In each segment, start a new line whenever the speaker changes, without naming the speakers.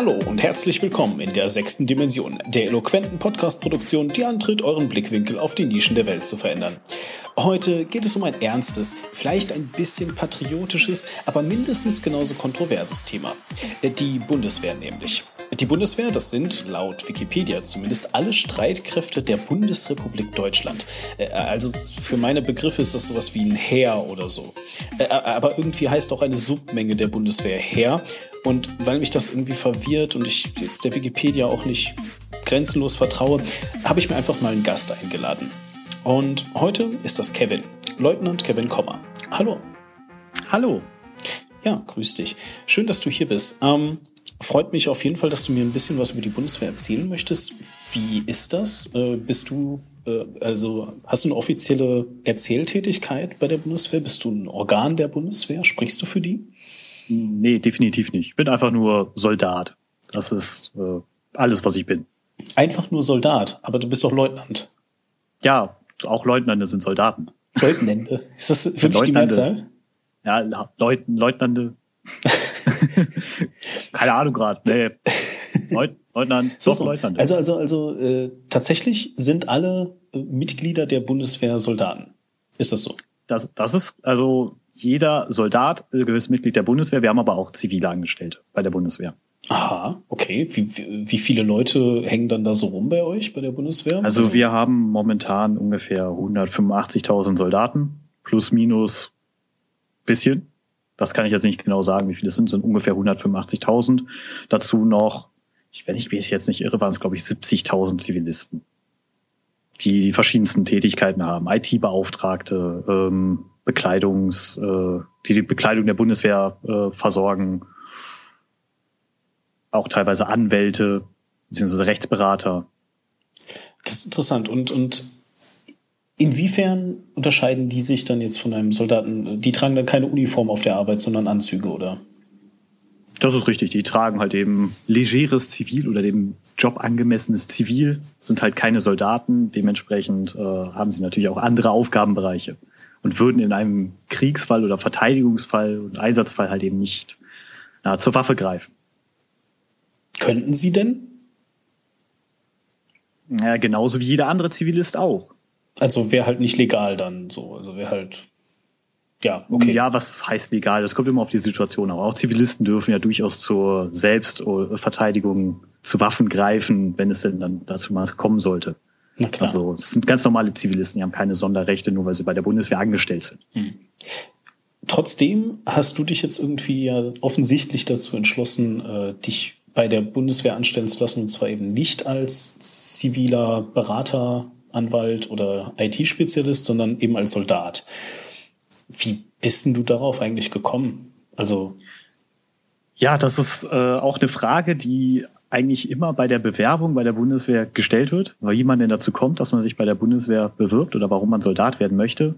Hallo und herzlich willkommen in der sechsten Dimension, der eloquenten Podcast-Produktion, die antritt, euren Blickwinkel auf die Nischen der Welt zu verändern. Heute geht es um ein ernstes, vielleicht ein bisschen patriotisches, aber mindestens genauso kontroverses Thema. Die Bundeswehr nämlich. Die Bundeswehr, das sind laut Wikipedia zumindest alle Streitkräfte der Bundesrepublik Deutschland. Also für meine Begriffe ist das sowas wie ein Heer oder so. Aber irgendwie heißt auch eine Submenge der Bundeswehr Heer. Und weil mich das irgendwie verwirrt und ich jetzt der Wikipedia auch nicht grenzenlos vertraue, habe ich mir einfach mal einen Gast eingeladen. Und heute ist das Kevin, Leutnant Kevin Kommer. Hallo.
Hallo.
Ja, grüß dich. Schön, dass du hier bist. Ähm, freut mich auf jeden Fall, dass du mir ein bisschen was über die Bundeswehr erzählen möchtest. Wie ist das? Äh, bist du, äh, also hast du eine offizielle Erzähltätigkeit bei der Bundeswehr? Bist du ein Organ der Bundeswehr? Sprichst du für die?
Nee, definitiv nicht. Ich bin einfach nur Soldat. Das ist äh, alles, was ich bin.
Einfach nur Soldat, aber du bist doch Leutnant.
Ja, auch Leutnante sind Soldaten.
Leutnante? Ist das wirklich die Mehrzahl?
Ja, Leut Leutnante. Keine Ahnung gerade. Nee. Leut Leutnant,
so, doch, Leutnant. Also, also, also äh, tatsächlich sind alle äh, Mitglieder der Bundeswehr Soldaten. Ist das so?
Das, das ist, also jeder Soldat gehört Mitglied der Bundeswehr. Wir haben aber auch zivile Angestellte bei der Bundeswehr.
Aha, okay. Wie, wie, wie viele Leute hängen dann da so rum bei euch bei der Bundeswehr?
Also, also wir haben momentan ungefähr 185.000 Soldaten plus minus bisschen. Das kann ich jetzt nicht genau sagen, wie viele es sind. Sind ungefähr 185.000. Dazu noch, wenn ich mich jetzt nicht irre, waren es glaube ich 70.000 Zivilisten, die die verschiedensten Tätigkeiten haben. IT-Beauftragte, ähm, Bekleidungs, äh, die die Bekleidung der Bundeswehr äh, versorgen, auch teilweise Anwälte beziehungsweise Rechtsberater.
Das ist interessant. Und, und inwiefern unterscheiden die sich dann jetzt von einem Soldaten? Die tragen dann keine Uniform auf der Arbeit, sondern Anzüge, oder?
Das ist richtig. Die tragen halt eben legeres Zivil oder dem Job angemessenes Zivil, sind halt keine Soldaten. Dementsprechend äh, haben sie natürlich auch andere Aufgabenbereiche und würden in einem Kriegsfall oder Verteidigungsfall und Einsatzfall halt eben nicht na, zur Waffe greifen.
Könnten sie denn?
Ja, genauso wie jeder andere Zivilist auch.
Also wäre halt nicht legal dann so. Also wäre halt. Ja, okay.
Ja, was heißt legal? Das kommt immer auf die Situation. Aber auch Zivilisten dürfen ja durchaus zur Selbstverteidigung zu Waffen greifen, wenn es denn dann dazu mal kommen sollte. Also es sind ganz normale Zivilisten, die haben keine Sonderrechte, nur weil sie bei der Bundeswehr angestellt sind. Hm.
Trotzdem hast du dich jetzt irgendwie ja offensichtlich dazu entschlossen, äh, dich bei der Bundeswehr anstellen zu lassen, und zwar eben nicht als ziviler Berater, Anwalt oder IT-Spezialist, sondern eben als Soldat. Wie bist denn du darauf eigentlich gekommen? Also
ja, das ist äh, auch eine Frage, die eigentlich immer bei der Bewerbung bei der Bundeswehr gestellt wird, weil jemand denn dazu kommt, dass man sich bei der Bundeswehr bewirbt oder warum man Soldat werden möchte.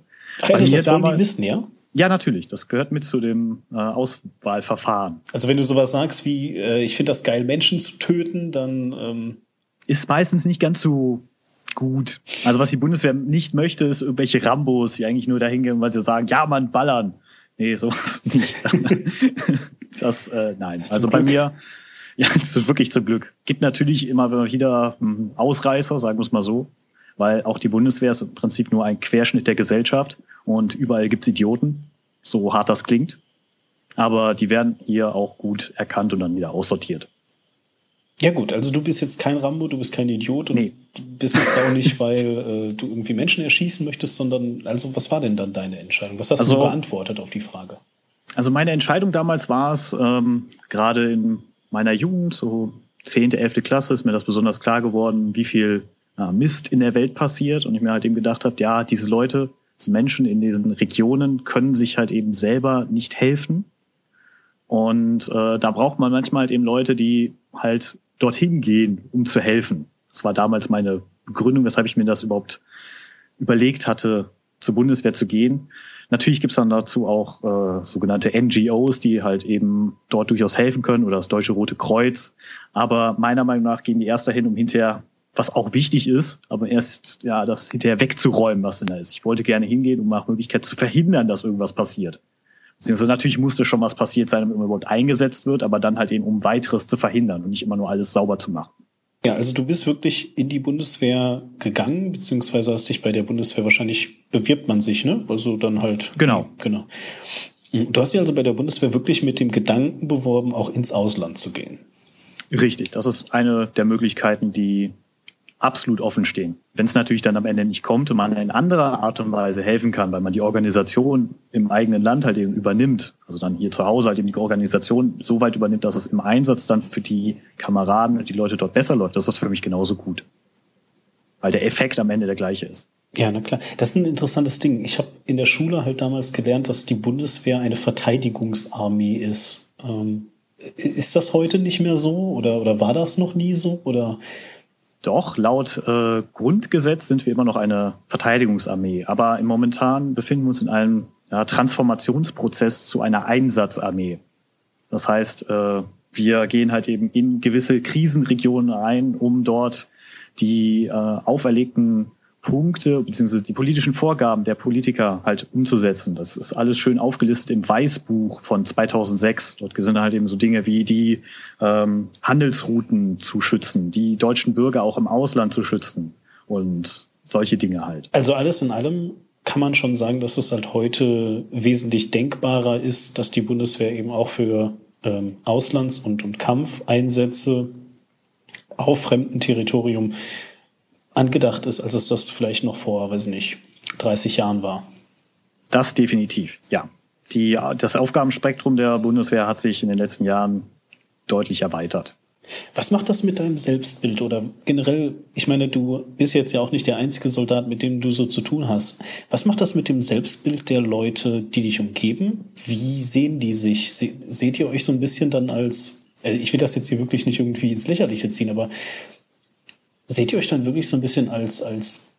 Ja, das wollen die wissen, ja?
Ja, natürlich. Das gehört mit zu dem äh, Auswahlverfahren.
Also wenn du sowas sagst wie, äh, ich finde das geil, Menschen zu töten, dann ähm
ist meistens nicht ganz so gut. Also was die Bundeswehr nicht möchte, ist irgendwelche Rambos, die eigentlich nur dahin gehen, weil sie sagen, ja, man, ballern. Nee, sowas nicht. das, äh, nein. Also bei mir, ja, ist wirklich zum Glück. Gibt natürlich immer wieder hm, Ausreißer, sagen wir es mal so weil auch die Bundeswehr ist im Prinzip nur ein Querschnitt der Gesellschaft und überall gibt's Idioten, so hart das klingt. Aber die werden hier auch gut erkannt und dann wieder aussortiert.
Ja gut, also du bist jetzt kein Rambo, du bist kein Idiot und nee. du bist jetzt auch nicht, weil äh, du irgendwie Menschen erschießen möchtest, sondern also was war denn dann deine Entscheidung? Was hast also, du geantwortet auf die Frage?
Also meine Entscheidung damals war es, ähm, gerade in meiner Jugend, so zehnte, elfte Klasse, ist mir das besonders klar geworden, wie viel äh, Mist in der Welt passiert und ich mir halt eben gedacht habe, ja, diese Leute, diese Menschen in diesen Regionen können sich halt eben selber nicht helfen. Und äh, da braucht man manchmal halt eben Leute, die halt dorthin gehen, um zu helfen. Das war damals meine Begründung, weshalb ich mir das überhaupt überlegt hatte, zur Bundeswehr zu gehen. Natürlich gibt's dann dazu auch äh, sogenannte NGOs, die halt eben dort durchaus helfen können oder das Deutsche Rote Kreuz. Aber meiner Meinung nach gehen die erst dahin, um hinterher was auch wichtig ist, aber erst ja das hinterher wegzuräumen, was denn da ist. Ich wollte gerne hingehen, um nach Möglichkeit zu verhindern, dass irgendwas passiert. Beziehungsweise natürlich musste schon was passiert sein, damit man überhaupt eingesetzt wird, aber dann halt eben, um weiteres zu verhindern und nicht immer nur alles sauber zu machen.
Ja, also du bist wirklich in die Bundeswehr gegangen, beziehungsweise hast dich bei der Bundeswehr wahrscheinlich bewirbt man sich, ne? Also dann halt.
Genau.
Genau. Du hast dich also bei der Bundeswehr wirklich mit dem Gedanken beworben, auch ins Ausland zu gehen.
Richtig, das ist eine der Möglichkeiten, die absolut offen stehen. Wenn es natürlich dann am Ende nicht kommt und man in anderer Art und Weise helfen kann, weil man die Organisation im eigenen Land halt eben übernimmt, also dann hier zu Hause halt eben die Organisation so weit übernimmt, dass es im Einsatz dann für die Kameraden und die Leute dort besser läuft, das ist für mich genauso gut. Weil der Effekt am Ende der gleiche ist.
Ja, na klar. Das ist ein interessantes Ding. Ich habe in der Schule halt damals gelernt, dass die Bundeswehr eine Verteidigungsarmee ist. Ähm, ist das heute nicht mehr so oder, oder war das noch nie so? Oder
doch, laut äh, Grundgesetz sind wir immer noch eine Verteidigungsarmee. Aber im momentan befinden wir uns in einem ja, Transformationsprozess zu einer Einsatzarmee. Das heißt, äh, wir gehen halt eben in gewisse Krisenregionen ein, um dort die äh, auferlegten Punkte beziehungsweise die politischen Vorgaben der Politiker halt umzusetzen. Das ist alles schön aufgelistet im Weißbuch von 2006. Dort sind halt eben so Dinge wie die ähm, Handelsrouten zu schützen, die deutschen Bürger auch im Ausland zu schützen und solche Dinge halt.
Also alles in allem kann man schon sagen, dass es halt heute wesentlich denkbarer ist, dass die Bundeswehr eben auch für ähm, Auslands- und, und Kampfeinsätze auf fremdem Territorium angedacht ist, als es das vielleicht noch vor, weiß nicht, 30 Jahren war.
Das definitiv, ja. Die, das Aufgabenspektrum der Bundeswehr hat sich in den letzten Jahren deutlich erweitert.
Was macht das mit deinem Selbstbild oder generell, ich meine, du bist jetzt ja auch nicht der einzige Soldat, mit dem du so zu tun hast. Was macht das mit dem Selbstbild der Leute, die dich umgeben? Wie sehen die sich? seht ihr euch so ein bisschen dann als, äh, ich will das jetzt hier wirklich nicht irgendwie ins Lächerliche ziehen, aber Seht ihr euch dann wirklich so ein bisschen als, als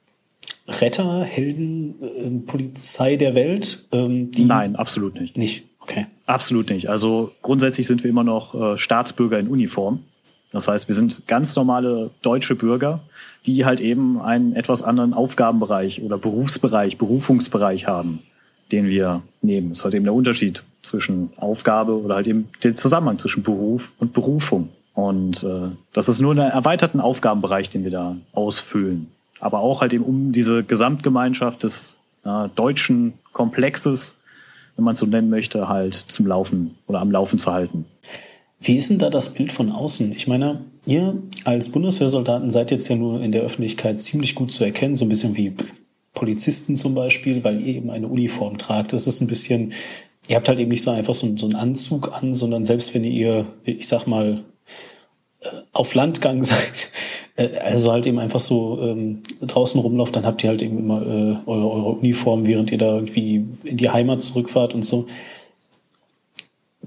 Retter, Helden, äh, Polizei der Welt?
Ähm, Nein, absolut nicht.
Nicht, okay.
Absolut nicht. Also grundsätzlich sind wir immer noch äh, Staatsbürger in Uniform. Das heißt, wir sind ganz normale deutsche Bürger, die halt eben einen etwas anderen Aufgabenbereich oder Berufsbereich, Berufungsbereich haben, den wir nehmen. Das ist halt eben der Unterschied zwischen Aufgabe oder halt eben der Zusammenhang zwischen Beruf und Berufung. Und äh, das ist nur einen erweiterten Aufgabenbereich, den wir da ausfüllen. Aber auch halt eben um diese Gesamtgemeinschaft des äh, deutschen Komplexes, wenn man es so nennen möchte, halt zum Laufen oder am Laufen zu halten.
Wie ist denn da das Bild von außen? Ich meine, ihr als Bundeswehrsoldaten seid jetzt ja nur in der Öffentlichkeit ziemlich gut zu erkennen, so ein bisschen wie Polizisten zum Beispiel, weil ihr eben eine Uniform tragt. Das ist ein bisschen, ihr habt halt eben nicht so einfach so, so einen Anzug an, sondern selbst wenn ihr, ich sag mal, auf Landgang seid, äh, also halt eben einfach so ähm, draußen rumlauft, dann habt ihr halt eben immer äh, eure, eure Uniform, während ihr da irgendwie in die Heimat zurückfahrt und so.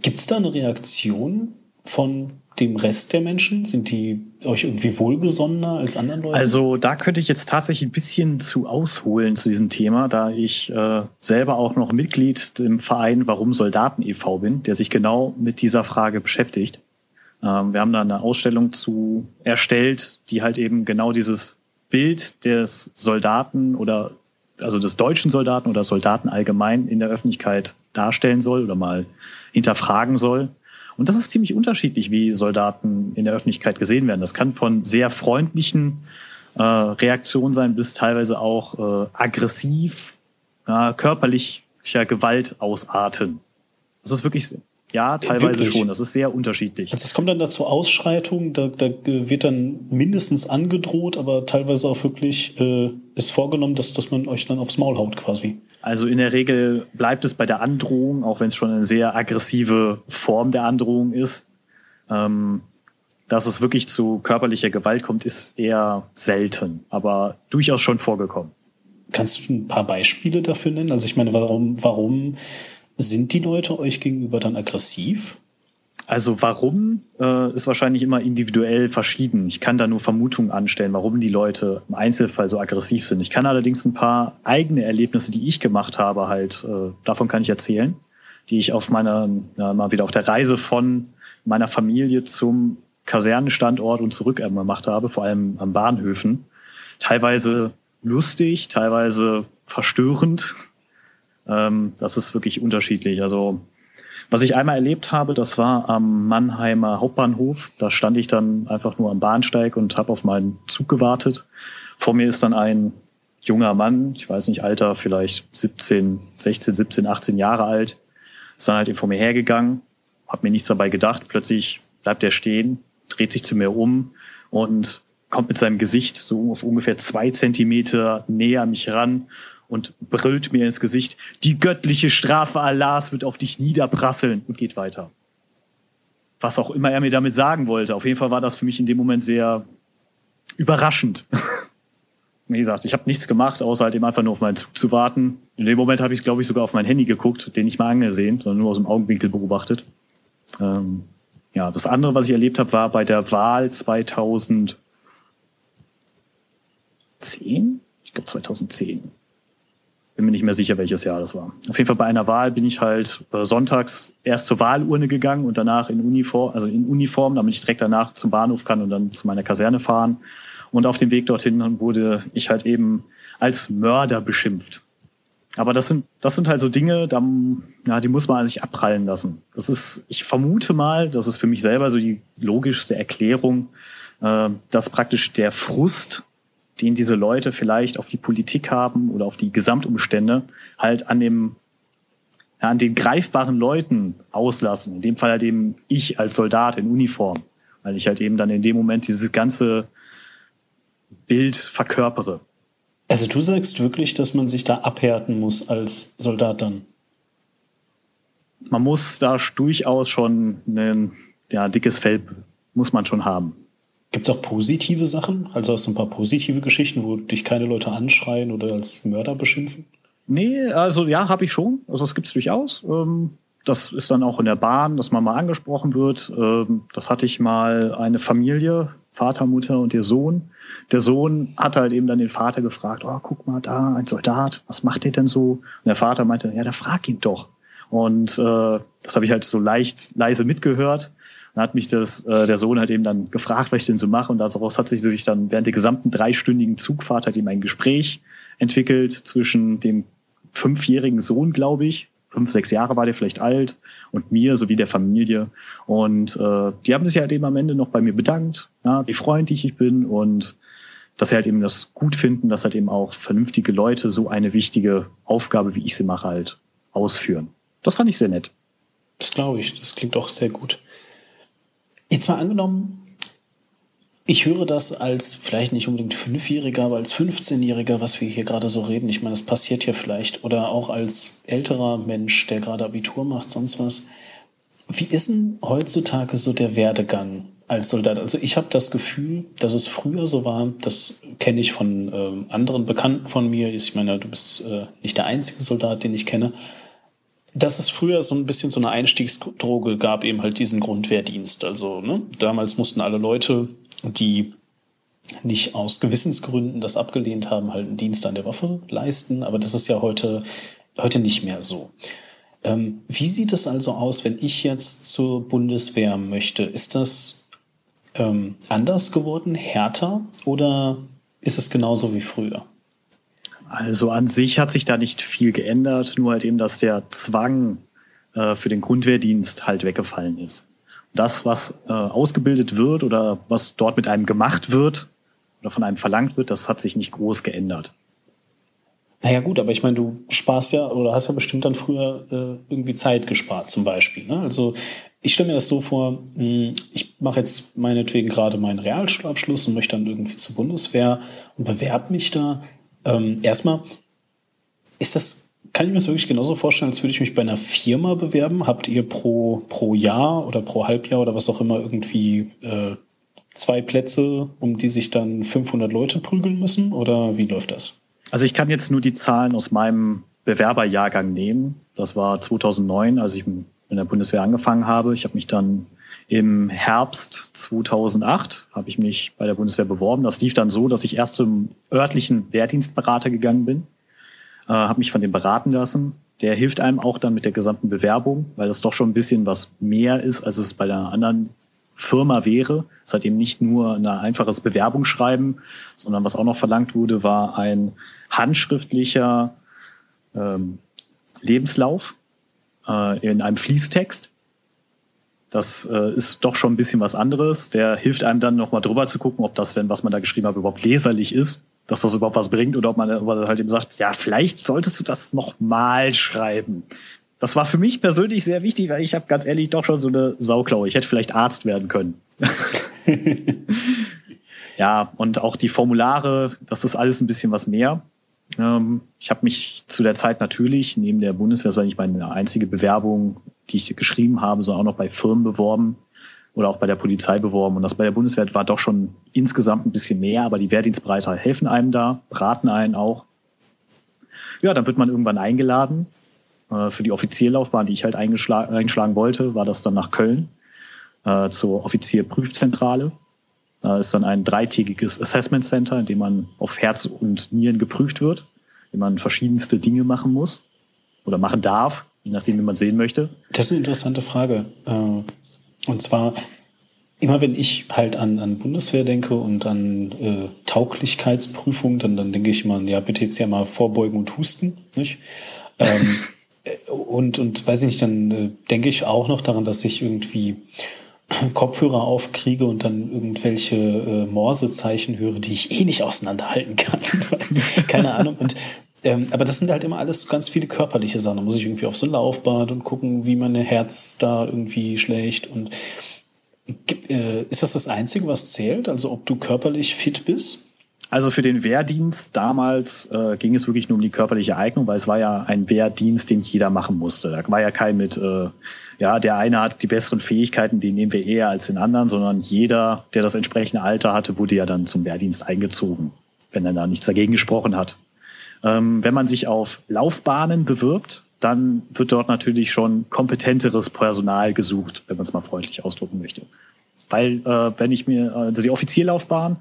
Gibt es da eine Reaktion von dem Rest der Menschen? Sind die euch irgendwie wohlgesonnener als anderen Leute?
Also da könnte ich jetzt tatsächlich ein bisschen zu ausholen zu diesem Thema, da ich äh, selber auch noch Mitglied im Verein Warum Soldaten e.V. bin, der sich genau mit dieser Frage beschäftigt. Ähm, wir haben da eine Ausstellung zu erstellt, die halt eben genau dieses Bild des Soldaten oder also des deutschen Soldaten oder Soldaten allgemein in der Öffentlichkeit darstellen soll oder mal hinterfragen soll. Und das ist ziemlich unterschiedlich, wie Soldaten in der Öffentlichkeit gesehen werden. Das kann von sehr freundlichen äh, Reaktionen sein bis teilweise auch äh, aggressiv, äh, körperlicher Gewalt ausarten. Das ist wirklich ja, teilweise Wirklich? schon. Das ist sehr unterschiedlich.
Also es kommt dann dazu Ausschreitungen, da, da wird dann mindestens angedroht, aber teilweise auch wirklich äh, ist vorgenommen, dass, dass man euch dann aufs Maul haut quasi.
Also in der Regel bleibt es bei der Androhung, auch wenn es schon eine sehr aggressive Form der Androhung ist. Ähm, dass es wirklich zu körperlicher Gewalt kommt, ist eher selten, aber durchaus schon vorgekommen.
Kannst du ein paar Beispiele dafür nennen? Also ich meine, warum, warum sind die Leute euch gegenüber dann aggressiv?
Also warum äh, ist wahrscheinlich immer individuell verschieden. Ich kann da nur Vermutungen anstellen, warum die Leute im Einzelfall so aggressiv sind. Ich kann allerdings ein paar eigene Erlebnisse, die ich gemacht habe, halt äh, davon kann ich erzählen, die ich auf meiner ja, mal wieder auf der Reise von meiner Familie zum Kasernenstandort und zurück gemacht habe, vor allem am Bahnhöfen. Teilweise lustig, teilweise verstörend, ähm, das ist wirklich unterschiedlich. Also Was ich einmal erlebt habe, das war am Mannheimer Hauptbahnhof. Da stand ich dann einfach nur am Bahnsteig und habe auf meinen Zug gewartet. Vor mir ist dann ein junger Mann, ich weiß nicht, Alter, vielleicht 17, 16, 17, 18 Jahre alt, ist dann halt eben vor mir hergegangen, hat mir nichts dabei gedacht. Plötzlich bleibt er stehen, dreht sich zu mir um und kommt mit seinem Gesicht so auf ungefähr zwei Zentimeter näher an mich ran und brüllt mir ins Gesicht, die göttliche Strafe Allahs wird auf dich niederprasseln und geht weiter. Was auch immer er mir damit sagen wollte. Auf jeden Fall war das für mich in dem Moment sehr überraschend. Wie gesagt, ich habe nichts gemacht, außer halt eben einfach nur auf meinen Zug zu warten. In dem Moment habe ich, glaube ich, sogar auf mein Handy geguckt, den nicht mal angesehen, sondern nur aus dem Augenwinkel beobachtet. Ähm, ja, das andere, was ich erlebt habe, war bei der Wahl 2010. Ich glaube 2010 bin mir nicht mehr sicher, welches Jahr das war. Auf jeden Fall bei einer Wahl bin ich halt äh, sonntags erst zur Wahlurne gegangen und danach in Uniform, also in Uniform, damit ich direkt danach zum Bahnhof kann und dann zu meiner Kaserne fahren. Und auf dem Weg dorthin wurde ich halt eben als Mörder beschimpft. Aber das sind, das sind halt so Dinge, da, ja, die muss man an sich abprallen lassen. Das ist, ich vermute mal, das ist für mich selber so die logischste Erklärung, äh, dass praktisch der Frust den diese Leute vielleicht auf die Politik haben oder auf die Gesamtumstände, halt an dem ja, an den greifbaren Leuten auslassen. In dem Fall halt eben ich als Soldat in Uniform, weil ich halt eben dann in dem Moment dieses ganze Bild verkörpere.
Also du sagst wirklich, dass man sich da abhärten muss als Soldat dann?
Man muss da durchaus schon ein ja, dickes Fell muss man schon haben.
Gibt es auch positive Sachen? Also hast du ein paar positive Geschichten, wo dich keine Leute anschreien oder als Mörder beschimpfen?
Nee, also ja, habe ich schon. Also das gibt es durchaus. Ähm, das ist dann auch in der Bahn, dass man mal angesprochen wird. Ähm, das hatte ich mal eine Familie, Vater, Mutter und ihr Sohn. Der Sohn hat halt eben dann den Vater gefragt, oh, guck mal da, ein Soldat, was macht der denn so? Und der Vater meinte, ja, da frag ihn doch. Und äh, das habe ich halt so leicht leise mitgehört. Dann hat mich das, äh, der Sohn halt eben dann gefragt, was ich denn so mache. Und daraus hat sich, sich dann während der gesamten dreistündigen Zugfahrt halt eben ein Gespräch entwickelt zwischen dem fünfjährigen Sohn, glaube ich. Fünf, sechs Jahre war der vielleicht alt und mir sowie der Familie. Und äh, die haben sich halt eben am Ende noch bei mir bedankt, ja, wie freundlich ich bin und dass sie halt eben das gut finden, dass halt eben auch vernünftige Leute so eine wichtige Aufgabe, wie ich sie mache, halt ausführen. Das fand ich sehr nett.
Das glaube ich. Das klingt auch sehr gut. Jetzt mal angenommen, ich höre das als vielleicht nicht unbedingt Fünfjähriger, aber als 15-Jähriger, was wir hier gerade so reden. Ich meine, das passiert ja vielleicht. Oder auch als älterer Mensch, der gerade Abitur macht, sonst was. Wie ist denn heutzutage so der Werdegang als Soldat? Also ich habe das Gefühl, dass es früher so war, das kenne ich von äh, anderen Bekannten von mir. Ich meine, du bist äh, nicht der einzige Soldat, den ich kenne dass es früher so ein bisschen so eine Einstiegsdroge gab, eben halt diesen Grundwehrdienst. Also ne, damals mussten alle Leute, die nicht aus Gewissensgründen das abgelehnt haben, halt einen Dienst an der Waffe leisten. Aber das ist ja heute, heute nicht mehr so. Ähm, wie sieht es also aus, wenn ich jetzt zur Bundeswehr möchte? Ist das ähm, anders geworden, härter oder ist es genauso wie früher?
Also an sich hat sich da nicht viel geändert, nur halt eben, dass der Zwang äh, für den Grundwehrdienst halt weggefallen ist. Das, was äh, ausgebildet wird oder was dort mit einem gemacht wird oder von einem verlangt wird, das hat sich nicht groß geändert.
Naja gut, aber ich meine, du sparst ja oder hast ja bestimmt dann früher äh, irgendwie Zeit gespart zum Beispiel. Ne? Also ich stelle mir das so vor, hm, ich mache jetzt meinetwegen gerade meinen Realschulabschluss und möchte dann irgendwie zur Bundeswehr und bewerbe mich da. Ähm, erstmal, ist das, kann ich mir das wirklich genauso vorstellen, als würde ich mich bei einer Firma bewerben? Habt ihr pro, pro Jahr oder pro Halbjahr oder was auch immer irgendwie äh, zwei Plätze, um die sich dann 500 Leute prügeln müssen? Oder wie läuft das?
Also ich kann jetzt nur die Zahlen aus meinem Bewerberjahrgang nehmen. Das war 2009, als ich in der Bundeswehr angefangen habe. Ich habe mich dann im Herbst 2008 habe ich mich bei der Bundeswehr beworben. Das lief dann so, dass ich erst zum örtlichen Wehrdienstberater gegangen bin, äh, habe mich von dem beraten lassen. Der hilft einem auch dann mit der gesamten Bewerbung, weil das doch schon ein bisschen was mehr ist, als es bei einer anderen Firma wäre. Eben nicht nur ein einfaches Bewerbungsschreiben, sondern was auch noch verlangt wurde, war ein handschriftlicher ähm, Lebenslauf äh, in einem Fließtext. Das äh, ist doch schon ein bisschen was anderes. Der hilft einem dann nochmal drüber zu gucken, ob das denn, was man da geschrieben hat, überhaupt leserlich ist, dass das überhaupt was bringt oder ob man, halt eben sagt, ja, vielleicht solltest du das nochmal schreiben. Das war für mich persönlich sehr wichtig, weil ich habe ganz ehrlich doch schon so eine Sauklaue. Ich hätte vielleicht Arzt werden können. ja, und auch die Formulare, das ist alles ein bisschen was mehr. Ähm, ich habe mich zu der Zeit natürlich neben der Bundeswehr, das war nicht meine einzige Bewerbung, die ich geschrieben habe, sondern auch noch bei Firmen beworben oder auch bei der Polizei beworben. Und das bei der Bundeswehr war doch schon insgesamt ein bisschen mehr, aber die Wehrdienstbreiter helfen einem da, beraten einen auch. Ja, dann wird man irgendwann eingeladen. Äh, für die Offizierlaufbahn, die ich halt eingeschlagen, einschlagen wollte, war das dann nach Köln äh, zur Offizierprüfzentrale. Da ist dann ein dreitägiges Assessment Center, in dem man auf Herz und Nieren geprüft wird, in dem man verschiedenste Dinge machen muss oder machen darf, je nachdem, wie man sehen möchte.
Das ist eine interessante Frage. Äh, und zwar, immer wenn ich halt an, an Bundeswehr denke und an äh, Tauglichkeitsprüfung, dann, dann denke ich immer, ja, bitte jetzt ja mal vorbeugen und husten. Nicht? ähm, äh, und, und weiß ich nicht, dann äh, denke ich auch noch daran, dass ich irgendwie Kopfhörer aufkriege und dann irgendwelche äh, Morsezeichen höre, die ich eh nicht auseinanderhalten kann. Keine Ahnung. Und ähm, aber das sind halt immer alles ganz viele körperliche Sachen. Da muss ich irgendwie auf so ein Laufbad und gucken, wie mein Herz da irgendwie schlägt. Und äh, ist das das Einzige, was zählt? Also ob du körperlich fit bist?
Also für den Wehrdienst damals äh, ging es wirklich nur um die körperliche Eignung, weil es war ja ein Wehrdienst, den jeder machen musste. Da war ja kein mit, äh, ja, der eine hat die besseren Fähigkeiten, den nehmen wir eher als den anderen, sondern jeder, der das entsprechende Alter hatte, wurde ja dann zum Wehrdienst eingezogen, wenn er da nichts dagegen gesprochen hat. Ähm, wenn man sich auf Laufbahnen bewirbt, dann wird dort natürlich schon kompetenteres Personal gesucht, wenn man es mal freundlich ausdrucken möchte. Weil äh, wenn ich mir, also die Offizierlaufbahn,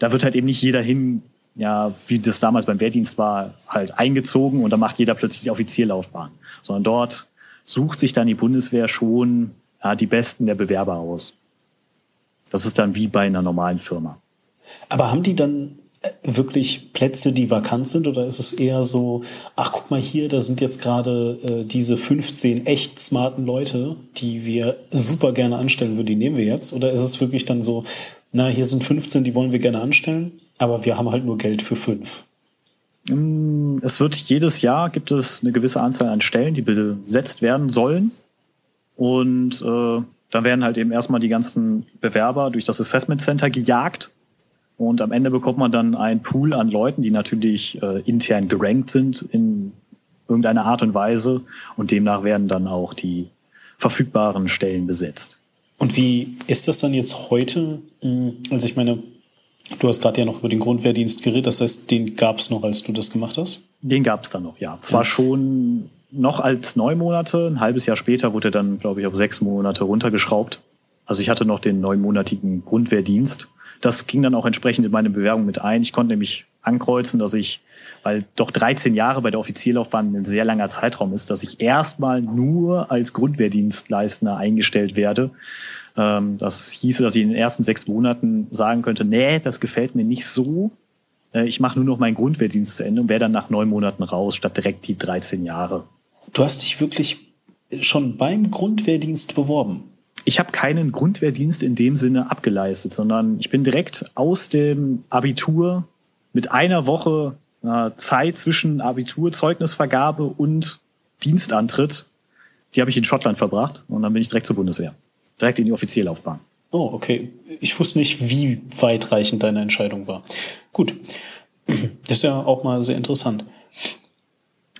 da wird halt eben nicht jeder hin, ja, wie das damals beim Wehrdienst war, halt eingezogen und dann macht jeder plötzlich die Offizierlaufbahn. Sondern dort sucht sich dann die Bundeswehr schon ja, die Besten der Bewerber aus. Das ist dann wie bei einer normalen Firma.
Aber haben die dann wirklich Plätze, die vakant sind? Oder ist es eher so, ach guck mal hier, da sind jetzt gerade äh, diese 15 echt smarten Leute, die wir super gerne anstellen würden, die nehmen wir jetzt? Oder ist es wirklich dann so, na, hier sind 15, die wollen wir gerne anstellen, aber wir haben halt nur Geld für fünf?
Mm, es wird jedes Jahr gibt es eine gewisse Anzahl an Stellen, die besetzt werden sollen. Und äh, dann werden halt eben erstmal die ganzen Bewerber durch das Assessment Center gejagt und am Ende bekommt man dann einen Pool an Leuten, die natürlich äh, intern gerankt sind in irgendeiner Art und Weise. Und demnach werden dann auch die verfügbaren Stellen besetzt.
Und wie ist das dann jetzt heute? Hm, also ich meine, du hast gerade ja noch über den Grundwehrdienst geredet, das heißt, den gab es noch, als du das gemacht hast?
Den gab es dann noch, ja. Zwar ja. schon noch als neun Monate, ein halbes Jahr später wurde er dann, glaube ich, auf sechs Monate runtergeschraubt. Also ich hatte noch den neunmonatigen Grundwehrdienst das ging dann auch entsprechend in meine Bewerbung mit ein. Ich konnte nämlich ankreuzen, dass ich, weil doch 13 Jahre bei der Offizierlaufbahn ein sehr langer Zeitraum ist, dass ich erstmal nur als Grundwehrdienstleister eingestellt werde. Ähm, das hieße, dass ich in den ersten sechs Monaten sagen könnte, nee, das gefällt mir nicht so. Äh, ich mache nur noch meinen Grundwehrdienst zu Ende und wäre dann nach neun Monaten raus, statt direkt die 13 Jahre.
Du hast dich wirklich schon beim Grundwehrdienst beworben?
ich habe keinen Grundwehrdienst in dem Sinne abgeleistet, sondern ich bin direkt aus dem Abitur mit einer Woche äh, Zeit zwischen Abiturzeugnisvergabe und Dienstantritt, die habe ich in Schottland verbracht und dann bin ich direkt zur Bundeswehr, direkt in die Offizierlaufbahn.
Oh, okay. Ich wusste nicht, wie weitreichend deine Entscheidung war. Gut. Das ist ja auch mal sehr interessant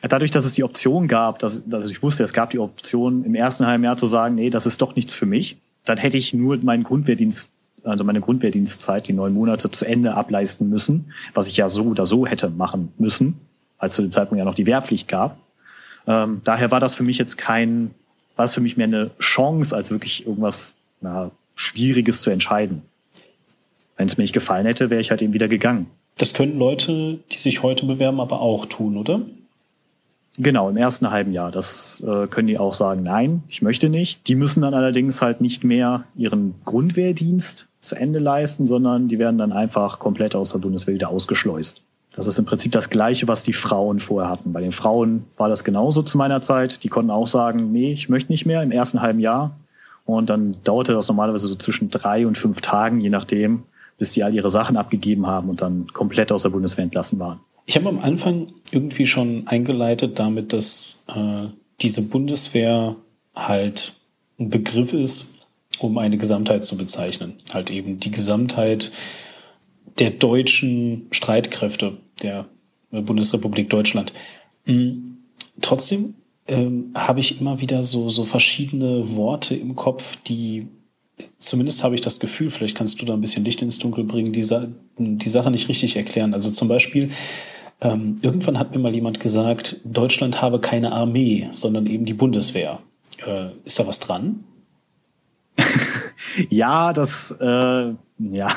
dadurch, dass es die Option gab, dass, dass ich wusste, es gab die Option im ersten halben Jahr zu sagen, nee, das ist doch nichts für mich, dann hätte ich nur meinen Grundwehrdienst, also meine Grundwehrdienstzeit, die neun Monate zu Ende ableisten müssen, was ich ja so oder so hätte machen müssen, als zu dem Zeitpunkt ja noch die Wehrpflicht gab. Ähm, daher war das für mich jetzt kein, war es für mich mehr eine Chance, als wirklich irgendwas na, Schwieriges zu entscheiden. Wenn es mir nicht gefallen hätte, wäre ich halt eben wieder gegangen.
Das können Leute, die sich heute bewerben, aber auch tun, oder?
Genau, im ersten halben Jahr. Das äh, können die auch sagen, nein, ich möchte nicht. Die müssen dann allerdings halt nicht mehr ihren Grundwehrdienst zu Ende leisten, sondern die werden dann einfach komplett aus der Bundeswehr wieder ausgeschleust. Das ist im Prinzip das Gleiche, was die Frauen vorher hatten. Bei den Frauen war das genauso zu meiner Zeit. Die konnten auch sagen, nee, ich möchte nicht mehr im ersten halben Jahr. Und dann dauerte das normalerweise so zwischen drei und fünf Tagen, je nachdem, bis die all ihre Sachen abgegeben haben und dann komplett aus der Bundeswehr entlassen waren.
Ich habe am Anfang irgendwie schon eingeleitet damit, dass äh, diese Bundeswehr halt ein Begriff ist, um eine Gesamtheit zu bezeichnen. Halt eben die Gesamtheit der deutschen Streitkräfte der Bundesrepublik Deutschland. Mhm. Trotzdem ähm, habe ich immer wieder so, so verschiedene Worte im Kopf, die zumindest habe ich das Gefühl, vielleicht kannst du da ein bisschen Licht ins Dunkel bringen, die, die Sache nicht richtig erklären. Also zum Beispiel, ähm, irgendwann hat mir mal jemand gesagt, Deutschland habe keine Armee, sondern eben die Bundeswehr. Äh, ist da was dran?
ja, das, äh, ja,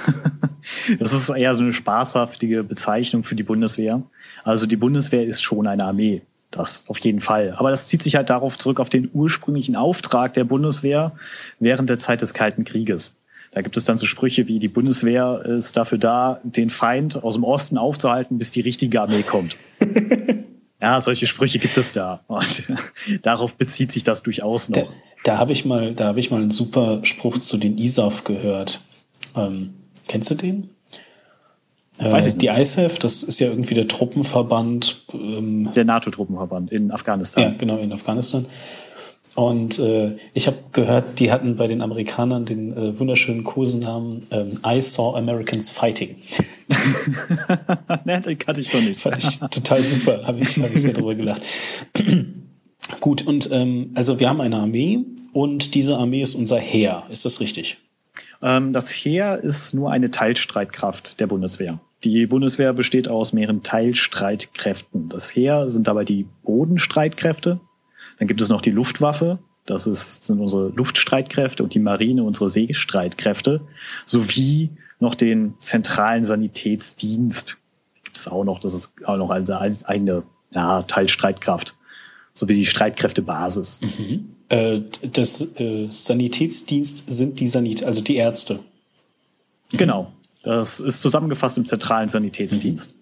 das ist eher so eine spaßhaftige Bezeichnung für die Bundeswehr. Also die Bundeswehr ist schon eine Armee. Das auf jeden Fall. Aber das zieht sich halt darauf zurück, auf den ursprünglichen Auftrag der Bundeswehr während der Zeit des Kalten Krieges. Da gibt es dann so Sprüche wie, die Bundeswehr ist dafür da, den Feind aus dem Osten aufzuhalten, bis die richtige Armee kommt. ja, solche Sprüche gibt es da. Und darauf bezieht sich das durchaus noch.
Da, da habe ich mal, da habe ich mal einen super Spruch zu den ISAF gehört. Ähm, kennst du den? Weiß ich die ISAF, das ist ja irgendwie der Truppenverband.
Ähm, der NATO-Truppenverband in Afghanistan.
Ja, genau, in Afghanistan. Und äh, ich habe gehört, die hatten bei den Amerikanern den äh, wunderschönen Kosenamen ähm, I saw Americans fighting.
ne, den kannte ich doch nicht.
Fand ich total super, habe ich, hab ich sehr drüber gelacht. Gut, und ähm, also wir haben eine Armee und diese Armee ist unser Heer. Ist das richtig?
Ähm, das Heer ist nur eine Teilstreitkraft der Bundeswehr. Die Bundeswehr besteht aus mehreren Teilstreitkräften. Das Heer sind dabei die Bodenstreitkräfte, dann gibt es noch die Luftwaffe, das ist, sind unsere Luftstreitkräfte und die Marine unsere Seestreitkräfte, sowie noch den zentralen Sanitätsdienst. Gibt es auch noch, das ist auch noch eine eigene ja, Teilstreitkraft, sowie die Streitkräftebasis.
Mhm. Äh, das äh, Sanitätsdienst sind die Sanit, also die Ärzte.
Genau. Das ist zusammengefasst im zentralen Sanitätsdienst. Mhm.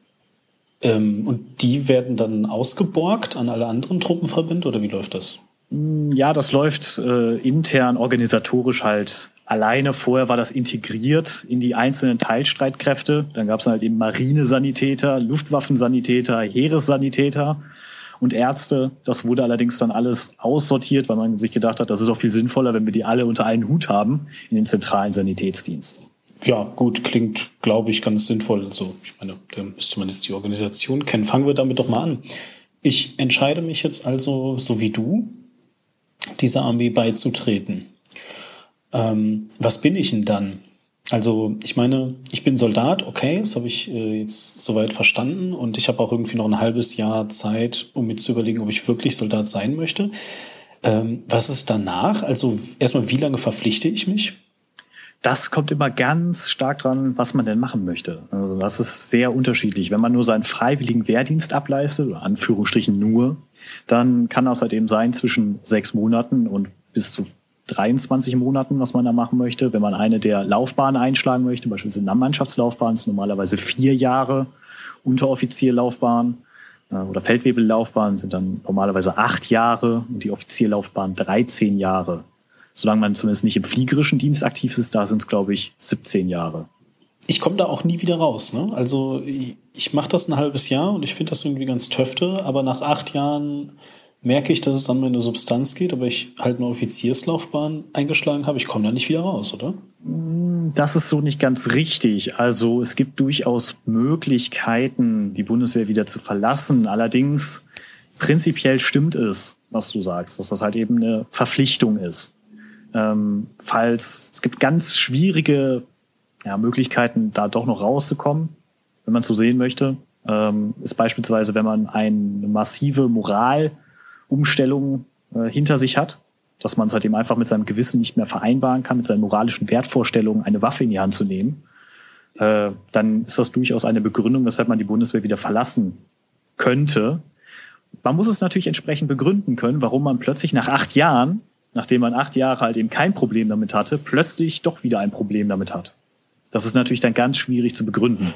Ähm, und die werden dann ausgeborgt an alle anderen Truppenverbände oder wie läuft das?
Mm, ja, das läuft äh, intern organisatorisch halt alleine. Vorher war das integriert in die einzelnen Teilstreitkräfte. Dann gab es halt eben Marinesanitäter, Luftwaffensanitäter, Heeressanitäter und Ärzte. Das wurde allerdings dann alles aussortiert, weil man sich gedacht hat, das ist auch viel sinnvoller, wenn wir die alle unter einen Hut haben in den zentralen Sanitätsdienst.
Ja, gut, klingt, glaube ich, ganz sinnvoll. Also, ich meine, da müsste man jetzt die Organisation kennen. Fangen wir damit doch mal an. Ich entscheide mich jetzt also, so wie du, dieser Armee beizutreten. Ähm, was bin ich denn dann? Also, ich meine, ich bin Soldat, okay, das habe ich äh, jetzt soweit verstanden und ich habe auch irgendwie noch ein halbes Jahr Zeit, um mir zu überlegen, ob ich wirklich Soldat sein möchte. Ähm, was ist danach? Also, erstmal, wie lange verpflichte ich mich?
Das kommt immer ganz stark dran, was man denn machen möchte. Also das ist sehr unterschiedlich. Wenn man nur seinen freiwilligen Wehrdienst ableistet, oder Anführungsstrichen nur, dann kann das halt eben sein zwischen sechs Monaten und bis zu 23 Monaten, was man da machen möchte. Wenn man eine der Laufbahnen einschlagen möchte, beispielsweise eine Mannschaftslaufbahn, ist normalerweise vier Jahre Unteroffizierlaufbahn äh, oder Feldwebellaufbahn sind dann normalerweise acht Jahre und die Offizierlaufbahn 13 Jahre solange man zumindest nicht im fliegerischen Dienst aktiv ist, da sind es, glaube ich, 17 Jahre.
Ich komme da auch nie wieder raus. Ne? Also ich, ich mache das ein halbes Jahr und ich finde das irgendwie ganz töfte, aber nach acht Jahren merke ich, dass es an meine Substanz geht, aber ich halt eine Offizierslaufbahn eingeschlagen habe, ich komme da nicht wieder raus, oder?
Das ist so nicht ganz richtig. Also es gibt durchaus Möglichkeiten, die Bundeswehr wieder zu verlassen. Allerdings prinzipiell stimmt es, was du sagst, dass das halt eben eine Verpflichtung ist ähm, falls es gibt ganz schwierige ja, Möglichkeiten, da doch noch rauszukommen, wenn man so sehen möchte. Ähm, ist beispielsweise, wenn man eine massive Moralumstellung äh, hinter sich hat, dass man es halt eben einfach mit seinem Gewissen nicht mehr vereinbaren kann, mit seinen moralischen Wertvorstellungen eine Waffe in die Hand zu nehmen, äh, dann ist das durchaus eine Begründung, weshalb man die Bundeswehr wieder verlassen könnte. Man muss es natürlich entsprechend begründen können, warum man plötzlich nach acht Jahren nachdem man acht Jahre halt eben kein Problem damit hatte, plötzlich doch wieder ein Problem damit hat. Das ist natürlich dann ganz schwierig zu begründen,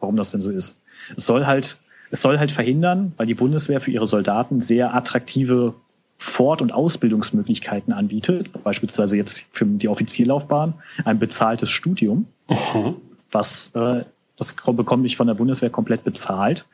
warum das denn so ist. Es soll halt, es soll halt verhindern, weil die Bundeswehr für ihre Soldaten sehr attraktive Fort- und Ausbildungsmöglichkeiten anbietet, beispielsweise jetzt für die Offizierlaufbahn, ein bezahltes Studium, uh was äh, das bekomme ich von der Bundeswehr komplett bezahlt.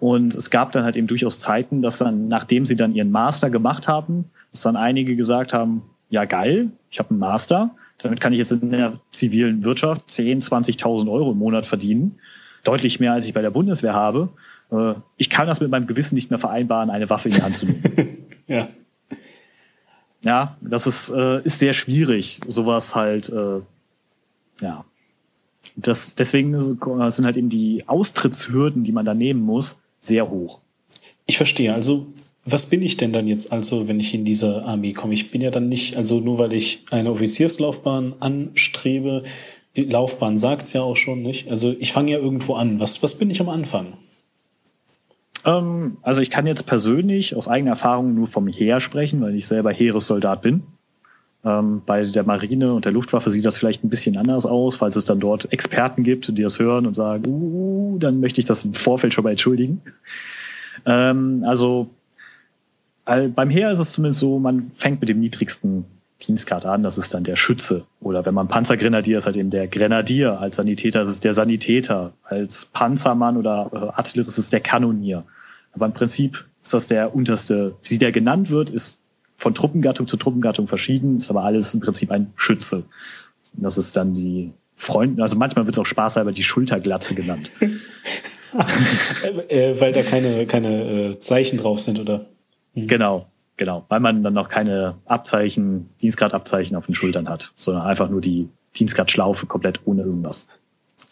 Und es gab dann halt eben durchaus Zeiten, dass dann, nachdem sie dann ihren Master gemacht haben, dass dann einige gesagt haben, ja geil, ich habe einen Master, damit kann ich jetzt in der zivilen Wirtschaft 10, 20.000 Euro im Monat verdienen. Deutlich mehr, als ich bei der Bundeswehr habe. Äh, ich kann das mit meinem Gewissen nicht mehr vereinbaren, eine Waffe in die Hand zu nehmen.
ja.
Ja, das ist, äh, ist sehr schwierig, sowas halt, äh, ja. Das, deswegen sind halt eben die Austrittshürden, die man da nehmen muss, sehr hoch.
Ich verstehe. Also, was bin ich denn dann jetzt also, wenn ich in diese Armee komme? Ich bin ja dann nicht, also nur weil ich eine Offizierslaufbahn anstrebe, Laufbahn sagt's ja auch schon, nicht? Also ich fange ja irgendwo an. Was, was bin ich am Anfang?
Ähm, also ich kann jetzt persönlich aus eigener Erfahrung nur vom Heer sprechen, weil ich selber Heeressoldat bin. Ähm, bei der Marine und der Luftwaffe sieht das vielleicht ein bisschen anders aus, falls es dann dort Experten gibt, die das hören und sagen, uh, dann möchte ich das im Vorfeld schon mal entschuldigen. Ähm, also beim Heer ist es zumindest so, man fängt mit dem niedrigsten Dienstgrad an, das ist dann der Schütze. Oder wenn man Panzergrenadier ist, halt eben der Grenadier. Als Sanitäter ist es der Sanitäter. Als Panzermann oder äh, Artillerist ist es der Kanonier. Aber im Prinzip ist das der unterste, wie der genannt wird, ist von Truppengattung zu Truppengattung verschieden, ist aber alles im Prinzip ein Schütze. Das ist dann die Freunde, also manchmal wird es auch spaßhalber die Schulterglatze genannt.
äh, weil da keine, keine äh, Zeichen drauf sind, oder?
Mhm. Genau, genau. Weil man dann noch keine Abzeichen, Dienstgradabzeichen auf den Schultern hat, sondern einfach nur die Dienstgradschlaufe komplett ohne irgendwas.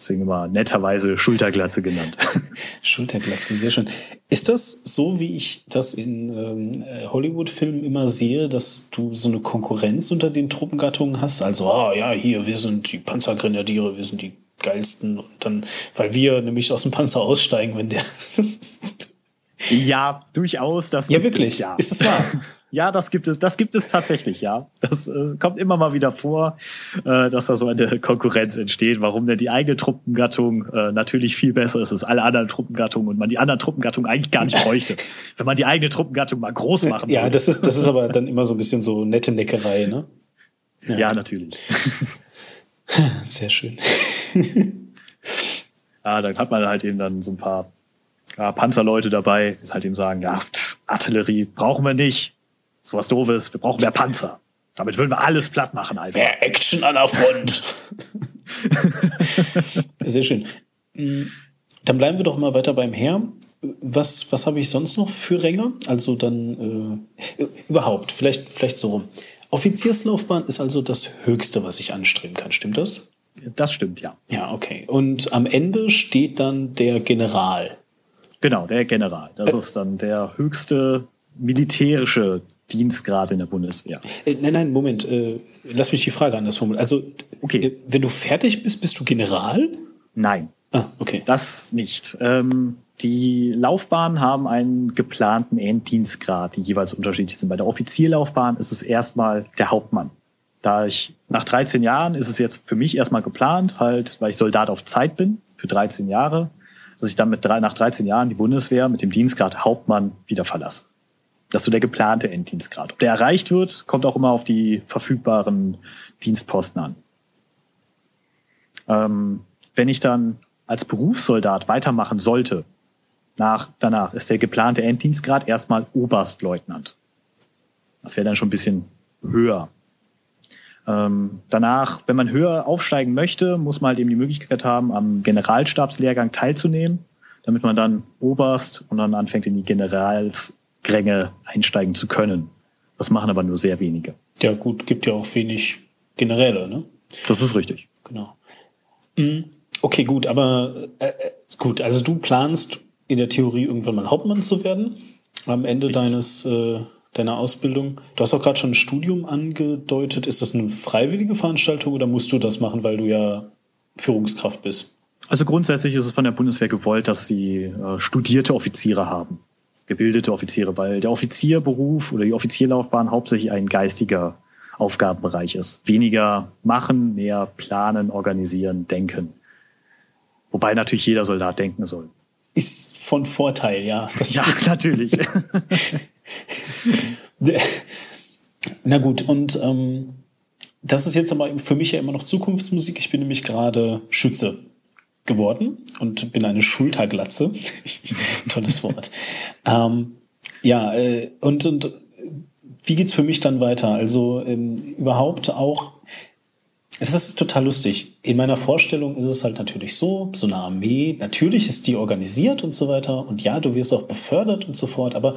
Deswegen immer netterweise Schulterglatze genannt.
Schulterglatze, sehr schön. Ist das so, wie ich das in ähm, Hollywood-Filmen immer sehe, dass du so eine Konkurrenz unter den Truppengattungen hast? Also, ah ja, hier, wir sind die Panzergrenadiere, wir sind die geilsten. Und dann, weil wir nämlich aus dem Panzer aussteigen, wenn der.
ja, durchaus. Das
ja, wirklich. Es,
ja.
Ist das wahr?
Ja, das gibt es, das gibt es tatsächlich, ja. Das äh, kommt immer mal wieder vor, äh, dass da so eine Konkurrenz entsteht, warum denn die eigene Truppengattung äh, natürlich viel besser ist als alle anderen Truppengattungen und man die anderen Truppengattungen eigentlich gar nicht bräuchte. wenn man die eigene Truppengattung mal groß machen
würde. Ja, das ist, das ist aber dann immer so ein bisschen so nette Neckerei, ne?
Ja, ja natürlich.
Sehr schön.
ja, dann hat man halt eben dann so ein paar ja, Panzerleute dabei, die halt eben sagen, ja, Artillerie brauchen wir nicht so was Doofes, wir brauchen mehr Panzer. Damit würden wir alles platt machen,
Alter. Mehr Action an der Front. Sehr schön. Mm, dann bleiben wir doch mal weiter beim Heer. Was, was habe ich sonst noch für Ränge? Also dann äh, überhaupt, vielleicht, vielleicht so rum. Offizierslaufbahn ist also das Höchste, was ich anstreben kann. Stimmt das?
Das stimmt, ja.
Ja, okay. Und am Ende steht dann der General.
Genau, der General. Das ist dann der höchste militärische Dienstgrad in der Bundeswehr.
Äh, nein, nein, Moment. Äh, lass mich die Frage anders formulieren. Also, okay. Äh, wenn du fertig bist, bist du General?
Nein.
Ah, okay.
Das nicht. Ähm, die Laufbahnen haben einen geplanten Enddienstgrad, die jeweils unterschiedlich sind. Bei der Offizierlaufbahn ist es erstmal der Hauptmann. Da ich nach 13 Jahren ist es jetzt für mich erstmal geplant, halt, weil ich Soldat auf Zeit bin, für 13 Jahre, dass ich dann mit drei, nach 13 Jahren die Bundeswehr mit dem Dienstgrad Hauptmann wieder verlasse. Das ist so der geplante Enddienstgrad. Ob der erreicht wird, kommt auch immer auf die verfügbaren Dienstposten an. Ähm, wenn ich dann als Berufssoldat weitermachen sollte, nach, danach ist der geplante Enddienstgrad erstmal Oberstleutnant. Das wäre dann schon ein bisschen höher. Ähm, danach, wenn man höher aufsteigen möchte, muss man halt eben die Möglichkeit haben, am Generalstabslehrgang teilzunehmen, damit man dann Oberst und dann anfängt in die Generals Gränge einsteigen zu können. Das machen aber nur sehr wenige.
Ja, gut, gibt ja auch wenig Generäle, ne?
Das ist richtig.
Genau. Mhm. Okay, gut, aber äh, äh, gut, also du planst in der Theorie irgendwann mal Hauptmann zu werden am Ende richtig. deines äh, deiner Ausbildung. Du hast auch gerade schon ein Studium angedeutet. Ist das eine freiwillige Veranstaltung oder musst du das machen, weil du ja Führungskraft bist?
Also grundsätzlich ist es von der Bundeswehr gewollt, dass sie äh, studierte Offiziere haben gebildete Offiziere, weil der Offizierberuf oder die Offizierlaufbahn hauptsächlich ein geistiger Aufgabenbereich ist. Weniger machen, mehr planen, organisieren, denken. Wobei natürlich jeder Soldat denken soll.
ist von Vorteil, ja.
Das ja, ist natürlich.
Na gut, und ähm, das ist jetzt aber für mich ja immer noch Zukunftsmusik. Ich bin nämlich gerade Schütze geworden und bin eine Schulterglatze. Tolles Wort. ähm, ja, äh, und, und wie geht's für mich dann weiter? Also ähm, überhaupt auch, es ist total lustig. In meiner Vorstellung ist es halt natürlich so, so eine Armee, natürlich ist die organisiert und so weiter. Und ja, du wirst auch befördert und so fort, aber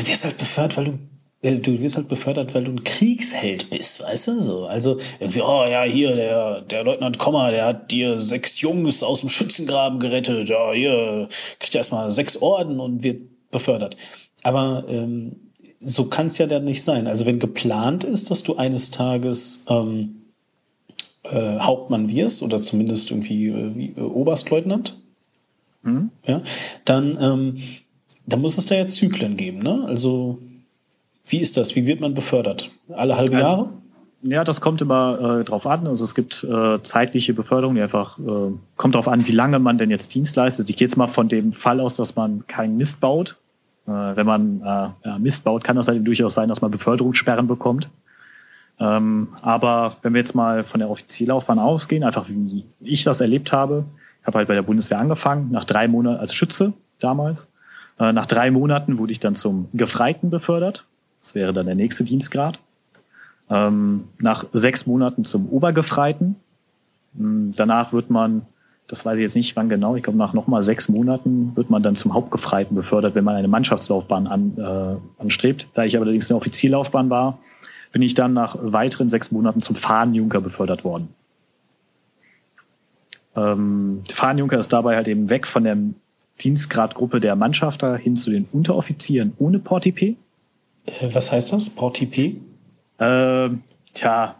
du wirst halt befördert, weil du äh, du wirst halt befördert, weil du ein Kriegsheld bist, weißt du? So, also irgendwie, oh ja, hier, der, der Leutnant Kommer, der hat dir sechs Jungs aus dem Schützengraben gerettet, ja, hier, kriegt erstmal sechs Orden und wird befördert. Aber ähm, so kann es ja dann nicht sein. Also wenn geplant ist, dass du eines Tages ähm, äh, Hauptmann wirst oder zumindest irgendwie äh, wie, äh, Oberstleutnant, mhm. ja, dann, ähm, dann muss es da ja Zyklen geben, ne? Also wie ist das? Wie wird man befördert? Alle halbe also, Jahre?
Ja, das kommt immer äh, drauf an. Also es gibt äh, zeitliche Beförderung, die einfach äh, kommt darauf an, wie lange man denn jetzt Dienst leistet. Ich gehe jetzt mal von dem Fall aus, dass man keinen Mist baut. Äh, wenn man äh, ja, Mist baut, kann das halt durchaus sein, dass man Beförderungssperren bekommt. Ähm, aber wenn wir jetzt mal von der Offizierlaufbahn ausgehen, einfach wie ich das erlebt habe, ich habe halt bei der Bundeswehr angefangen, nach drei Monaten als Schütze damals. Äh, nach drei Monaten wurde ich dann zum Gefreiten befördert. Das wäre dann der nächste Dienstgrad. Ähm, nach sechs Monaten zum Obergefreiten. Ähm, danach wird man, das weiß ich jetzt nicht wann genau, ich glaube nach nochmal sechs Monaten wird man dann zum Hauptgefreiten befördert, wenn man eine Mannschaftslaufbahn an, äh, anstrebt. Da ich allerdings eine Offizierlaufbahn war, bin ich dann nach weiteren sechs Monaten zum Fahnenjunker befördert worden. Ähm, Fahnenjunker ist dabei halt eben weg von der Dienstgradgruppe der Mannschafter hin zu den Unteroffizieren ohne Portipé.
Äh, was heißt das? Portipé?
Ähm, tja,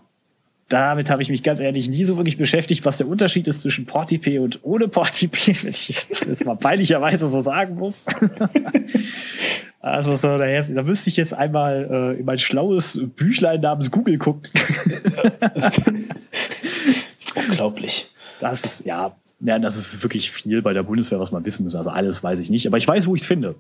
damit habe ich mich ganz ehrlich nie so wirklich beschäftigt, was der Unterschied ist zwischen Portipé und ohne Portipé, wenn ich das jetzt mal peinlicherweise so sagen muss. also so, da, da müsste ich jetzt einmal äh, in mein schlaues Büchlein namens Google gucken.
Unglaublich.
Das ja, ja, das ist wirklich viel bei der Bundeswehr, was man wissen muss. Also alles weiß ich nicht, aber ich weiß, wo ich es finde.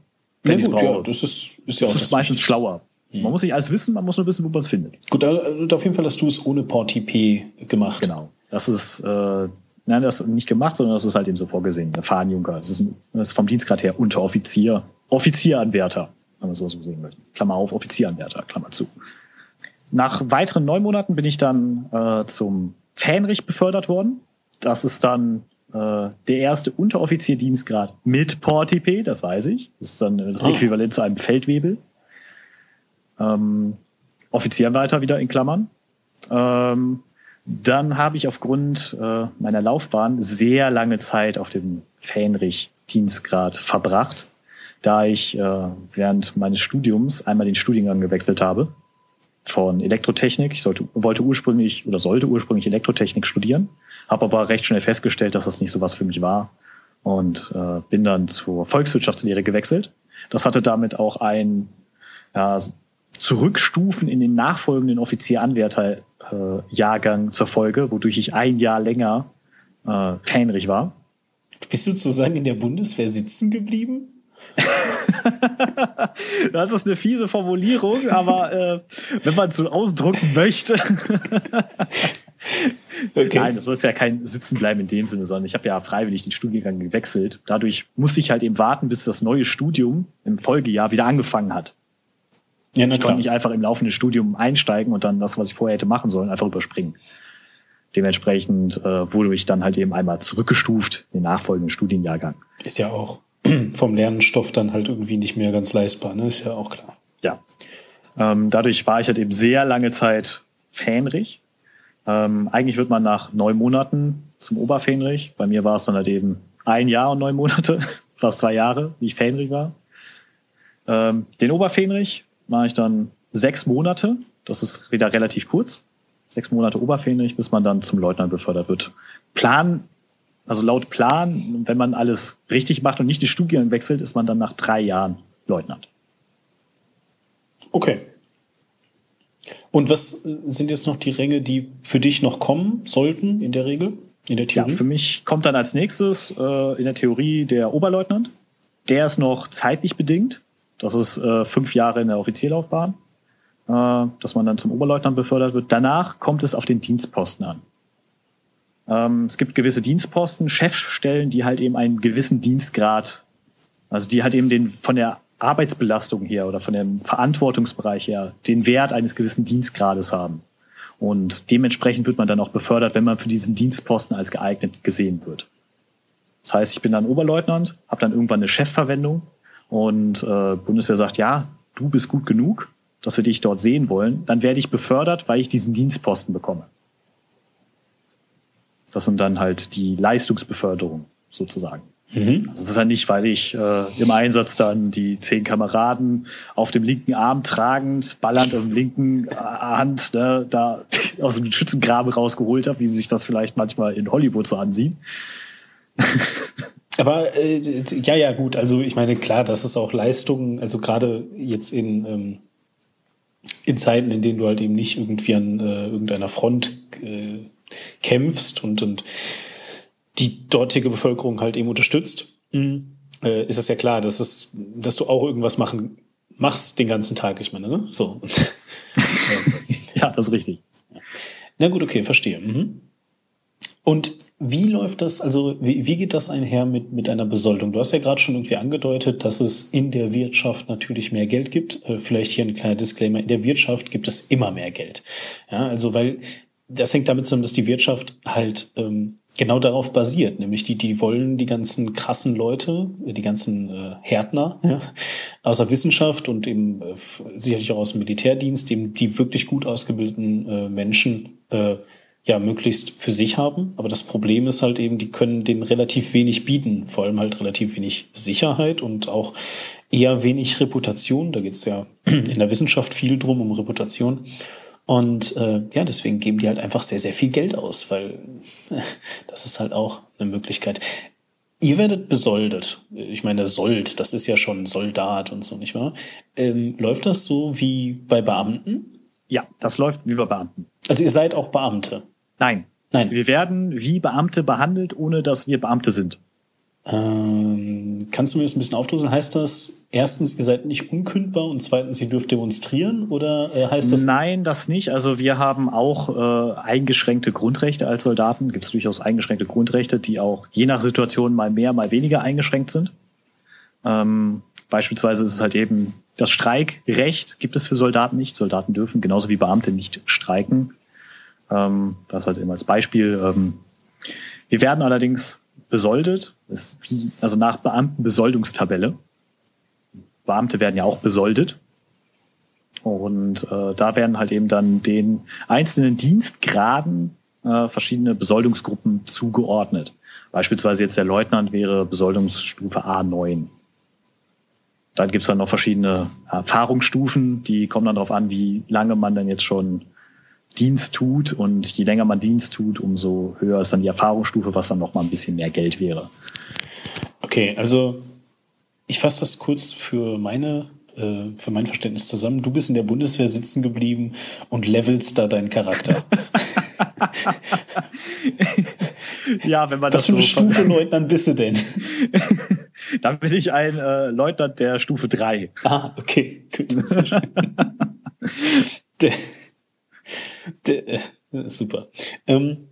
Ja, gut, ja, das ist, ist ja auch
das ist meistens schlauer. Mhm. Man muss nicht alles wissen, man muss nur wissen, wo man es findet.
Gut, und auf jeden Fall hast du es ohne Port-TP gemacht.
Genau. Das ist, äh, nein, das nicht gemacht, sondern das ist halt eben so vorgesehen. Der Fahnenjunker. Das ist, das ist vom Dienstgrad her Unteroffizier. Offizieranwärter, wenn man sowas so sehen möchte. Klammer auf, Offizieranwärter, Klammer zu. Nach weiteren neun Monaten bin ich dann äh, zum Fähnrich befördert worden. Das ist dann der erste Unteroffizierdienstgrad mit Portipé, das weiß ich. Das ist dann das oh. Äquivalent zu einem Feldwebel. Ähm, Offizierleiter wieder in Klammern. Ähm, dann habe ich aufgrund äh, meiner Laufbahn sehr lange Zeit auf dem Fähnrich-Dienstgrad verbracht, da ich äh, während meines Studiums einmal den Studiengang gewechselt habe von Elektrotechnik. Ich sollte, wollte ursprünglich oder sollte ursprünglich Elektrotechnik studieren habe aber recht schnell festgestellt, dass das nicht so was für mich war und äh, bin dann zur Volkswirtschaftslehre gewechselt. Das hatte damit auch ein ja, Zurückstufen in den nachfolgenden Offizieranwärterjahrgang äh, zur Folge, wodurch ich ein Jahr länger äh, Fähnrich war.
Bist du sozusagen in der Bundeswehr sitzen geblieben?
das ist eine fiese Formulierung, aber äh, wenn man es so ausdrücken möchte. Okay. Nein, das ist ja kein Sitzenbleiben in dem Sinne, sondern ich habe ja freiwillig den Studiengang gewechselt. Dadurch musste ich halt eben warten, bis das neue Studium im Folgejahr wieder angefangen hat. Ja, ich konnte nicht einfach im laufenden Studium einsteigen und dann das, was ich vorher hätte machen sollen, einfach überspringen. Dementsprechend äh, wurde ich dann halt eben einmal zurückgestuft in den nachfolgenden Studienjahrgang.
Ist ja auch vom Lernstoff dann halt irgendwie nicht mehr ganz leistbar, ne? Ist ja auch klar.
Ja. Ähm, dadurch war ich halt eben sehr lange Zeit fähnrig ähm, eigentlich wird man nach neun Monaten zum Oberfähnrich. Bei mir war es dann halt eben ein Jahr und neun Monate, fast zwei Jahre, wie ich Fähnrich war. Ähm, den Oberfähnrich mache ich dann sechs Monate. Das ist wieder relativ kurz. Sechs Monate Oberfähnrich, bis man dann zum Leutnant befördert wird. Plan, also laut Plan, wenn man alles richtig macht und nicht die Studiengang wechselt, ist man dann nach drei Jahren Leutnant.
Okay. Und was sind jetzt noch die Ränge, die für dich noch kommen sollten in der Regel?
In der Theorie? Ja, für mich kommt dann als nächstes äh, in der Theorie der Oberleutnant. Der ist noch zeitlich bedingt. Das ist äh, fünf Jahre in der Offizierlaufbahn, äh, dass man dann zum Oberleutnant befördert wird. Danach kommt es auf den Dienstposten an. Ähm, es gibt gewisse Dienstposten, Chefstellen, die halt eben einen gewissen Dienstgrad, also die halt eben den von der Arbeitsbelastung her oder von dem Verantwortungsbereich her den Wert eines gewissen Dienstgrades haben. Und dementsprechend wird man dann auch befördert, wenn man für diesen Dienstposten als geeignet gesehen wird. Das heißt, ich bin dann Oberleutnant, habe dann irgendwann eine Chefverwendung und äh, Bundeswehr sagt, ja, du bist gut genug, dass wir dich dort sehen wollen. Dann werde ich befördert, weil ich diesen Dienstposten bekomme. Das sind dann halt die Leistungsbeförderung sozusagen. Mhm. Also es ist ja nicht, weil ich äh, im Einsatz dann die zehn Kameraden auf dem linken Arm tragend, ballernd im linken äh, Hand ne, da aus dem Schützengraben rausgeholt habe, wie sich das vielleicht manchmal in Hollywood so ansieht.
Aber äh, ja, ja, gut. Also ich meine, klar, das ist auch Leistung. Also gerade jetzt in ähm, in Zeiten, in denen du halt eben nicht irgendwie an äh, irgendeiner Front äh, kämpfst und, und die dortige Bevölkerung halt eben unterstützt, mhm. äh, ist es ja klar, dass es, dass du auch irgendwas machen machst den ganzen Tag. Ich meine, ne? So.
ja, das ist richtig.
Na gut, okay, verstehe. Mhm. Und wie läuft das, also wie, wie geht das einher mit, mit einer Besoldung? Du hast ja gerade schon irgendwie angedeutet, dass es in der Wirtschaft natürlich mehr Geld gibt. Äh, vielleicht hier ein kleiner Disclaimer. In der Wirtschaft gibt es immer mehr Geld. Ja, also weil das hängt damit zusammen, dass die Wirtschaft halt ähm, genau darauf basiert, nämlich die, die wollen die ganzen krassen Leute, die ganzen äh, Härtner ja, aus der Wissenschaft und eben äh, sicherlich auch aus dem Militärdienst, eben die wirklich gut ausgebildeten äh, Menschen äh, ja möglichst für sich haben. Aber das Problem ist halt eben, die können denen relativ wenig bieten, vor allem halt relativ wenig Sicherheit und auch eher wenig Reputation. Da geht es ja in der Wissenschaft viel drum um Reputation. Und äh, ja, deswegen geben die halt einfach sehr, sehr viel Geld aus, weil das ist halt auch eine Möglichkeit. Ihr werdet besoldet. Ich meine, Sold, das ist ja schon Soldat und so, nicht wahr? Ähm, läuft das so wie bei Beamten?
Ja, das läuft wie bei Beamten.
Also ihr seid auch Beamte?
Nein. Nein. Wir werden wie Beamte behandelt, ohne dass wir Beamte sind.
Ähm, kannst du mir das ein bisschen aufdröseln? Heißt das, erstens, ihr seid nicht unkündbar und zweitens, ihr dürft demonstrieren oder äh, heißt das?
Nein, das nicht. Also wir haben auch äh, eingeschränkte Grundrechte als Soldaten. Gibt es durchaus eingeschränkte Grundrechte, die auch je nach Situation mal mehr, mal weniger eingeschränkt sind. Ähm, beispielsweise ist es halt eben das Streikrecht gibt es für Soldaten nicht. Soldaten dürfen genauso wie Beamte nicht streiken. Ähm, das halt eben als Beispiel. Ähm, wir werden allerdings besoldet, ist wie, also nach Beamtenbesoldungstabelle. Beamte werden ja auch besoldet. Und äh, da werden halt eben dann den einzelnen Dienstgraden äh, verschiedene Besoldungsgruppen zugeordnet. Beispielsweise jetzt der Leutnant wäre Besoldungsstufe A9. Dann gibt's dann noch verschiedene Erfahrungsstufen, die kommen dann darauf an, wie lange man dann jetzt schon Dienst tut und je länger man Dienst tut, umso höher ist dann die Erfahrungsstufe, was dann noch mal ein bisschen mehr Geld wäre.
Okay, also ich fasse das kurz für meine äh, für mein Verständnis zusammen. Du bist in der Bundeswehr sitzen geblieben und levelst da deinen Charakter.
ja, wenn man
das, das für eine so Stufe Leutnant bist du denn?
Dann bin ich ein äh, Leutnant der Stufe 3.
Ah, okay, gut. der, super. Ähm,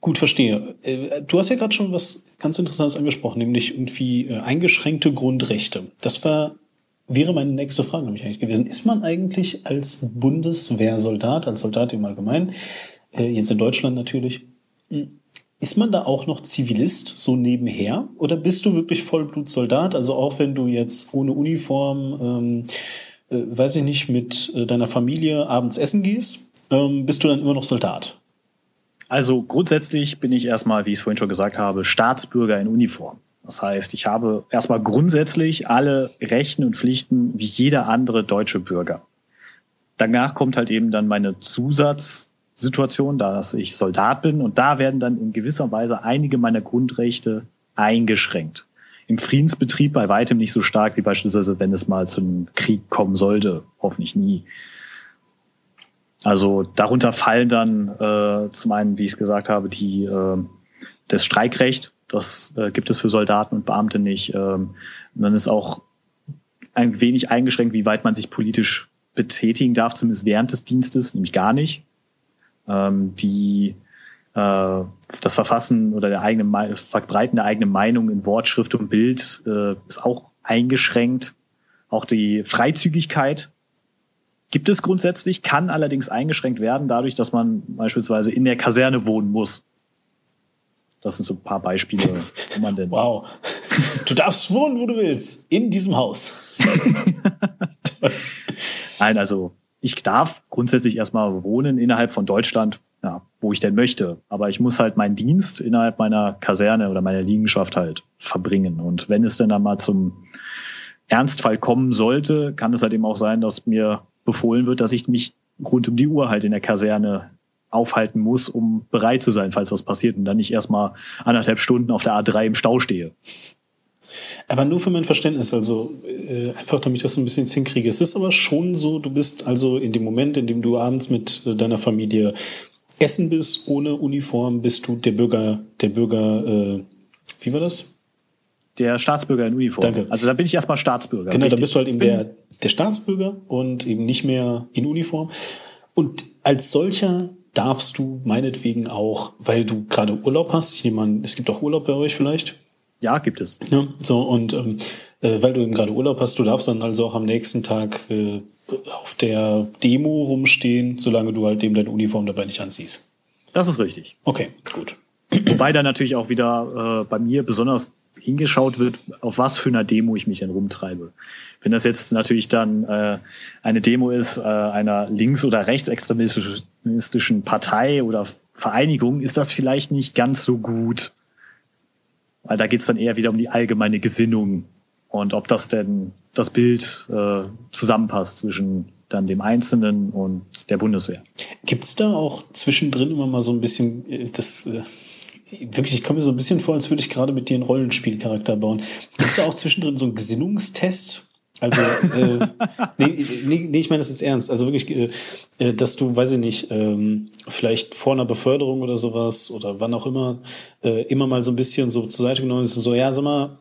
gut, verstehe. Äh, du hast ja gerade schon was ganz Interessantes angesprochen, nämlich irgendwie äh, eingeschränkte Grundrechte. Das war wäre meine nächste Frage nämlich eigentlich gewesen. Ist man eigentlich als Bundeswehrsoldat, als Soldat im Allgemeinen, äh, jetzt in Deutschland natürlich, hm, ist man da auch noch Zivilist, so nebenher? Oder bist du wirklich Vollblutsoldat? Also auch wenn du jetzt ohne Uniform, ähm, äh, weiß ich nicht, mit äh, deiner Familie abends essen gehst? ähm, bist du dann immer noch Soldat?
Also grundsätzlich bin ich erstmal, wie ich es vorhin schon gesagt habe, Staatsbürger in Uniform. Das heißt, ich habe erstmal grundsätzlich alle Rechten und Pflichten wie jeder andere deutsche Bürger. Danach kommt halt eben dann meine Zusatzsituation, dass ich Soldat bin und da werden dann in gewisser Weise einige meiner Grundrechte eingeschränkt. Im Friedensbetrieb bei weitem nicht so stark wie beispielsweise, wenn es mal zu einem Krieg kommen sollte, hoffentlich nie. Also darunter fallen dann äh, zum einen, wie ich es gesagt habe, die äh, das Streikrecht. Das äh, gibt es für Soldaten und Beamte nicht. Ähm, dann ist auch ein wenig eingeschränkt, wie weit man sich politisch betätigen darf, zumindest während des Dienstes, nämlich gar nicht. Ähm, die das Verfassen oder der eigene Verbreiten der eigenen Meinung in Wort, Schrift und Bild äh, ist auch eingeschränkt. Auch die Freizügigkeit gibt es grundsätzlich, kann allerdings eingeschränkt werden dadurch, dass man beispielsweise in der Kaserne wohnen muss. Das sind so ein paar Beispiele, wo man denn.
Wow. Du darfst wohnen, wo du willst. In diesem Haus.
Nein, also ich darf grundsätzlich erstmal wohnen innerhalb von Deutschland, ja, wo ich denn möchte. Aber ich muss halt meinen Dienst innerhalb meiner Kaserne oder meiner Liegenschaft halt verbringen. Und wenn es denn dann mal zum Ernstfall kommen sollte, kann es halt eben auch sein, dass mir befohlen wird, dass ich mich rund um die Uhr halt in der Kaserne aufhalten muss, um bereit zu sein, falls was passiert und dann nicht erstmal anderthalb Stunden auf der A3 im Stau stehe.
Aber nur für mein Verständnis, also äh, einfach damit ich das ein bisschen hinkriege. Es ist aber schon so, du bist also in dem Moment, in dem du abends mit äh, deiner Familie essen bist, ohne Uniform, bist du der Bürger, der Bürger, äh, wie war das?
Der Staatsbürger in Uniform.
Danke.
Also da bin ich erstmal Staatsbürger.
Genau, richtig. da bist du halt eben der, der Staatsbürger und eben nicht mehr in Uniform. Und als solcher darfst du meinetwegen auch, weil du gerade Urlaub hast, ich nehme an, es gibt auch Urlaub bei euch vielleicht.
Ja, gibt es.
Ja, so, und ähm, äh, weil du eben gerade Urlaub hast, du darfst dann also auch am nächsten Tag äh, auf der Demo rumstehen, solange du halt eben deine Uniform dabei nicht anziehst.
Das ist richtig.
Okay, gut.
Wobei da natürlich auch wieder äh, bei mir besonders hingeschaut wird, auf was für einer Demo ich mich denn rumtreibe. Wenn das jetzt natürlich dann äh, eine Demo ist äh, einer links- oder rechtsextremistischen Partei oder Vereinigung, ist das vielleicht nicht ganz so gut. Weil da geht's dann eher wieder um die allgemeine Gesinnung und ob das denn das Bild äh, zusammenpasst zwischen dann dem Einzelnen und der Bundeswehr.
Gibt's da auch zwischendrin immer mal so ein bisschen äh, das äh, wirklich, ich komme mir so ein bisschen vor, als würde ich gerade mit dir einen Rollenspielcharakter bauen. Gibt's da auch zwischendrin so einen Gesinnungstest? Also, äh, nee, nee, nee, ich meine das jetzt ernst. Also wirklich, äh, äh, dass du, weiß ich nicht, ähm, vielleicht vor einer Beförderung oder sowas oder wann auch immer, äh, immer mal so ein bisschen so zur Seite genommen ist, so, ja, sag mal,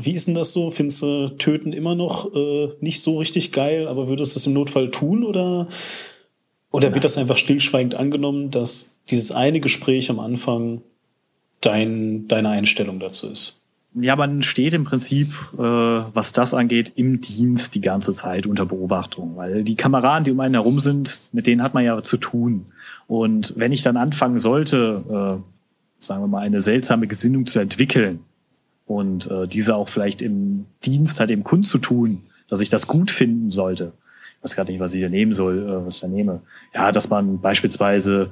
wie ist denn das so? Findest du Töten immer noch äh, nicht so richtig geil, aber würdest du es im Notfall tun oder, oder wird das einfach stillschweigend angenommen, dass dieses eine Gespräch am Anfang dein, deine Einstellung dazu ist?
Ja, man steht im Prinzip, äh, was das angeht, im Dienst die ganze Zeit unter Beobachtung, weil die Kameraden, die um einen herum sind, mit denen hat man ja zu tun. Und wenn ich dann anfangen sollte, äh, sagen wir mal, eine seltsame Gesinnung zu entwickeln und äh, diese auch vielleicht im Dienst halt eben kundzutun, dass ich das gut finden sollte, ich weiß gerade nicht, was ich da nehmen soll, äh, was ich da nehme. Ja, dass man beispielsweise,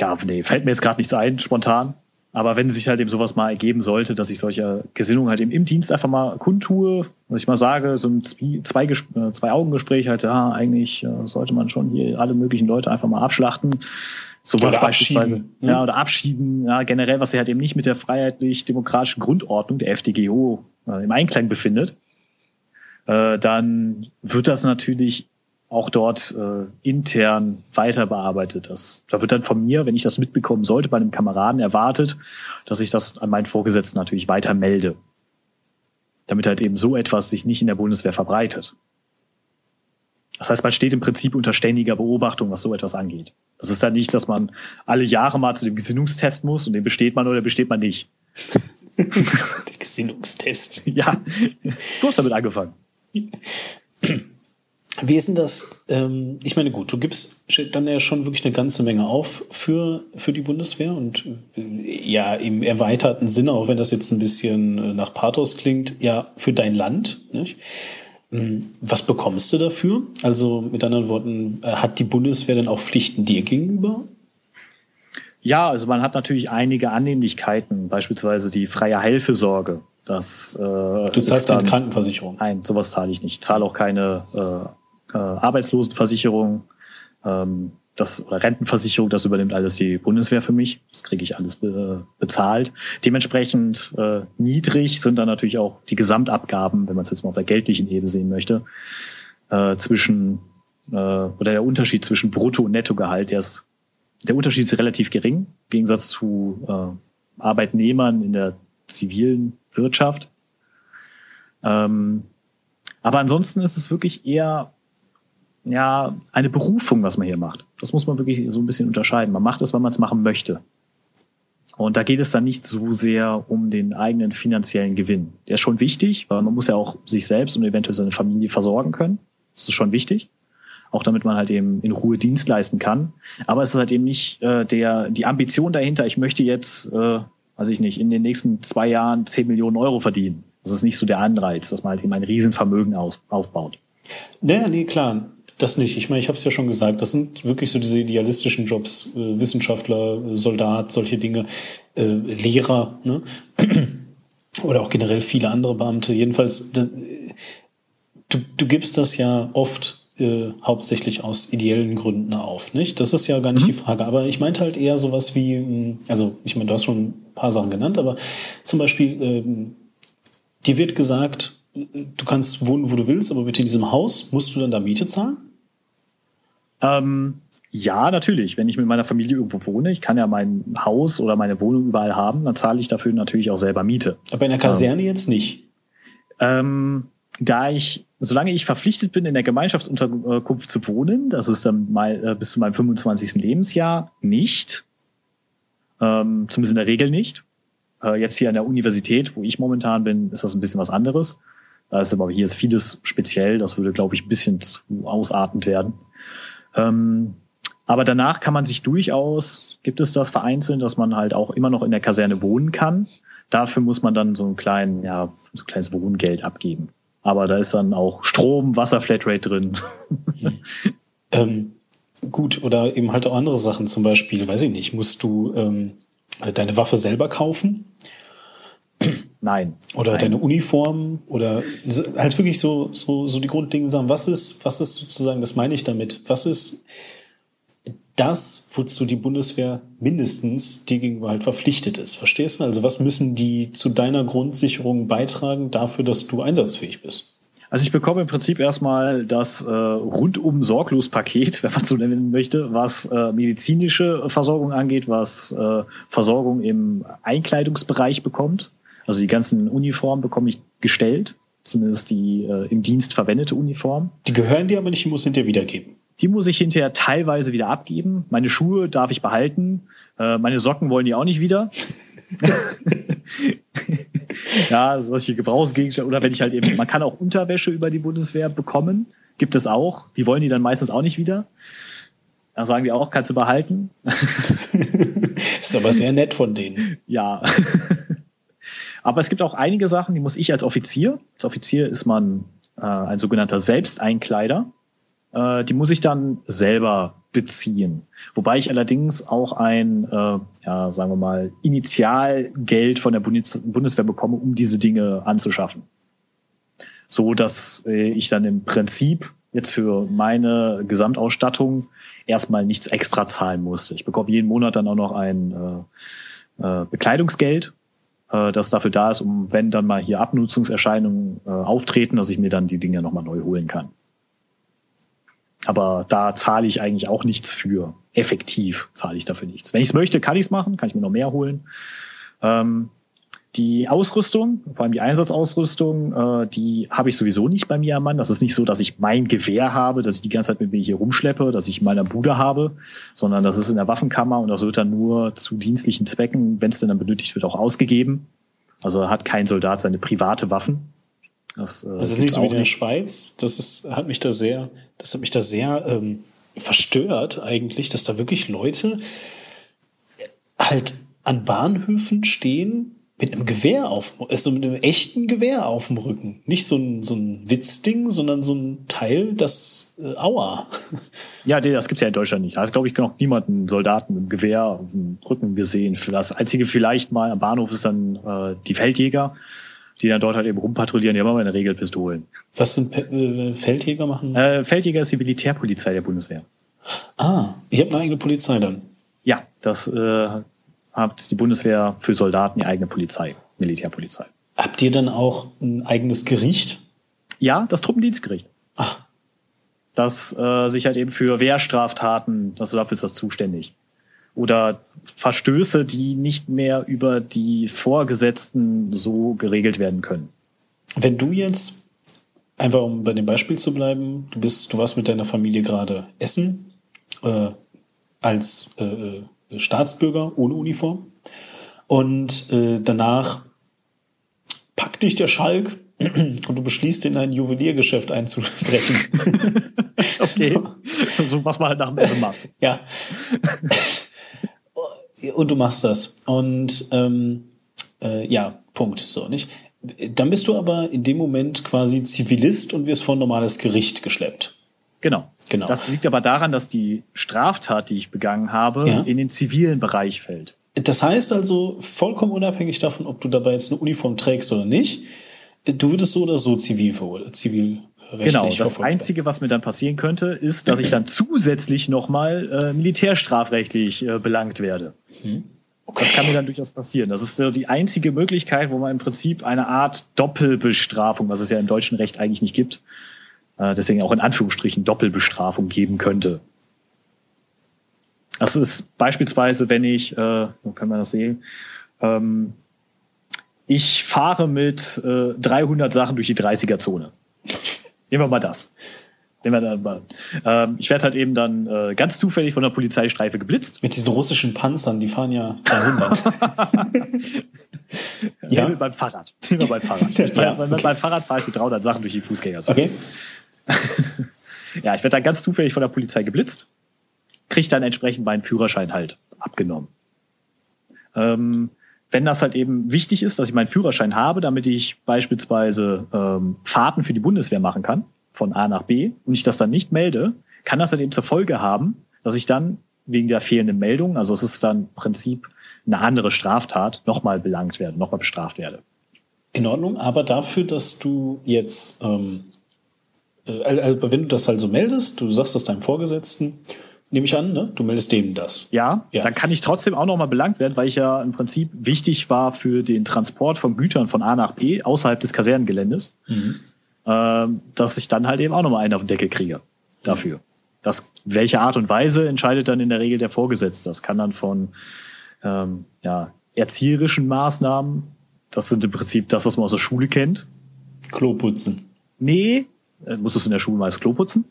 ja, nee, fällt mir jetzt gerade nichts ein, spontan. Aber wenn sich halt eben sowas mal ergeben sollte, dass ich solche Gesinnungen halt eben im Dienst einfach mal kundtue, was ich mal sage, so ein zwei, äh, halt, ja, eigentlich äh, sollte man schon hier alle möglichen Leute einfach mal abschlachten. Sowas oder beispielsweise. Ne? Ja, oder abschieben, ja, generell, was sich halt eben nicht mit der freiheitlich-demokratischen Grundordnung der FDGO äh, im Einklang befindet, äh, dann wird das natürlich auch dort äh, intern weiter bearbeitet. Das, da wird dann von mir, wenn ich das mitbekommen sollte, bei einem Kameraden erwartet, dass ich das an meinen Vorgesetzten natürlich weiter melde. Damit halt eben so etwas sich nicht in der Bundeswehr verbreitet. Das heißt, man steht im Prinzip unter ständiger Beobachtung, was so etwas angeht. Das ist dann nicht, dass man alle Jahre mal zu dem Gesinnungstest muss und den besteht man oder besteht man nicht.
der Gesinnungstest.
Ja, du hast damit angefangen.
Wie ist denn das? Ähm, ich meine, gut, du gibst dann ja schon wirklich eine ganze Menge auf für, für die Bundeswehr und äh, ja, im erweiterten Sinne, auch wenn das jetzt ein bisschen äh, nach Pathos klingt, ja, für dein Land. Nicht? Hm, was bekommst du dafür? Also mit anderen Worten, äh, hat die Bundeswehr denn auch Pflichten dir gegenüber?
Ja, also man hat natürlich einige Annehmlichkeiten, beispielsweise die freie Heilfürsorge. Das,
äh, du zahlst keine Krankenversicherung?
Nein, sowas zahle ich nicht. Ich zahle auch keine äh, äh, Arbeitslosenversicherung, ähm, das oder Rentenversicherung, das übernimmt alles die Bundeswehr für mich. Das kriege ich alles be bezahlt. Dementsprechend äh, niedrig sind dann natürlich auch die Gesamtabgaben, wenn man es jetzt mal auf der geldlichen Ebene sehen möchte, äh, zwischen äh, oder der Unterschied zwischen Brutto- und Nettogehalt, der ist, der Unterschied ist relativ gering, im Gegensatz zu äh, Arbeitnehmern in der zivilen Wirtschaft. Ähm, aber ansonsten ist es wirklich eher ja eine Berufung, was man hier macht. Das muss man wirklich so ein bisschen unterscheiden. Man macht es, weil man es machen möchte. Und da geht es dann nicht so sehr um den eigenen finanziellen Gewinn. Der ist schon wichtig, weil man muss ja auch sich selbst und eventuell seine Familie versorgen können. Das ist schon wichtig. Auch damit man halt eben in Ruhe Dienst leisten kann. Aber es ist halt eben nicht äh, der, die Ambition dahinter, ich möchte jetzt, äh, weiß ich nicht, in den nächsten zwei Jahren 10 Millionen Euro verdienen. Das ist nicht so der Anreiz, dass man halt eben ein Riesenvermögen aus, aufbaut.
Naja, nee, klar. Das nicht. Ich meine, ich habe es ja schon gesagt, das sind wirklich so diese idealistischen Jobs, äh, Wissenschaftler, Soldat, solche Dinge, äh, Lehrer, ne? oder auch generell viele andere Beamte. Jedenfalls, du, du gibst das ja oft äh, hauptsächlich aus ideellen Gründen auf, nicht? Das ist ja gar nicht mhm. die Frage. Aber ich meinte halt eher sowas wie, hm, also ich meine, du hast schon ein paar Sachen genannt, aber zum Beispiel, ähm, dir wird gesagt, du kannst wohnen, wo du willst, aber bitte in diesem Haus musst du dann da Miete zahlen?
Ähm, ja, natürlich. Wenn ich mit meiner Familie irgendwo wohne, ich kann ja mein Haus oder meine Wohnung überall haben, dann zahle ich dafür natürlich auch selber Miete.
Aber in der Kaserne ähm, jetzt nicht.
Ähm, da ich, solange ich verpflichtet bin, in der Gemeinschaftsunterkunft zu wohnen, das ist dann mal äh, bis zu meinem 25. Lebensjahr nicht, ähm, zumindest in der Regel nicht. Äh, jetzt hier an der Universität, wo ich momentan bin, ist das ein bisschen was anderes. Da ist aber hier ist vieles speziell. Das würde, glaube ich, ein bisschen zu ausartend werden. Ähm, aber danach kann man sich durchaus, gibt es das vereinzelt, dass man halt auch immer noch in der Kaserne wohnen kann. Dafür muss man dann so ein kleinen, ja, so ein kleines Wohngeld abgeben. Aber da ist dann auch Strom, Wasser, Flatrate drin.
ähm, gut, oder eben halt auch andere Sachen, zum Beispiel, weiß ich nicht, musst du ähm, deine Waffe selber kaufen?
Nein.
Oder
Nein.
deine Uniform oder halt wirklich so, so, so die grundlegenden Sachen. Was ist, was ist sozusagen, das meine ich damit? Was ist das, wozu die Bundeswehr mindestens dir gegenüber halt verpflichtet ist? Verstehst du? Also was müssen die zu deiner Grundsicherung beitragen dafür, dass du einsatzfähig bist?
Also ich bekomme im Prinzip erstmal das äh, rundum sorglos Paket, wenn man so nennen möchte, was äh, medizinische Versorgung angeht, was äh, Versorgung im Einkleidungsbereich bekommt. Also die ganzen Uniformen bekomme ich gestellt, zumindest die äh, im Dienst verwendete Uniform.
Die gehören dir aber nicht, die muss hinterher wiedergeben.
Die muss ich hinterher teilweise wieder abgeben. Meine Schuhe darf ich behalten. Äh, meine Socken wollen die auch nicht wieder. ja, solche Gebrauchsgegenstände. Oder wenn ich halt eben, man kann auch Unterwäsche über die Bundeswehr bekommen. Gibt es auch. Die wollen die dann meistens auch nicht wieder. Da sagen die auch, kannst du behalten.
ist aber sehr nett von denen.
Ja. Aber es gibt auch einige Sachen, die muss ich als Offizier, als Offizier ist man äh, ein sogenannter Selbsteinkleider, äh, die muss ich dann selber beziehen. Wobei ich allerdings auch ein, äh, ja, sagen wir mal, Initialgeld von der Bundes Bundeswehr bekomme, um diese Dinge anzuschaffen. So dass äh, ich dann im Prinzip jetzt für meine Gesamtausstattung erstmal nichts extra zahlen musste. Ich bekomme jeden Monat dann auch noch ein äh, äh, Bekleidungsgeld äh, das dafür da ist, um wenn dann mal hier Abnutzungserscheinungen äh, auftreten, dass ich mir dann die Dinge nochmal neu holen kann. Aber da zahle ich eigentlich auch nichts für. Effektiv zahle ich dafür nichts. Wenn ich es möchte, kann ich es machen, kann ich mir noch mehr holen. Ähm, die Ausrüstung, vor allem die Einsatzausrüstung, äh, die habe ich sowieso nicht bei mir am Mann. Das ist nicht so, dass ich mein Gewehr habe, dass ich die ganze Zeit mit mir hier rumschleppe, dass ich meiner Bude habe, sondern das ist in der Waffenkammer und das wird dann nur zu dienstlichen Zwecken, wenn es denn dann benötigt wird, auch ausgegeben. Also hat kein Soldat seine private Waffen.
Das, äh, das ist nicht so wie in der Schweiz. Das ist, hat mich da sehr, das hat mich da sehr ähm, verstört eigentlich, dass da wirklich Leute halt an Bahnhöfen stehen mit einem Gewehr auf, also mit einem echten Gewehr auf dem Rücken. Nicht so ein, so ein Witzding, sondern so ein Teil, das, äh, aua.
Ja, das gibt's ja in Deutschland nicht. Da hat, glaube ich, noch niemanden Soldaten mit einem Gewehr auf dem Rücken gesehen. Das einzige vielleicht mal am Bahnhof ist dann äh, die Feldjäger, die dann dort halt eben rumpatrouillieren. Die haben aber in der Regel Pistolen.
Was sind Pe äh, Feldjäger machen?
Äh, Feldjäger ist die Militärpolizei der Bundeswehr.
Ah, ich habe eine eigene Polizei dann.
Ja, das äh, hat die Bundeswehr für Soldaten die eigene Polizei, Militärpolizei.
Habt ihr dann auch ein eigenes Gericht?
Ja, das Truppendienstgericht.
Ach.
dass äh, sich halt eben für Wehrstraftaten, dass dafür ist das zuständig. Oder Verstöße, die nicht mehr über die Vorgesetzten so geregelt werden können.
Wenn du jetzt, einfach um bei dem Beispiel zu bleiben, du bist, du warst mit deiner Familie gerade essen, äh, als äh, äh Staatsbürger ohne Uniform. Und äh, danach packt dich der Schalk und du beschließt, in ein Juweliergeschäft einzubrechen.
okay. So. so. was man halt nach dem Essen macht.
Ja. Und du machst das. Und ähm, äh, ja, Punkt. So, nicht? Dann bist du aber in dem Moment quasi Zivilist und wirst vor ein normales Gericht geschleppt.
Genau. Genau. Das liegt aber daran, dass die Straftat, die ich begangen habe, ja. in den zivilen Bereich fällt.
Das heißt also, vollkommen unabhängig davon, ob du dabei jetzt eine Uniform trägst oder nicht, du würdest so oder so zivil, zivil
Genau, das Einzige, was mir dann passieren könnte, ist, dass ich dann zusätzlich nochmal äh, militärstrafrechtlich äh, belangt werde. Mhm. Okay. Das kann mir dann durchaus passieren. Das ist so die einzige Möglichkeit, wo man im Prinzip eine Art Doppelbestrafung, was es ja im deutschen Recht eigentlich nicht gibt, äh, deswegen auch in Anführungsstrichen Doppelbestrafung geben könnte. Das ist beispielsweise, wenn ich, äh, wo kann man das sehen, ähm, ich fahre mit äh, 300 Sachen durch die 30er-Zone. Nehmen wir mal das. Nehmen wir dann mal. Ähm, ich werde halt eben dann äh, ganz zufällig von der Polizeistreife geblitzt.
Mit diesen russischen Panzern, die fahren ja 300.
ja. Nehmen wir beim Fahrrad. Nehmen wir beim Fahrrad. Ich, ja, okay. Beim Fahrrad fahre ich mit 300 Sachen durch die Fußgängerzone.
Okay.
ja, ich werde dann ganz zufällig von der Polizei geblitzt kriege dann entsprechend meinen Führerschein halt abgenommen. Ähm, wenn das halt eben wichtig ist, dass ich meinen Führerschein habe, damit ich beispielsweise ähm, Fahrten für die Bundeswehr machen kann, von A nach B, und ich das dann nicht melde, kann das halt eben zur Folge haben, dass ich dann wegen der fehlenden Meldung, also es ist dann im Prinzip eine andere Straftat, nochmal belangt werde, nochmal bestraft werde.
In Ordnung, aber dafür, dass du jetzt, ähm, äh, also wenn du das halt so meldest, du sagst das deinem Vorgesetzten, nehme ich an, ne? Du meldest dem das.
Ja, ja, dann kann ich trotzdem auch nochmal belangt werden, weil ich ja im Prinzip wichtig war für den Transport von Gütern von A nach B außerhalb des Kasernengeländes, mhm. ähm, dass ich dann halt eben auch nochmal einen auf den Deckel kriege dafür. Mhm. Das, welche Art und Weise entscheidet dann in der Regel der Vorgesetzte. Das kann dann von ähm, ja, erzieherischen Maßnahmen, das sind im Prinzip das, was man aus der Schule kennt.
Klo putzen.
Nee, musstest du in der Schule mal das Klo putzen?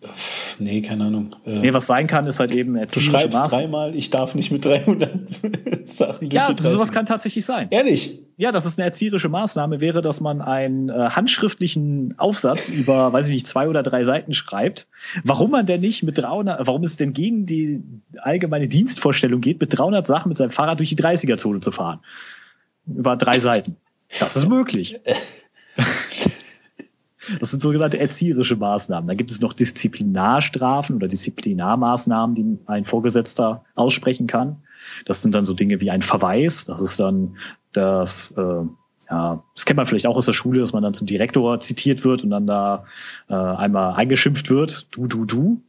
Nee, keine Ahnung.
Äh, nee, was sein kann, ist halt eben
Du schreibst Maß. dreimal, ich darf nicht mit 300 Sachen
Ja, sowas kann tatsächlich sein.
Ehrlich?
Ja, das ist eine erzieherische Maßnahme, wäre, dass man einen äh, handschriftlichen Aufsatz über, weiß ich nicht, zwei oder drei Seiten schreibt. Warum man denn nicht mit 300, warum es denn gegen die allgemeine Dienstvorstellung geht, mit 300 Sachen mit seinem Fahrrad durch die 30er-Zone zu fahren? Über drei Seiten. Das ist möglich. Das sind sogenannte erzieherische Maßnahmen. Da gibt es noch Disziplinarstrafen oder Disziplinarmaßnahmen, die ein Vorgesetzter aussprechen kann. Das sind dann so Dinge wie ein Verweis. Das ist dann das, äh, ja, das kennt man vielleicht auch aus der Schule, dass man dann zum Direktor zitiert wird und dann da äh, einmal eingeschimpft wird, du, du, du.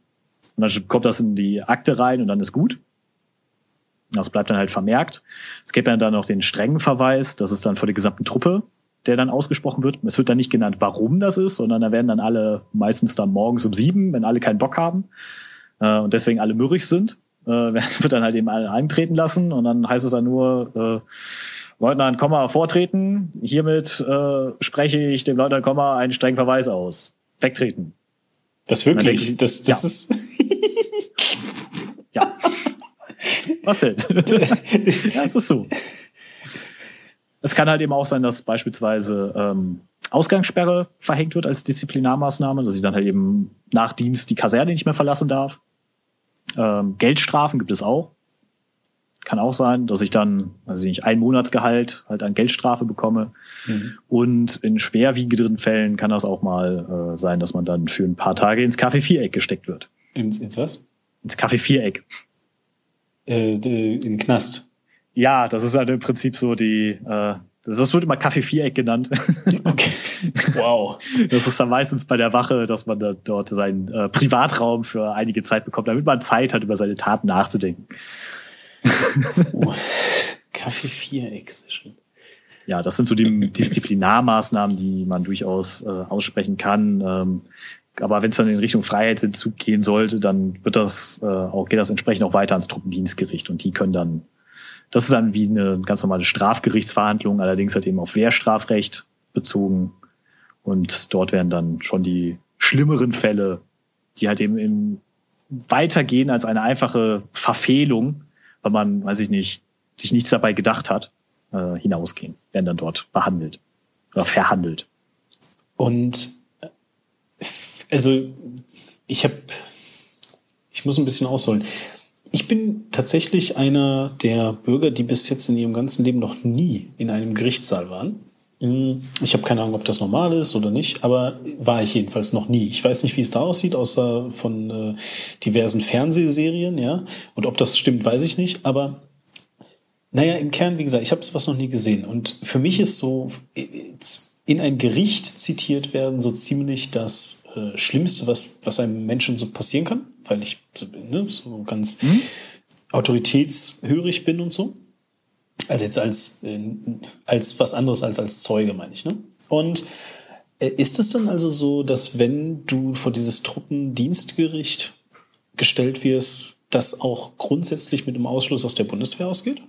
Und dann kommt das in die Akte rein und dann ist gut. Das bleibt dann halt vermerkt. Es gibt dann noch den strengen Verweis, das ist dann vor der gesamten Truppe der dann ausgesprochen wird. Es wird dann nicht genannt, warum das ist, sondern da werden dann alle meistens dann morgens um sieben, wenn alle keinen Bock haben äh, und deswegen alle mürrig sind, äh, wird dann halt eben alle eintreten lassen und dann heißt es dann nur, äh, Leutnant Komma vortreten. Hiermit äh, spreche ich dem Leutnant Komma einen strengen Verweis aus. Wegtreten.
Das wirklich? Ich, das das ja. ist.
ja. Was denn? ja, es ist so. Es kann halt eben auch sein, dass beispielsweise ähm, Ausgangssperre verhängt wird als Disziplinarmaßnahme, dass ich dann halt eben nach Dienst die Kaserne nicht mehr verlassen darf. Ähm, Geldstrafen gibt es auch. Kann auch sein, dass ich dann, also nicht ein Monatsgehalt halt an Geldstrafe bekomme. Mhm. Und in schwerwiegenderen Fällen kann das auch mal äh, sein, dass man dann für ein paar Tage ins Kaffee-Viereck gesteckt wird.
Ins, ins was?
Ins Kaffee-Viereck.
Äh, in Knast.
Ja, das ist halt im Prinzip so die, äh, das wird immer Kaffee-Viereck genannt.
Okay. Wow.
Das ist dann meistens bei der Wache, dass man da dort seinen äh, Privatraum für einige Zeit bekommt, damit man Zeit hat, über seine Taten nachzudenken.
Oh. Kaffee-Viereck,
Ja, das sind so die Disziplinarmaßnahmen, die man durchaus äh, aussprechen kann. Ähm, aber wenn es dann in Richtung Freiheitsentzug gehen sollte, dann wird das äh, auch geht das entsprechend auch weiter ans Truppendienstgericht und die können dann das ist dann wie eine ganz normale Strafgerichtsverhandlung, allerdings halt eben auf Wehrstrafrecht bezogen und dort werden dann schon die schlimmeren Fälle, die halt eben im weitergehen als eine einfache Verfehlung, weil man, weiß ich nicht, sich nichts dabei gedacht hat, äh, hinausgehen, werden dann dort behandelt oder verhandelt.
Und also ich habe, ich muss ein bisschen ausholen. Ich bin tatsächlich einer der Bürger, die bis jetzt in ihrem ganzen Leben noch nie in einem Gerichtssaal waren. Hm, ich habe keine Ahnung, ob das normal ist oder nicht, aber war ich jedenfalls noch nie. Ich weiß nicht, wie es da aussieht, außer von äh, diversen Fernsehserien, ja. Und ob das stimmt, weiß ich nicht. Aber naja, im Kern, wie gesagt, ich habe sowas noch nie gesehen. Und für mich ist so in ein Gericht zitiert werden so ziemlich das äh, Schlimmste, was, was einem Menschen so passieren kann, weil ich ne, so ganz mhm. autoritätshörig bin und so. Also jetzt als, äh, als was anderes als als Zeuge, meine ich. Ne? Und äh, ist es dann also so, dass wenn du vor dieses Truppendienstgericht gestellt wirst, das auch grundsätzlich mit einem Ausschluss aus der Bundeswehr ausgeht?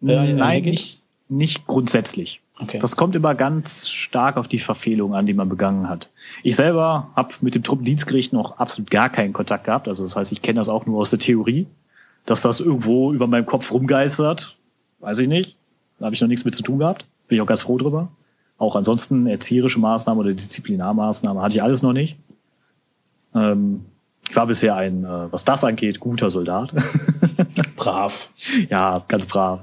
Nein, nicht, nicht grundsätzlich. Okay. Das kommt immer ganz stark auf die Verfehlung an, die man begangen hat. Ich selber habe mit dem Truppendienstgericht noch absolut gar keinen Kontakt gehabt. Also das heißt, ich kenne das auch nur aus der Theorie, dass das irgendwo über meinem Kopf rumgeistert weiß ich nicht. Da habe ich noch nichts mit zu tun gehabt. Bin ich auch ganz froh drüber. Auch ansonsten erzieherische Maßnahmen oder Disziplinarmaßnahmen hatte ich alles noch nicht. Ähm, ich war bisher ein, äh, was das angeht, guter Soldat.
brav.
Ja, ganz brav.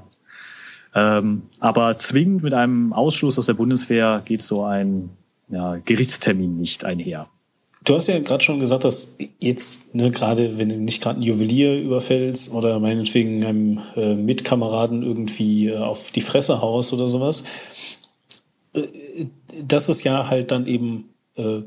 Ähm, aber zwingend mit einem Ausschluss aus der Bundeswehr geht so ein ja, Gerichtstermin nicht einher.
Du hast ja gerade schon gesagt, dass jetzt, ne, gerade wenn du nicht gerade einen Juwelier überfällst oder meinetwegen einem äh, Mitkameraden irgendwie äh, auf die Fresse haust oder sowas, äh, das ist ja halt dann eben äh,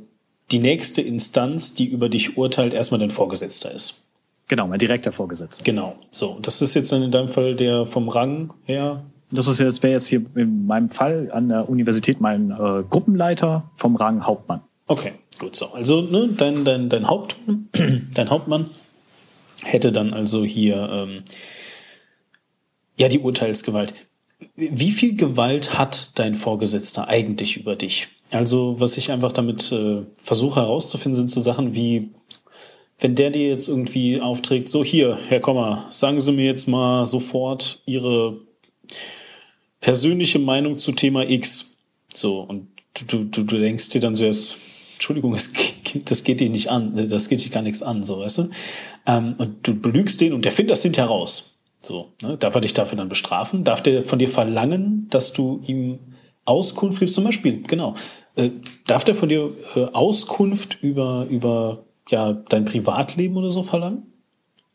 die nächste Instanz, die über dich urteilt, erstmal dein Vorgesetzter ist.
Genau, mein direkter Vorgesetzter.
Genau, so. Das ist jetzt dann in deinem Fall der vom Rang her.
Das ist jetzt, wäre jetzt hier in meinem Fall an der Universität mein äh, Gruppenleiter vom Rang Hauptmann.
Okay. Gut, so. Also, ne, dein, dein, dein, Hauptmann, dein Hauptmann hätte dann also hier ähm, ja die Urteilsgewalt. Wie viel Gewalt hat dein Vorgesetzter eigentlich über dich? Also, was ich einfach damit äh, versuche herauszufinden, sind so Sachen wie, wenn der dir jetzt irgendwie aufträgt, so hier, Herr Kommer, sagen Sie mir jetzt mal sofort Ihre persönliche Meinung zu Thema X. So, und du, du, du denkst dir dann so erst, Entschuldigung, es, das geht dich nicht an, das geht dich gar nichts an, so, weißt du? Ähm, und du belügst den und der findet das hinterher raus. So, ne? Darf er dich dafür dann bestrafen? Darf der von dir verlangen, dass du ihm Auskunft gibst? Zum Beispiel, genau. Äh, darf der von dir äh, Auskunft über, über ja, dein Privatleben oder so verlangen?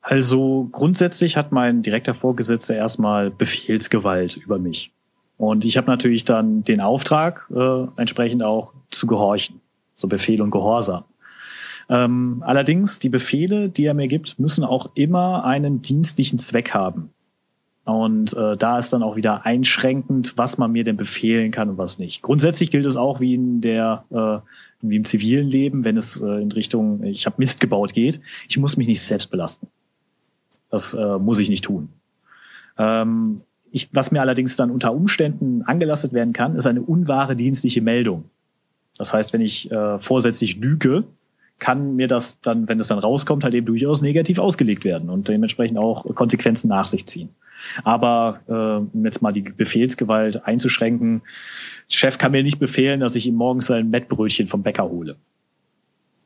Also grundsätzlich hat mein direkter Vorgesetzter erstmal Befehlsgewalt über mich. Und ich habe natürlich dann den Auftrag, äh, entsprechend auch zu gehorchen so Befehl und Gehorsam. Ähm, allerdings, die Befehle, die er mir gibt, müssen auch immer einen dienstlichen Zweck haben. Und äh, da ist dann auch wieder einschränkend, was man mir denn befehlen kann und was nicht. Grundsätzlich gilt es auch wie in der äh, wie im zivilen Leben, wenn es äh, in Richtung ich habe Mist gebaut geht, ich muss mich nicht selbst belasten. Das äh, muss ich nicht tun. Ähm, ich, was mir allerdings dann unter Umständen angelastet werden kann, ist eine unwahre dienstliche Meldung. Das heißt, wenn ich äh, vorsätzlich lüge, kann mir das dann, wenn es dann rauskommt, halt eben durchaus negativ ausgelegt werden und dementsprechend auch Konsequenzen nach sich ziehen. Aber äh, um jetzt mal die Befehlsgewalt einzuschränken, Chef kann mir nicht befehlen, dass ich ihm morgens ein Mettbrötchen vom Bäcker hole.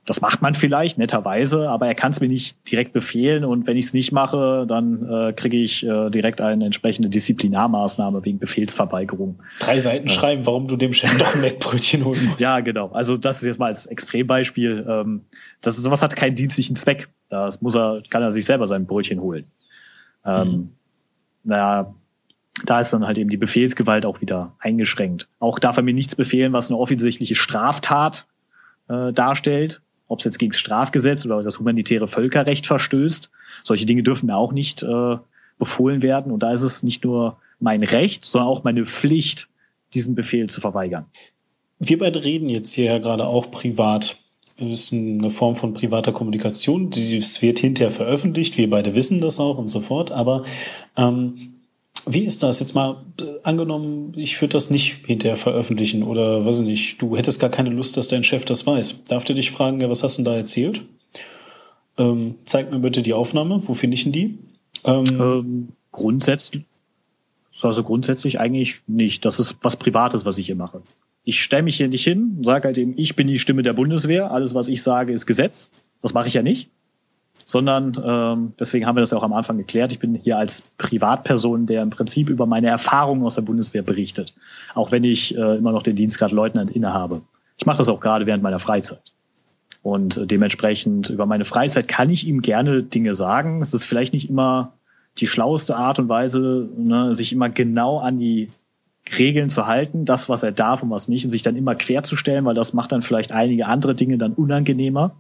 Das macht man vielleicht netterweise, aber er kann es mir nicht direkt befehlen und wenn ich es nicht mache, dann äh, kriege ich äh, direkt eine entsprechende Disziplinarmaßnahme wegen Befehlsverweigerung.
Drei Seiten äh. schreiben, warum du dem Chef doch ein Mettbrötchen holen musst.
Ja, genau. Also das ist jetzt mal als Extrembeispiel. Ähm, das ist, sowas hat keinen dienstlichen Zweck. Das muss er, kann er sich selber sein Brötchen holen. Ähm, mhm. Naja, da ist dann halt eben die Befehlsgewalt auch wieder eingeschränkt. Auch darf er mir nichts befehlen, was eine offensichtliche Straftat äh, darstellt ob es jetzt gegen das Strafgesetz oder das humanitäre Völkerrecht verstößt. Solche Dinge dürfen mir auch nicht äh, befohlen werden. Und da ist es nicht nur mein Recht, sondern auch meine Pflicht, diesen Befehl zu verweigern.
Wir beide reden jetzt hier ja gerade auch privat ist eine Form von privater Kommunikation. Es wird hinterher veröffentlicht, wir beide wissen das auch und so fort. Aber ähm, wie ist das jetzt mal äh, angenommen, ich würde das nicht hinterher veröffentlichen oder weiß ich nicht, du hättest gar keine Lust, dass dein Chef das weiß. Darf der dich fragen, ja, was hast du denn da erzählt? Ähm, zeig mir bitte die Aufnahme, wo finde ich denn die?
Ähm, ähm, grundsätzlich, also grundsätzlich eigentlich nicht. Das ist was Privates, was ich hier mache. Ich stelle mich hier nicht hin, sage halt eben, ich bin die Stimme der Bundeswehr, alles, was ich sage, ist Gesetz. Das mache ich ja nicht sondern ähm, deswegen haben wir das ja auch am Anfang geklärt. Ich bin hier als Privatperson, der im Prinzip über meine Erfahrungen aus der Bundeswehr berichtet, auch wenn ich äh, immer noch den Dienstgrad Leutnant innehabe. Ich mache das auch gerade während meiner Freizeit. Und äh, dementsprechend über meine Freizeit kann ich ihm gerne Dinge sagen. Es ist vielleicht nicht immer die schlauste Art und Weise, ne, sich immer genau an die Regeln zu halten, das, was er darf und was nicht, und sich dann immer querzustellen, weil das macht dann vielleicht einige andere Dinge dann unangenehmer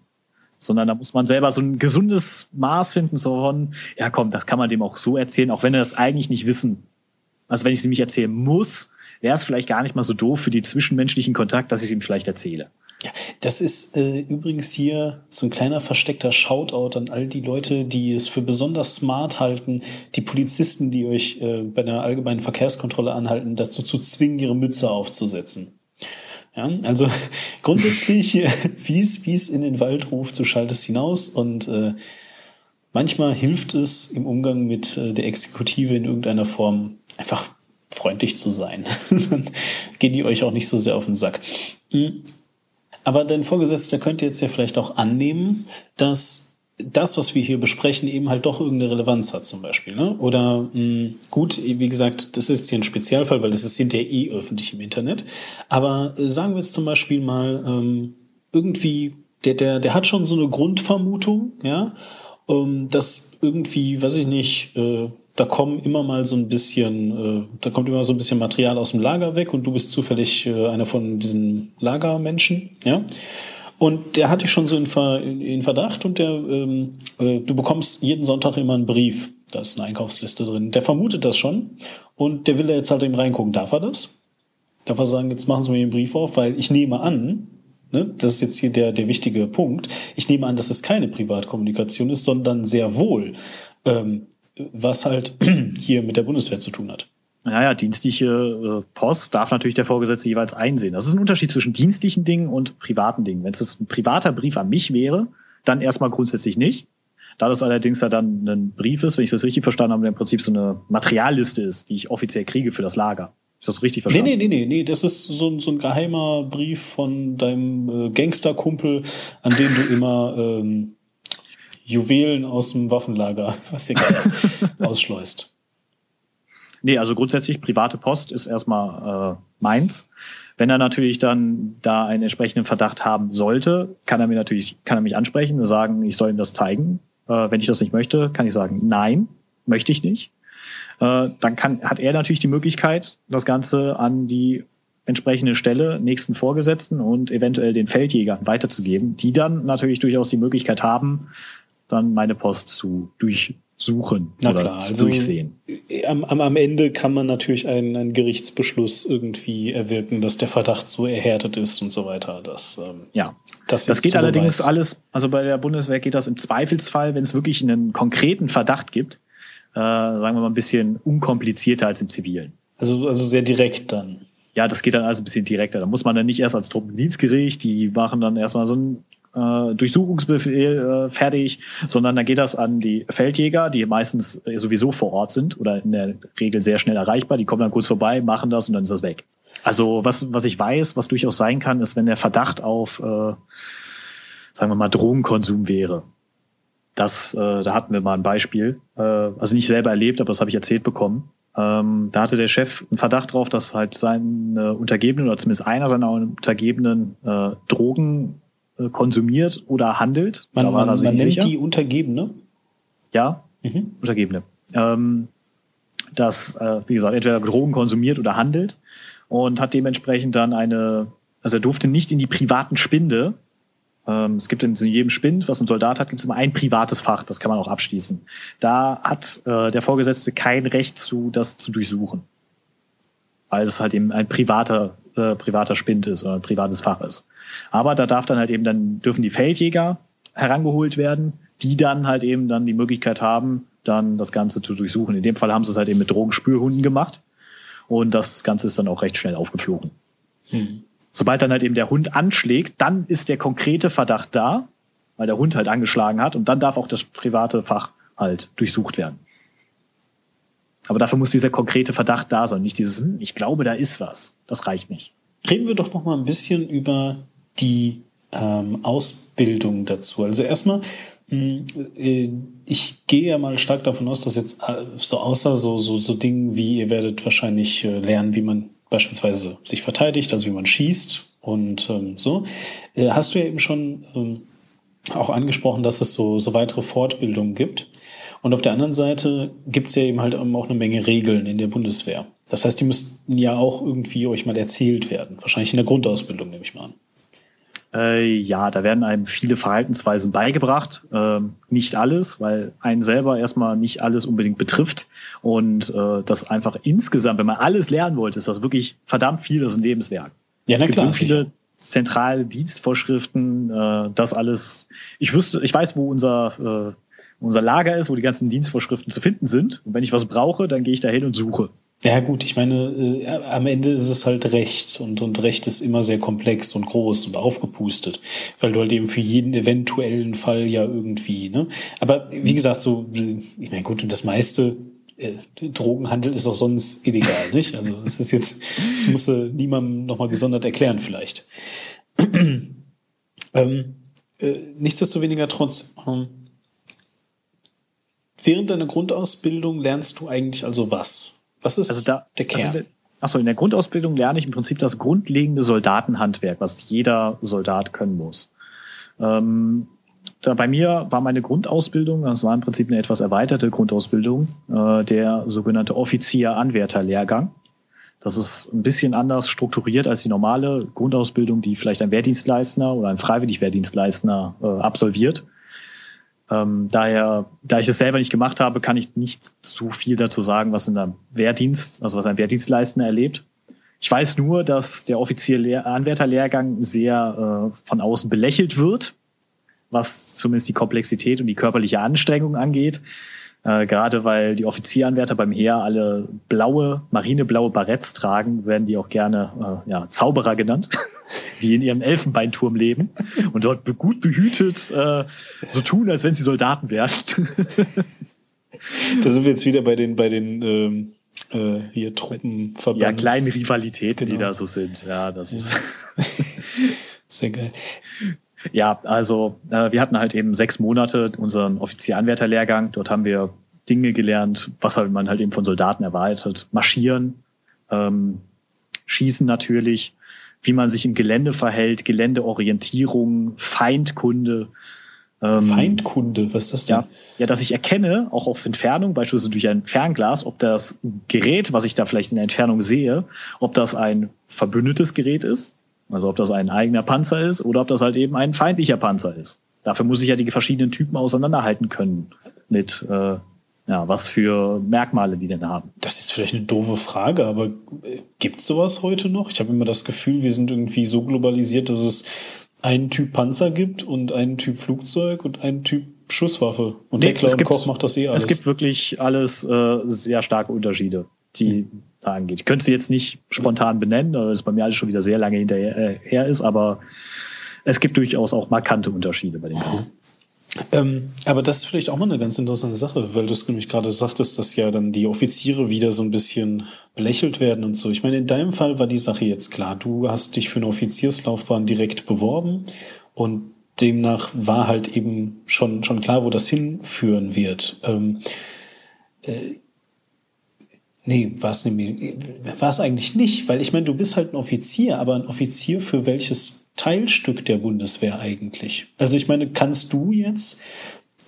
sondern da muss man selber so ein gesundes Maß finden, so von, ja komm, das kann man dem auch so erzählen, auch wenn er das eigentlich nicht wissen. Also wenn ich es ihm nicht erzählen muss, wäre es vielleicht gar nicht mal so doof für die zwischenmenschlichen Kontakt, dass ich es ihm vielleicht erzähle.
Ja, das ist äh, übrigens hier so ein kleiner versteckter Shoutout an all die Leute, die es für besonders smart halten, die Polizisten, die euch äh, bei der allgemeinen Verkehrskontrolle anhalten, dazu zu zwingen, ihre Mütze aufzusetzen. Ja, also grundsätzlich, wie es, wie es in den Wald ruft, so schallt es hinaus und äh, manchmal hilft es im Umgang mit äh, der Exekutive in irgendeiner Form einfach freundlich zu sein. Dann gehen die euch auch nicht so sehr auf den Sack. Hm. Aber dein Vorgesetzter könnte jetzt ja vielleicht auch annehmen, dass das, was wir hier besprechen, eben halt doch irgendeine Relevanz hat zum Beispiel. Ne? Oder mh, hm, gut, wie gesagt, das ist jetzt hier ein Spezialfall, weil das ist hinterher eh öffentlich im Internet. Aber äh, sagen wir jetzt zum Beispiel mal, ähm, irgendwie, der, der, der hat schon so eine Grundvermutung, ja, ähm, dass irgendwie, weiß ich nicht, äh, da kommen immer mal so ein bisschen, äh, da kommt immer so ein bisschen Material aus dem Lager weg und du bist zufällig äh, einer von diesen Lagermenschen, ja. Und der hatte ich schon so in, Ver, in Verdacht und der, ähm, äh, du bekommst jeden Sonntag immer einen Brief. Da ist eine Einkaufsliste drin. Der vermutet das schon und der will da jetzt halt eben reingucken. Darf er das? Darf er sagen, jetzt machen Sie mir den Brief auf, weil ich nehme an, ne, das ist jetzt hier der, der wichtige Punkt, ich nehme an, dass es keine Privatkommunikation ist, sondern sehr wohl, ähm, was halt hier mit der Bundeswehr zu tun hat.
Naja, dienstliche äh, Post darf natürlich der Vorgesetzte jeweils einsehen. Das ist ein Unterschied zwischen dienstlichen Dingen und privaten Dingen. Wenn es ein privater Brief an mich wäre, dann erstmal grundsätzlich nicht. Da das allerdings ja dann ein Brief ist, wenn ich das richtig verstanden habe, der im Prinzip so eine Materialliste ist, die ich offiziell kriege für das Lager. Ist das richtig verstanden?
Nee, nee, nee, nee, nee. Das ist so, so ein geheimer Brief von deinem äh, Gangsterkumpel, an dem du immer ähm, Juwelen aus dem Waffenlager, was ausschleust.
Nee, also grundsätzlich private Post ist erstmal äh, meins. Wenn er natürlich dann da einen entsprechenden Verdacht haben sollte, kann er mir natürlich, kann er mich ansprechen und sagen, ich soll ihm das zeigen. Äh, wenn ich das nicht möchte, kann ich sagen, nein, möchte ich nicht. Äh, dann kann, hat er natürlich die Möglichkeit, das Ganze an die entsprechende Stelle, nächsten Vorgesetzten und eventuell den Feldjägern weiterzugeben, die dann natürlich durchaus die Möglichkeit haben, dann meine Post zu durch suchen
Na oder klar, also durchsehen. Am, am, Ende kann man natürlich einen, einen Gerichtsbeschluss irgendwie erwirken, dass der Verdacht so erhärtet ist und so weiter. Das,
ähm, ja, das, das geht allerdings weiß. alles, also bei der Bundeswehr geht das im Zweifelsfall, wenn es wirklich einen konkreten Verdacht gibt, äh, sagen wir mal ein bisschen unkomplizierter als im Zivilen.
Also, also sehr direkt dann.
Ja, das geht dann also ein bisschen direkter. Da muss man dann nicht erst als Truppendienstgericht, die machen dann erstmal so ein äh, Durchsuchungsbefehl äh, fertig, sondern dann geht das an die Feldjäger, die meistens sowieso vor Ort sind oder in der Regel sehr schnell erreichbar. Die kommen dann kurz vorbei, machen das und dann ist das weg. Also was, was ich weiß, was durchaus sein kann, ist, wenn der Verdacht auf, äh, sagen wir mal, Drogenkonsum wäre. Das, äh, da hatten wir mal ein Beispiel. Äh, also nicht selber erlebt, aber das habe ich erzählt bekommen. Ähm, da hatte der Chef einen Verdacht drauf, dass halt seine Untergebenen oder zumindest einer seiner Untergebenen äh, Drogen äh, konsumiert oder handelt.
Man, da war man, man nennt sicher. die Untergebene?
Ja, mhm. Untergebene. Ähm, das, äh, wie gesagt, entweder Drogen konsumiert oder handelt und hat dementsprechend dann eine, also er durfte nicht in die privaten Spinde. Ähm, es gibt in jedem Spind, was ein Soldat hat, gibt es immer ein privates Fach, das kann man auch abschließen. Da hat äh, der Vorgesetzte kein Recht zu, das zu durchsuchen. Weil es halt eben ein privater äh, privater Spind ist oder privates Fach ist. Aber da darf dann halt eben, dann dürfen die Feldjäger herangeholt werden, die dann halt eben dann die Möglichkeit haben, dann das Ganze zu durchsuchen. In dem Fall haben sie es halt eben mit Drogenspürhunden gemacht. Und das Ganze ist dann auch recht schnell aufgeflogen. Hm. Sobald dann halt eben der Hund anschlägt, dann ist der konkrete Verdacht da, weil der Hund halt angeschlagen hat und dann darf auch das private Fach halt durchsucht werden. Aber dafür muss dieser konkrete Verdacht da sein, nicht dieses, hm, ich glaube, da ist was. Das reicht nicht.
Reden wir doch noch mal ein bisschen über die ähm, Ausbildung dazu. Also erstmal, hm, äh, ich gehe ja mal stark davon aus, dass jetzt äh, so außer so, so, so Dingen wie, ihr werdet wahrscheinlich äh, lernen, wie man beispielsweise sich verteidigt, also wie man schießt und ähm, so, hast du ja eben schon ähm, auch angesprochen, dass es so, so weitere Fortbildungen gibt. Und auf der anderen Seite gibt es ja eben halt auch eine Menge Regeln in der Bundeswehr. Das heißt, die müssten ja auch irgendwie euch mal erzählt werden. Wahrscheinlich in der Grundausbildung, nehme ich mal an.
Äh, ja, da werden einem viele Verhaltensweisen beigebracht. Ähm, nicht alles, weil einen selber erstmal nicht alles unbedingt betrifft. Und äh, das einfach insgesamt, wenn man alles lernen wollte, ist das wirklich verdammt viel, das ist ein Lebenswerk. Ja, na es gibt klar, so viele sicher. zentrale Dienstvorschriften, äh, das alles. Ich wüsste, ich weiß, wo unser äh, unser Lager ist, wo die ganzen Dienstvorschriften zu finden sind. Und wenn ich was brauche, dann gehe ich da hin und suche.
Ja gut, ich meine, äh, am Ende ist es halt Recht und, und Recht ist immer sehr komplex und groß und aufgepustet, weil du halt eben für jeden eventuellen Fall ja irgendwie, ne? Aber wie gesagt, so, ich meine, gut, und das meiste äh, Drogenhandel ist auch sonst illegal, nicht? Also es ist jetzt, das muss niemandem nochmal gesondert erklären vielleicht. ähm, äh, nichtsdestoweniger trotz, ähm, während deiner Grundausbildung lernst du eigentlich also was? Was ist
also da, der Kern? Also Achso, in der Grundausbildung lerne ich im Prinzip das grundlegende Soldatenhandwerk, was jeder Soldat können muss. Ähm, da bei mir war meine Grundausbildung, das war im Prinzip eine etwas erweiterte Grundausbildung, äh, der sogenannte Offizier-Anwärter-Lehrgang. Das ist ein bisschen anders strukturiert als die normale Grundausbildung, die vielleicht ein Wehrdienstleister oder ein Freiwillig-Wehrdienstleister äh, absolviert. Ähm, daher, da ich es selber nicht gemacht habe, kann ich nicht zu viel dazu sagen, was in der Wehrdienst, also was ein Wehrdienstleistender erlebt. Ich weiß nur, dass der offizielle Anwärterlehrgang sehr äh, von außen belächelt wird, was zumindest die Komplexität und die körperliche Anstrengung angeht. Äh, gerade weil die Offizieranwärter beim Heer alle blaue, marineblaue Baretts tragen, werden die auch gerne äh, ja, Zauberer genannt, die in ihrem Elfenbeinturm leben und dort gut behütet äh, so tun, als wenn sie Soldaten wären.
da sind wir jetzt wieder bei den, bei den ähm, äh, hier Truppenverband.
Ja, kleine Rivalitäten, genau. die da so sind. Ja, das ist.
Sehr geil.
Ja, also äh, wir hatten halt eben sechs Monate unseren Offizieranwärterlehrgang. Dort haben wir Dinge gelernt, was halt man halt eben von Soldaten erwartet. Marschieren, ähm, Schießen natürlich, wie man sich im Gelände verhält, Geländeorientierung, Feindkunde.
Ähm, Feindkunde, was ist das
denn? Ja, ja, dass ich erkenne, auch auf Entfernung, beispielsweise durch ein Fernglas, ob das Gerät, was ich da vielleicht in der Entfernung sehe, ob das ein verbündetes Gerät ist also ob das ein eigener Panzer ist oder ob das halt eben ein feindlicher Panzer ist. Dafür muss ich ja die verschiedenen Typen auseinanderhalten können mit äh, ja, was für Merkmale die denn haben.
Das ist vielleicht eine doofe Frage, aber äh, gibt sowas heute noch? Ich habe immer das Gefühl, wir sind irgendwie so globalisiert, dass es einen Typ Panzer gibt und einen Typ Flugzeug und einen Typ Schusswaffe. Und nee, Heckler und Koch macht das eh alles.
Es gibt wirklich alles äh, sehr starke Unterschiede, die hm da angeht. Ich könnte sie jetzt nicht spontan benennen, weil es bei mir alles schon wieder sehr lange hinterher äh, ist, aber es gibt durchaus auch markante Unterschiede bei den Ganzen.
Ähm, aber das ist vielleicht auch mal eine ganz interessante Sache, weil du es nämlich gerade sagtest, dass ja dann die Offiziere wieder so ein bisschen belächelt werden und so. Ich meine, in deinem Fall war die Sache jetzt klar. Du hast dich für eine Offizierslaufbahn direkt beworben und demnach war halt eben schon, schon klar, wo das hinführen wird. Ähm, äh, Nee, war es nämlich, war es eigentlich nicht, weil ich meine, du bist halt ein Offizier, aber ein Offizier für welches Teilstück der Bundeswehr eigentlich? Also ich meine, kannst du jetzt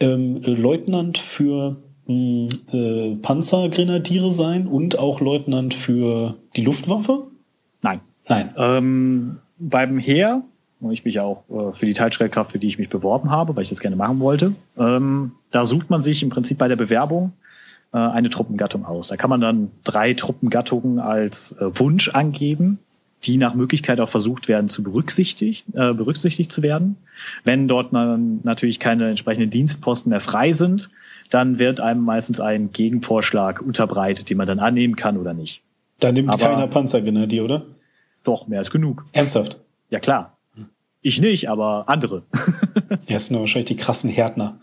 ähm, Leutnant für hm, äh, Panzergrenadiere sein und auch Leutnant für die Luftwaffe?
Nein. Nein. Ähm, beim Heer, ich mich auch äh, für die Teilstreitkraft, für die ich mich beworben habe, weil ich das gerne machen wollte, ähm, da sucht man sich im Prinzip bei der Bewerbung äh, eine Truppengattung aus. Da kann man dann drei Truppengattungen als äh, Wunsch angeben. die nach Möglichkeit auch versucht werden zu berücksichtigt, äh, berücksichtigt zu werden. Wenn dort dann natürlich keine entsprechenden Dienstposten mehr frei sind, dann wird einem meistens ein Gegenvorschlag unterbreitet, den man dann annehmen kann oder nicht.
Da nimmt aber keiner Panzergrenadier, oder?
Doch, mehr als genug.
Ernsthaft?
Ja, klar. Ich nicht, aber andere.
ja, das sind wahrscheinlich die krassen Härtner.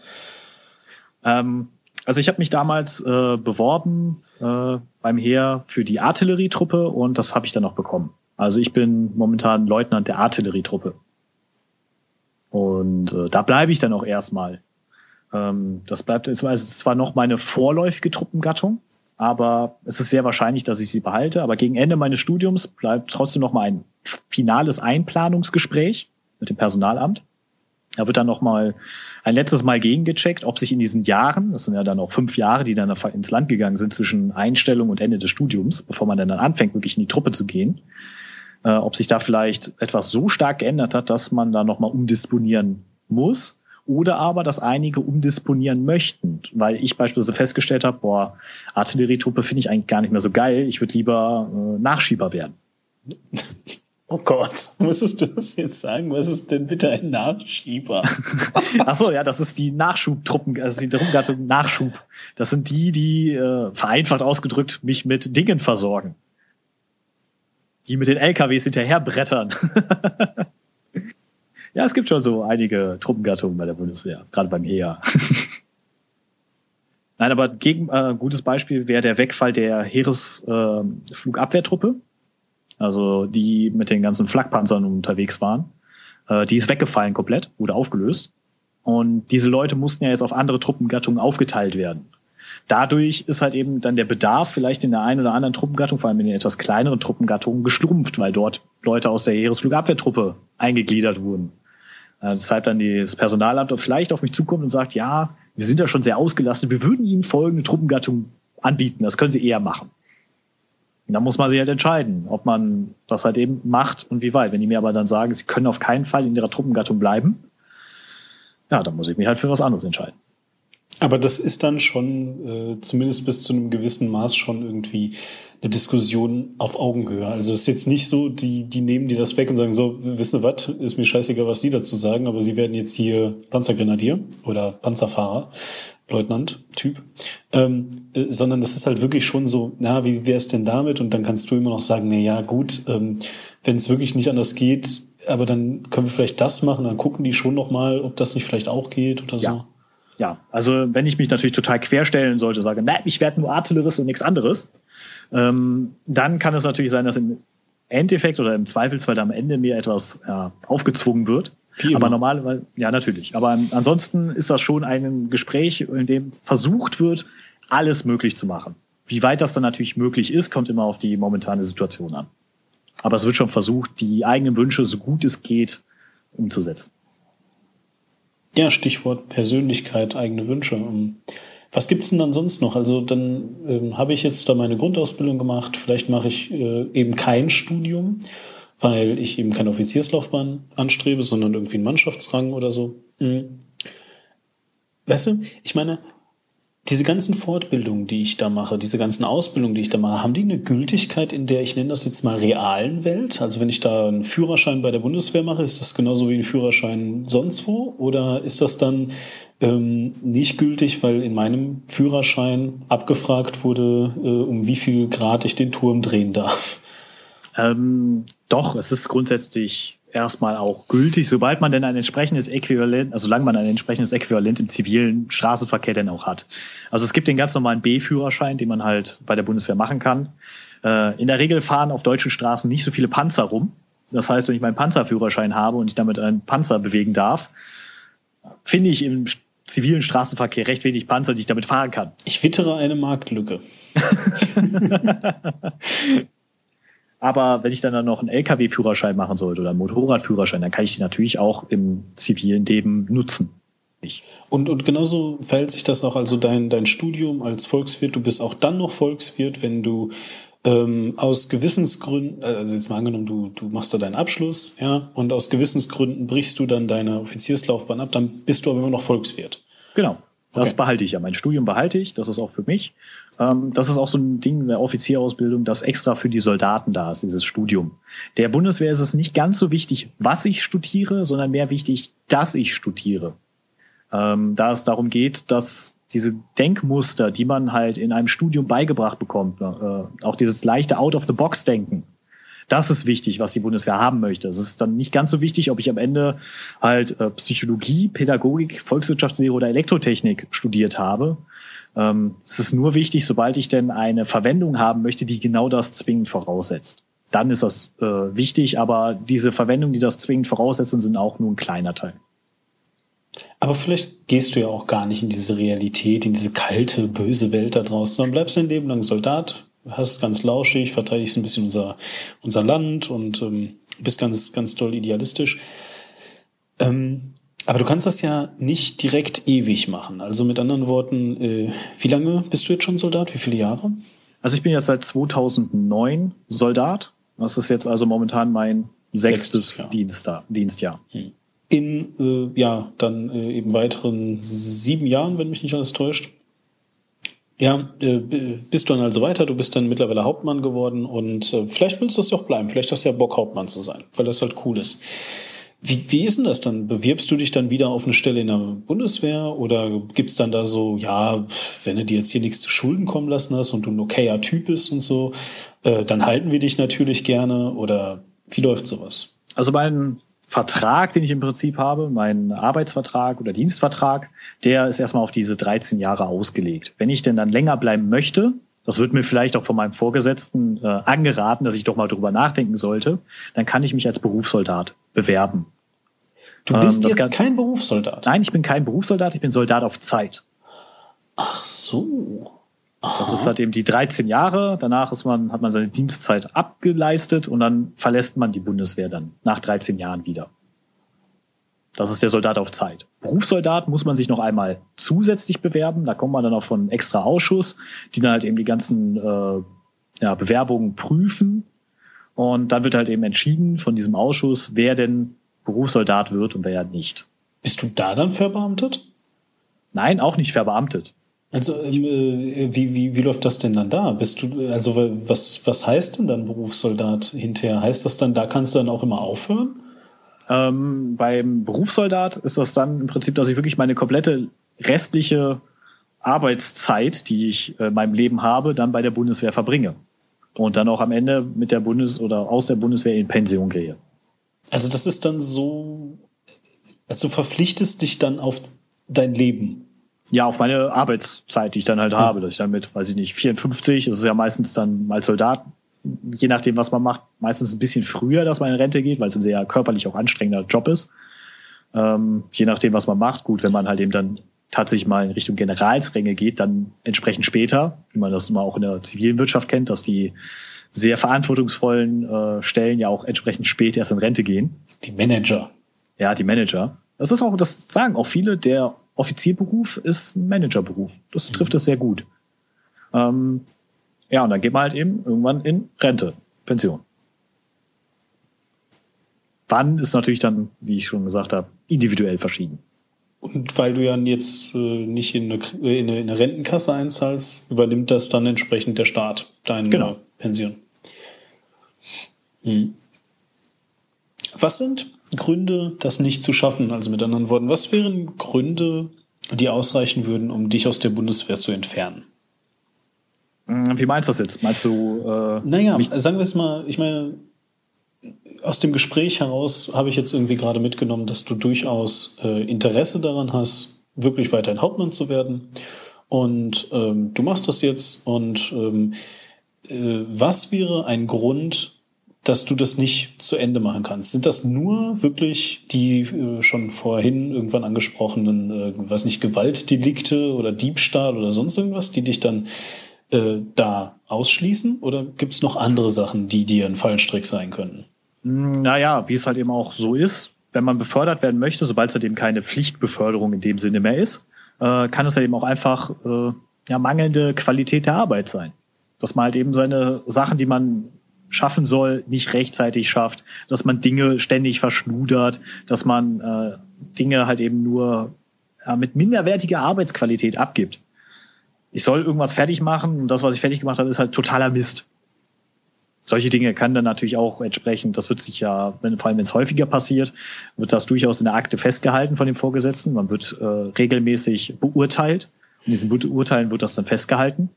Ähm, also ich habe mich damals äh, beworben äh, beim Heer für die Artillerietruppe und das habe ich dann auch bekommen. Also ich bin momentan Leutnant der Artillerietruppe. Und äh, da bleibe ich dann auch erstmal. Ähm, das bleibt es ist zwar noch meine vorläufige Truppengattung, aber es ist sehr wahrscheinlich, dass ich sie behalte. Aber gegen Ende meines Studiums bleibt trotzdem noch mal ein finales Einplanungsgespräch mit dem Personalamt. Da wird dann noch mal ein letztes Mal gegengecheckt, ob sich in diesen Jahren, das sind ja dann auch fünf Jahre, die dann ins Land gegangen sind zwischen Einstellung und Ende des Studiums, bevor man dann anfängt, wirklich in die Truppe zu gehen, äh, ob sich da vielleicht etwas so stark geändert hat, dass man da noch mal umdisponieren muss oder aber, dass einige umdisponieren möchten, weil ich beispielsweise festgestellt habe, boah, Artillerietruppe finde ich eigentlich gar nicht mehr so geil, ich würde lieber äh, Nachschieber werden.
Oh Gott, musstest du das jetzt sagen? Was ist denn bitte ein Nachschieber?
Ach so, ja, das ist die Nachschubtruppen, also die Truppengattung Nachschub. Das sind die, die äh, vereinfacht ausgedrückt mich mit Dingen versorgen. Die mit den LKWs hinterherbrettern. ja, es gibt schon so einige Truppengattungen bei der Bundeswehr, gerade beim Heer. Nein, aber gegen äh, gutes Beispiel wäre der Wegfall der Heeresflugabwehrtruppe. Äh, also die mit den ganzen Flakpanzern unterwegs waren. Äh, die ist weggefallen komplett, wurde aufgelöst. Und diese Leute mussten ja jetzt auf andere Truppengattungen aufgeteilt werden. Dadurch ist halt eben dann der Bedarf vielleicht in der einen oder anderen Truppengattung, vor allem in den etwas kleineren Truppengattungen, gestrumpft, weil dort Leute aus der Heeresflugabwehrtruppe eingegliedert wurden. Äh, deshalb dann das Personalamt vielleicht auf mich zukommt und sagt, ja, wir sind ja schon sehr ausgelastet, wir würden Ihnen folgende Truppengattung anbieten, das können Sie eher machen. Und da muss man sich halt entscheiden, ob man das halt eben macht und wie weit. Wenn die mir aber dann sagen, sie können auf keinen Fall in ihrer Truppengattung bleiben, ja, dann muss ich mich halt für was anderes entscheiden.
Aber das ist dann schon, äh, zumindest bis zu einem gewissen Maß, schon irgendwie eine Diskussion auf Augenhöhe. Also es ist jetzt nicht so, die, die nehmen die das weg und sagen so, wissen was, ist mir scheißegal, was sie dazu sagen, aber sie werden jetzt hier Panzergrenadier oder Panzerfahrer. Leutnant-Typ, ähm, äh, sondern das ist halt wirklich schon so, na, wie wäre es denn damit? Und dann kannst du immer noch sagen, na ja, gut, ähm, wenn es wirklich nicht anders geht, aber dann können wir vielleicht das machen, dann gucken die schon noch mal, ob das nicht vielleicht auch geht oder
ja. so. Ja, also wenn ich mich natürlich total querstellen sollte, sage, nein, ich werde nur Artillerist und nichts anderes, ähm, dann kann es natürlich sein, dass im Endeffekt oder im Zweifelsfall am Ende mir etwas ja, aufgezwungen wird, wie aber normalerweise, ja, natürlich. Aber ansonsten ist das schon ein Gespräch, in dem versucht wird, alles möglich zu machen. Wie weit das dann natürlich möglich ist, kommt immer auf die momentane Situation an. Aber es wird schon versucht, die eigenen Wünsche, so gut es geht, umzusetzen.
Ja, Stichwort Persönlichkeit, eigene Wünsche. Ähm, was gibt's denn dann sonst noch? Also dann ähm, habe ich jetzt da meine Grundausbildung gemacht. Vielleicht mache ich äh, eben kein Studium weil ich eben keine Offizierslaufbahn anstrebe, sondern irgendwie einen Mannschaftsrang oder so. Mhm. Weißt du, ich meine, diese ganzen Fortbildungen, die ich da mache, diese ganzen Ausbildungen, die ich da mache, haben die eine Gültigkeit in der, ich nenne das jetzt mal realen Welt? Also wenn ich da einen Führerschein bei der Bundeswehr mache, ist das genauso wie ein Führerschein sonst wo? Oder ist das dann ähm, nicht gültig, weil in meinem Führerschein abgefragt wurde, äh, um wie viel Grad ich den Turm drehen darf?
Ähm, doch, es ist grundsätzlich erstmal auch gültig, sobald man denn ein entsprechendes Äquivalent, also solange man ein entsprechendes Äquivalent im zivilen Straßenverkehr denn auch hat. Also es gibt den ganz normalen B-Führerschein, den man halt bei der Bundeswehr machen kann. Äh, in der Regel fahren auf deutschen Straßen nicht so viele Panzer rum. Das heißt, wenn ich meinen Panzerführerschein habe und ich damit einen Panzer bewegen darf, finde ich im zivilen Straßenverkehr recht wenig Panzer, die ich damit fahren kann.
Ich wittere eine Marktlücke.
Aber wenn ich dann, dann noch einen Lkw-Führerschein machen sollte oder einen Motorradführerschein, dann kann ich die natürlich auch im zivilen Leben nutzen.
Ich. Und, und genauso verhält sich das auch, also dein, dein Studium als Volkswirt, du bist auch dann noch Volkswirt, wenn du ähm, aus Gewissensgründen, also jetzt mal angenommen, du, du machst da deinen Abschluss, ja, und aus Gewissensgründen brichst du dann deine Offizierslaufbahn ab, dann bist du aber immer noch Volkswirt.
Genau. Das okay. behalte ich ja. Mein Studium behalte ich, das ist auch für mich. Ähm, das ist auch so ein Ding in der Offizierausbildung, das extra für die Soldaten da ist, dieses Studium. Der Bundeswehr ist es nicht ganz so wichtig, was ich studiere, sondern mehr wichtig, dass ich studiere. Ähm, da es darum geht, dass diese Denkmuster, die man halt in einem Studium beigebracht bekommt, äh, auch dieses leichte Out-of-the-Box-Denken, das ist wichtig, was die Bundeswehr haben möchte. Es ist dann nicht ganz so wichtig, ob ich am Ende halt äh, Psychologie, Pädagogik, Volkswirtschaftslehre oder Elektrotechnik studiert habe. Ähm, es ist nur wichtig, sobald ich denn eine Verwendung haben möchte, die genau das zwingend voraussetzt. Dann ist das äh, wichtig, aber diese Verwendungen, die das zwingend voraussetzen, sind auch nur ein kleiner Teil.
Aber vielleicht gehst du ja auch gar nicht in diese Realität, in diese kalte, böse Welt da draußen, sondern bleibst dein Leben lang Soldat, hast ganz lauschig, verteidigst ein bisschen unser, unser Land und ähm, bist ganz, ganz toll idealistisch. Ähm, aber du kannst das ja nicht direkt ewig machen. Also mit anderen Worten, äh, wie lange bist du jetzt schon Soldat? Wie viele Jahre?
Also ich bin jetzt seit 2009 Soldat. Das ist jetzt also momentan mein sechstes, sechstes Dienstjahr. Dienstjahr. Hm.
In, äh, ja, dann äh, eben weiteren sieben Jahren, wenn mich nicht alles täuscht. Ja, äh, bist du dann also weiter, du bist dann mittlerweile Hauptmann geworden und äh, vielleicht willst du das ja auch bleiben, vielleicht hast du ja Bock, Hauptmann zu sein, weil das halt cool ist. Wie, wie ist denn das dann? Bewirbst du dich dann wieder auf eine Stelle in der Bundeswehr oder gibt's dann da so, ja, wenn du dir jetzt hier nichts zu Schulden kommen lassen hast und du ein okayer Typ bist und so, äh, dann halten wir dich natürlich gerne oder wie läuft sowas?
Also mein Vertrag, den ich im Prinzip habe, mein Arbeitsvertrag oder Dienstvertrag, der ist erstmal auf diese 13 Jahre ausgelegt. Wenn ich denn dann länger bleiben möchte, das wird mir vielleicht auch von meinem Vorgesetzten äh, angeraten, dass ich doch mal drüber nachdenken sollte, dann kann ich mich als Berufssoldat bewerben.
Du bist ähm, jetzt kein Berufssoldat?
Nein, ich bin kein Berufssoldat, ich bin Soldat auf Zeit.
Ach so.
Aha. Das ist halt eben die 13 Jahre. Danach ist man, hat man seine Dienstzeit abgeleistet und dann verlässt man die Bundeswehr dann nach 13 Jahren wieder. Das ist der Soldat auf Zeit. Berufssoldat muss man sich noch einmal zusätzlich bewerben. Da kommt man dann auch von extra Ausschuss, die dann halt eben die ganzen äh, ja, Bewerbungen prüfen. Und dann wird halt eben entschieden von diesem Ausschuss, wer denn Berufssoldat wird und wer nicht.
Bist du da dann verbeamtet?
Nein, auch nicht verbeamtet.
Also ähm, äh, wie, wie, wie läuft das denn dann da? Bist du also was was heißt denn dann Berufssoldat hinterher? Heißt das dann, da kannst du dann auch immer aufhören?
Ähm, beim Berufssoldat ist das dann im Prinzip, dass ich wirklich meine komplette restliche Arbeitszeit, die ich äh, in meinem Leben habe, dann bei der Bundeswehr verbringe. Und dann auch am Ende mit der Bundes- oder aus der Bundeswehr in Pension gehe.
Also das ist dann so, also du verpflichtest dich dann auf dein Leben?
Ja, auf meine Arbeitszeit, die ich dann halt habe, dass ich dann mit, weiß ich nicht, 54, das ist ja meistens dann als Soldat, je nachdem, was man macht, meistens ein bisschen früher, dass man in Rente geht, weil es ein sehr körperlich auch anstrengender Job ist. Ähm, je nachdem, was man macht, gut, wenn man halt eben dann tatsächlich mal in Richtung Generalsränge geht, dann entsprechend später, wie man das immer auch in der zivilen Wirtschaft kennt, dass die sehr verantwortungsvollen äh, Stellen ja auch entsprechend spät erst in Rente gehen.
Die Manager.
Ja, die Manager. Das ist auch, das sagen auch viele, der Offizierberuf ist ein Managerberuf. Das mhm. trifft es sehr gut. Ähm, ja, und dann geht man halt eben irgendwann in Rente, Pension. Wann ist natürlich dann, wie ich schon gesagt habe, individuell verschieden.
Und weil du ja jetzt äh, nicht in eine, in, eine, in eine, Rentenkasse einzahlst, übernimmt das dann entsprechend der Staat, deine genau. Pension. Hm. Was sind Gründe, das nicht zu schaffen? Also mit anderen Worten, was wären Gründe, die ausreichen würden, um dich aus der Bundeswehr zu entfernen?
Hm, wie meinst du das jetzt? Meinst du? Äh,
naja, sagen wir es mal, ich meine, aus dem Gespräch heraus habe ich jetzt irgendwie gerade mitgenommen, dass du durchaus äh, Interesse daran hast, wirklich weiterhin Hauptmann zu werden. Und ähm, du machst das jetzt. Und ähm, äh, was wäre ein Grund, dass du das nicht zu Ende machen kannst? Sind das nur wirklich die äh, schon vorhin irgendwann angesprochenen, äh, was nicht, Gewaltdelikte oder Diebstahl oder sonst irgendwas, die dich dann äh, da ausschließen? Oder gibt es noch andere Sachen, die dir ein Fallstrick sein könnten?
Hm, naja, wie es halt eben auch so ist, wenn man befördert werden möchte, sobald es halt eben keine Pflichtbeförderung in dem Sinne mehr ist, äh, kann es halt eben auch einfach äh, ja, mangelnde Qualität der Arbeit sein. Dass man halt eben seine Sachen, die man schaffen soll, nicht rechtzeitig schafft, dass man Dinge ständig verschludert, dass man äh, Dinge halt eben nur äh, mit minderwertiger Arbeitsqualität abgibt. Ich soll irgendwas fertig machen und das, was ich fertig gemacht habe, ist halt totaler Mist. Solche Dinge kann dann natürlich auch entsprechend, das wird sich ja, wenn, vor allem wenn es häufiger passiert, wird das durchaus in der Akte festgehalten von dem Vorgesetzten. Man wird äh, regelmäßig beurteilt. In diesen Beurteilen wird das dann festgehalten.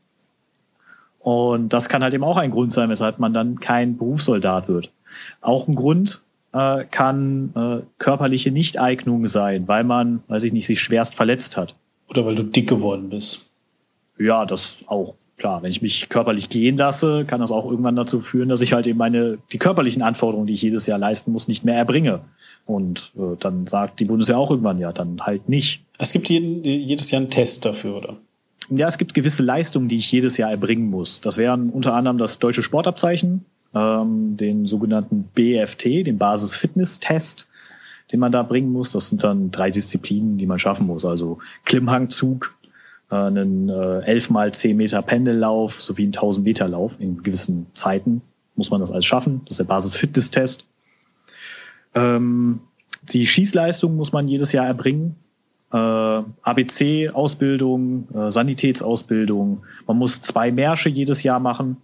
Und das kann halt eben auch ein Grund sein, weshalb man dann kein Berufssoldat wird. Auch ein Grund äh, kann äh, körperliche Nichteignung sein, weil man, weiß ich nicht, sich schwerst verletzt hat.
Oder weil du dick geworden bist.
Ja, das auch. Klar, wenn ich mich körperlich gehen lasse, kann das auch irgendwann dazu führen, dass ich halt eben meine, die körperlichen Anforderungen, die ich jedes Jahr leisten muss, nicht mehr erbringe. Und äh, dann sagt die Bundeswehr auch irgendwann, ja, dann halt nicht.
Es gibt jeden, jedes Jahr einen Test dafür, oder?
Ja, es gibt gewisse Leistungen, die ich jedes Jahr erbringen muss. Das wären unter anderem das deutsche Sportabzeichen, ähm, den sogenannten BFT, den Basis-Fitness-Test, den man da bringen muss. Das sind dann drei Disziplinen, die man schaffen muss. Also Klimmhangzug, einen äh, 11 mal 10 Meter Pendellauf sowie einen 1000 Meter Lauf in gewissen Zeiten muss man das alles schaffen. Das ist der Basis-Fitness-Test. Ähm, die Schießleistung muss man jedes Jahr erbringen. Äh, ABC-Ausbildung, äh, Sanitätsausbildung. Man muss zwei Märsche jedes Jahr machen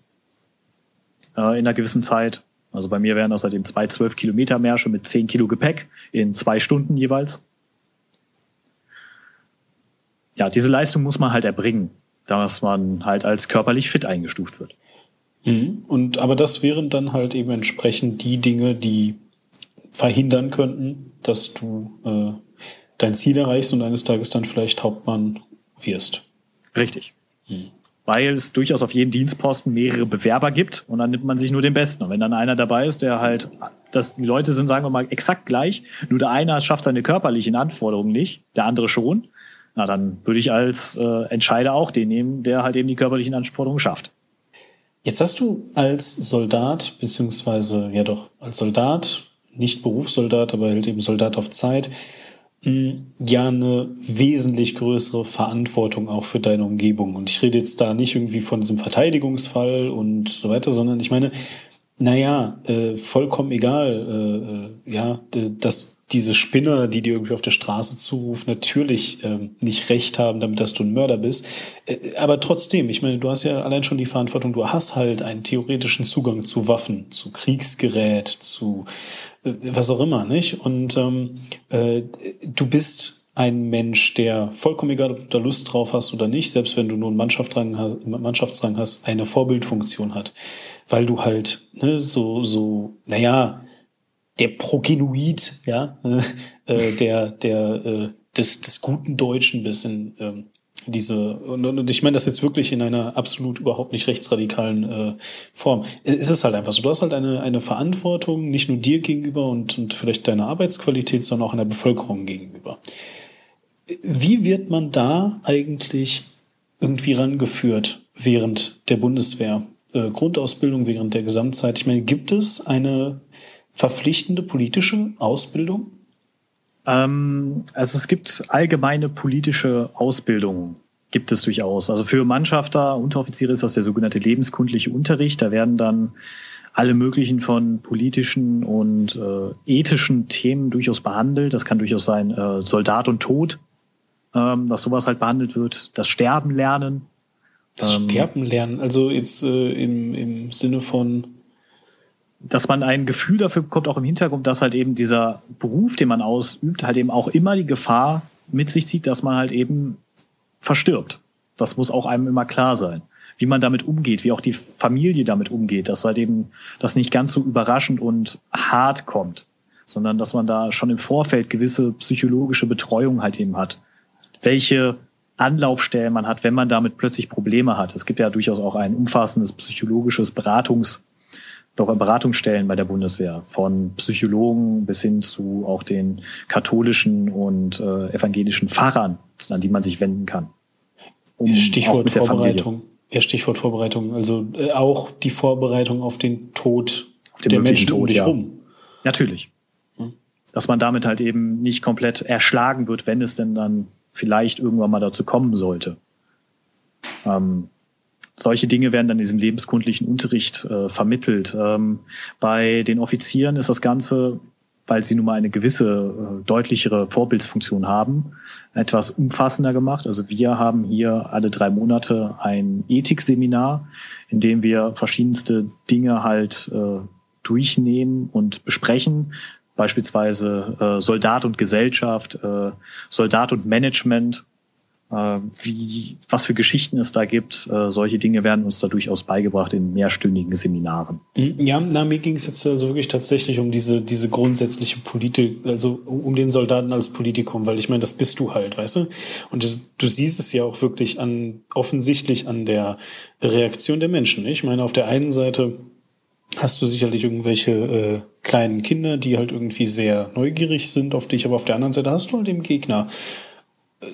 äh, in einer gewissen Zeit. Also bei mir wären das halt zwei 12 Kilometer Märsche mit 10 Kilo Gepäck in zwei Stunden jeweils. Ja, diese Leistung muss man halt erbringen, dass man halt als körperlich fit eingestuft wird.
Mhm. Und aber das wären dann halt eben entsprechend die Dinge, die verhindern könnten, dass du äh, dein Ziel erreichst und eines Tages dann vielleicht Hauptmann wirst.
Richtig. Mhm weil es durchaus auf jedem Dienstposten mehrere Bewerber gibt und dann nimmt man sich nur den Besten. Und wenn dann einer dabei ist, der halt, dass die Leute sind, sagen wir mal, exakt gleich, nur der eine schafft seine körperlichen Anforderungen nicht, der andere schon, na dann würde ich als äh, Entscheider auch den nehmen, der halt eben die körperlichen Anforderungen schafft.
Jetzt hast du als Soldat, beziehungsweise ja doch als Soldat, nicht Berufssoldat, aber halt eben Soldat auf Zeit, ja eine wesentlich größere Verantwortung auch für deine Umgebung. Und ich rede jetzt da nicht irgendwie von diesem Verteidigungsfall und so weiter, sondern ich meine, naja, äh, vollkommen egal, äh, äh ja, dass diese Spinner, die dir irgendwie auf der Straße zurufen, natürlich ähm, nicht recht haben, damit dass du ein Mörder bist. Äh, aber trotzdem, ich meine, du hast ja allein schon die Verantwortung, du hast halt einen theoretischen Zugang zu Waffen, zu Kriegsgerät, zu äh, was auch immer, nicht? Und ähm, äh, du bist ein Mensch, der vollkommen egal, ob du da Lust drauf hast oder nicht, selbst wenn du nur einen Mannschaftsrang hast, Mannschaftsrang hast, eine Vorbildfunktion hat. Weil du halt ne, so, so, naja, der Progenoid, ja, äh, der, der, äh, des, des guten Deutschen bist in, ähm, diese, und, und ich meine das jetzt wirklich in einer absolut überhaupt nicht rechtsradikalen äh, Form. Es ist halt einfach so, du hast halt eine, eine Verantwortung, nicht nur dir gegenüber und, und vielleicht deiner Arbeitsqualität, sondern auch einer Bevölkerung gegenüber. Wie wird man da eigentlich irgendwie rangeführt während der Bundeswehr? Äh, Grundausbildung während der Gesamtzeit. Ich meine, gibt es eine verpflichtende politische Ausbildung?
Ähm, also es gibt allgemeine politische Ausbildungen, gibt es durchaus. Also für Mannschafter, Unteroffiziere ist das der sogenannte lebenskundliche Unterricht. Da werden dann alle möglichen von politischen und äh, ethischen Themen durchaus behandelt. Das kann durchaus sein äh, Soldat und Tod, ähm, dass sowas halt behandelt wird. Das Sterben lernen.
Das ähm, Sterben lernen, also jetzt äh, im, im Sinne von
dass man ein Gefühl dafür bekommt, auch im Hintergrund, dass halt eben dieser Beruf, den man ausübt, halt eben auch immer die Gefahr mit sich zieht, dass man halt eben verstirbt. Das muss auch einem immer klar sein. Wie man damit umgeht, wie auch die Familie damit umgeht, dass halt eben das nicht ganz so überraschend und hart kommt, sondern dass man da schon im Vorfeld gewisse psychologische Betreuung halt eben hat. Welche Anlaufstellen man hat, wenn man damit plötzlich Probleme hat. Es gibt ja durchaus auch ein umfassendes psychologisches Beratungs Beratungsstellen bei der Bundeswehr, von Psychologen bis hin zu auch den katholischen und äh, evangelischen Pfarrern, an die man sich wenden kann.
Um Stichwort Vorbereitung. Ja, Stichwort Vorbereitung. Also äh, auch die Vorbereitung auf den Tod auf den der Menschen Tod, um dich ja. rum.
Natürlich. Hm. Dass man damit halt eben nicht komplett erschlagen wird, wenn es denn dann vielleicht irgendwann mal dazu kommen sollte. Ähm, solche Dinge werden dann in diesem lebenskundlichen Unterricht äh, vermittelt. Ähm, bei den Offizieren ist das Ganze weil sie nun mal eine gewisse äh, deutlichere Vorbildsfunktion haben, etwas umfassender gemacht. Also wir haben hier alle drei Monate ein Ethikseminar, in dem wir verschiedenste Dinge halt äh, durchnehmen und besprechen. Beispielsweise äh, Soldat und Gesellschaft, äh, Soldat und Management wie, was für Geschichten es da gibt. Äh, solche Dinge werden uns da durchaus beigebracht in mehrstündigen Seminaren.
Mhm. Ja, na, mir ging es jetzt also wirklich tatsächlich um diese, diese grundsätzliche Politik, also um den Soldaten als Politikum, weil ich meine, das bist du halt, weißt du? Und das, du siehst es ja auch wirklich an, offensichtlich an der Reaktion der Menschen. Ich meine, auf der einen Seite hast du sicherlich irgendwelche äh, kleinen Kinder, die halt irgendwie sehr neugierig sind auf dich, aber auf der anderen Seite hast du halt eben Gegner,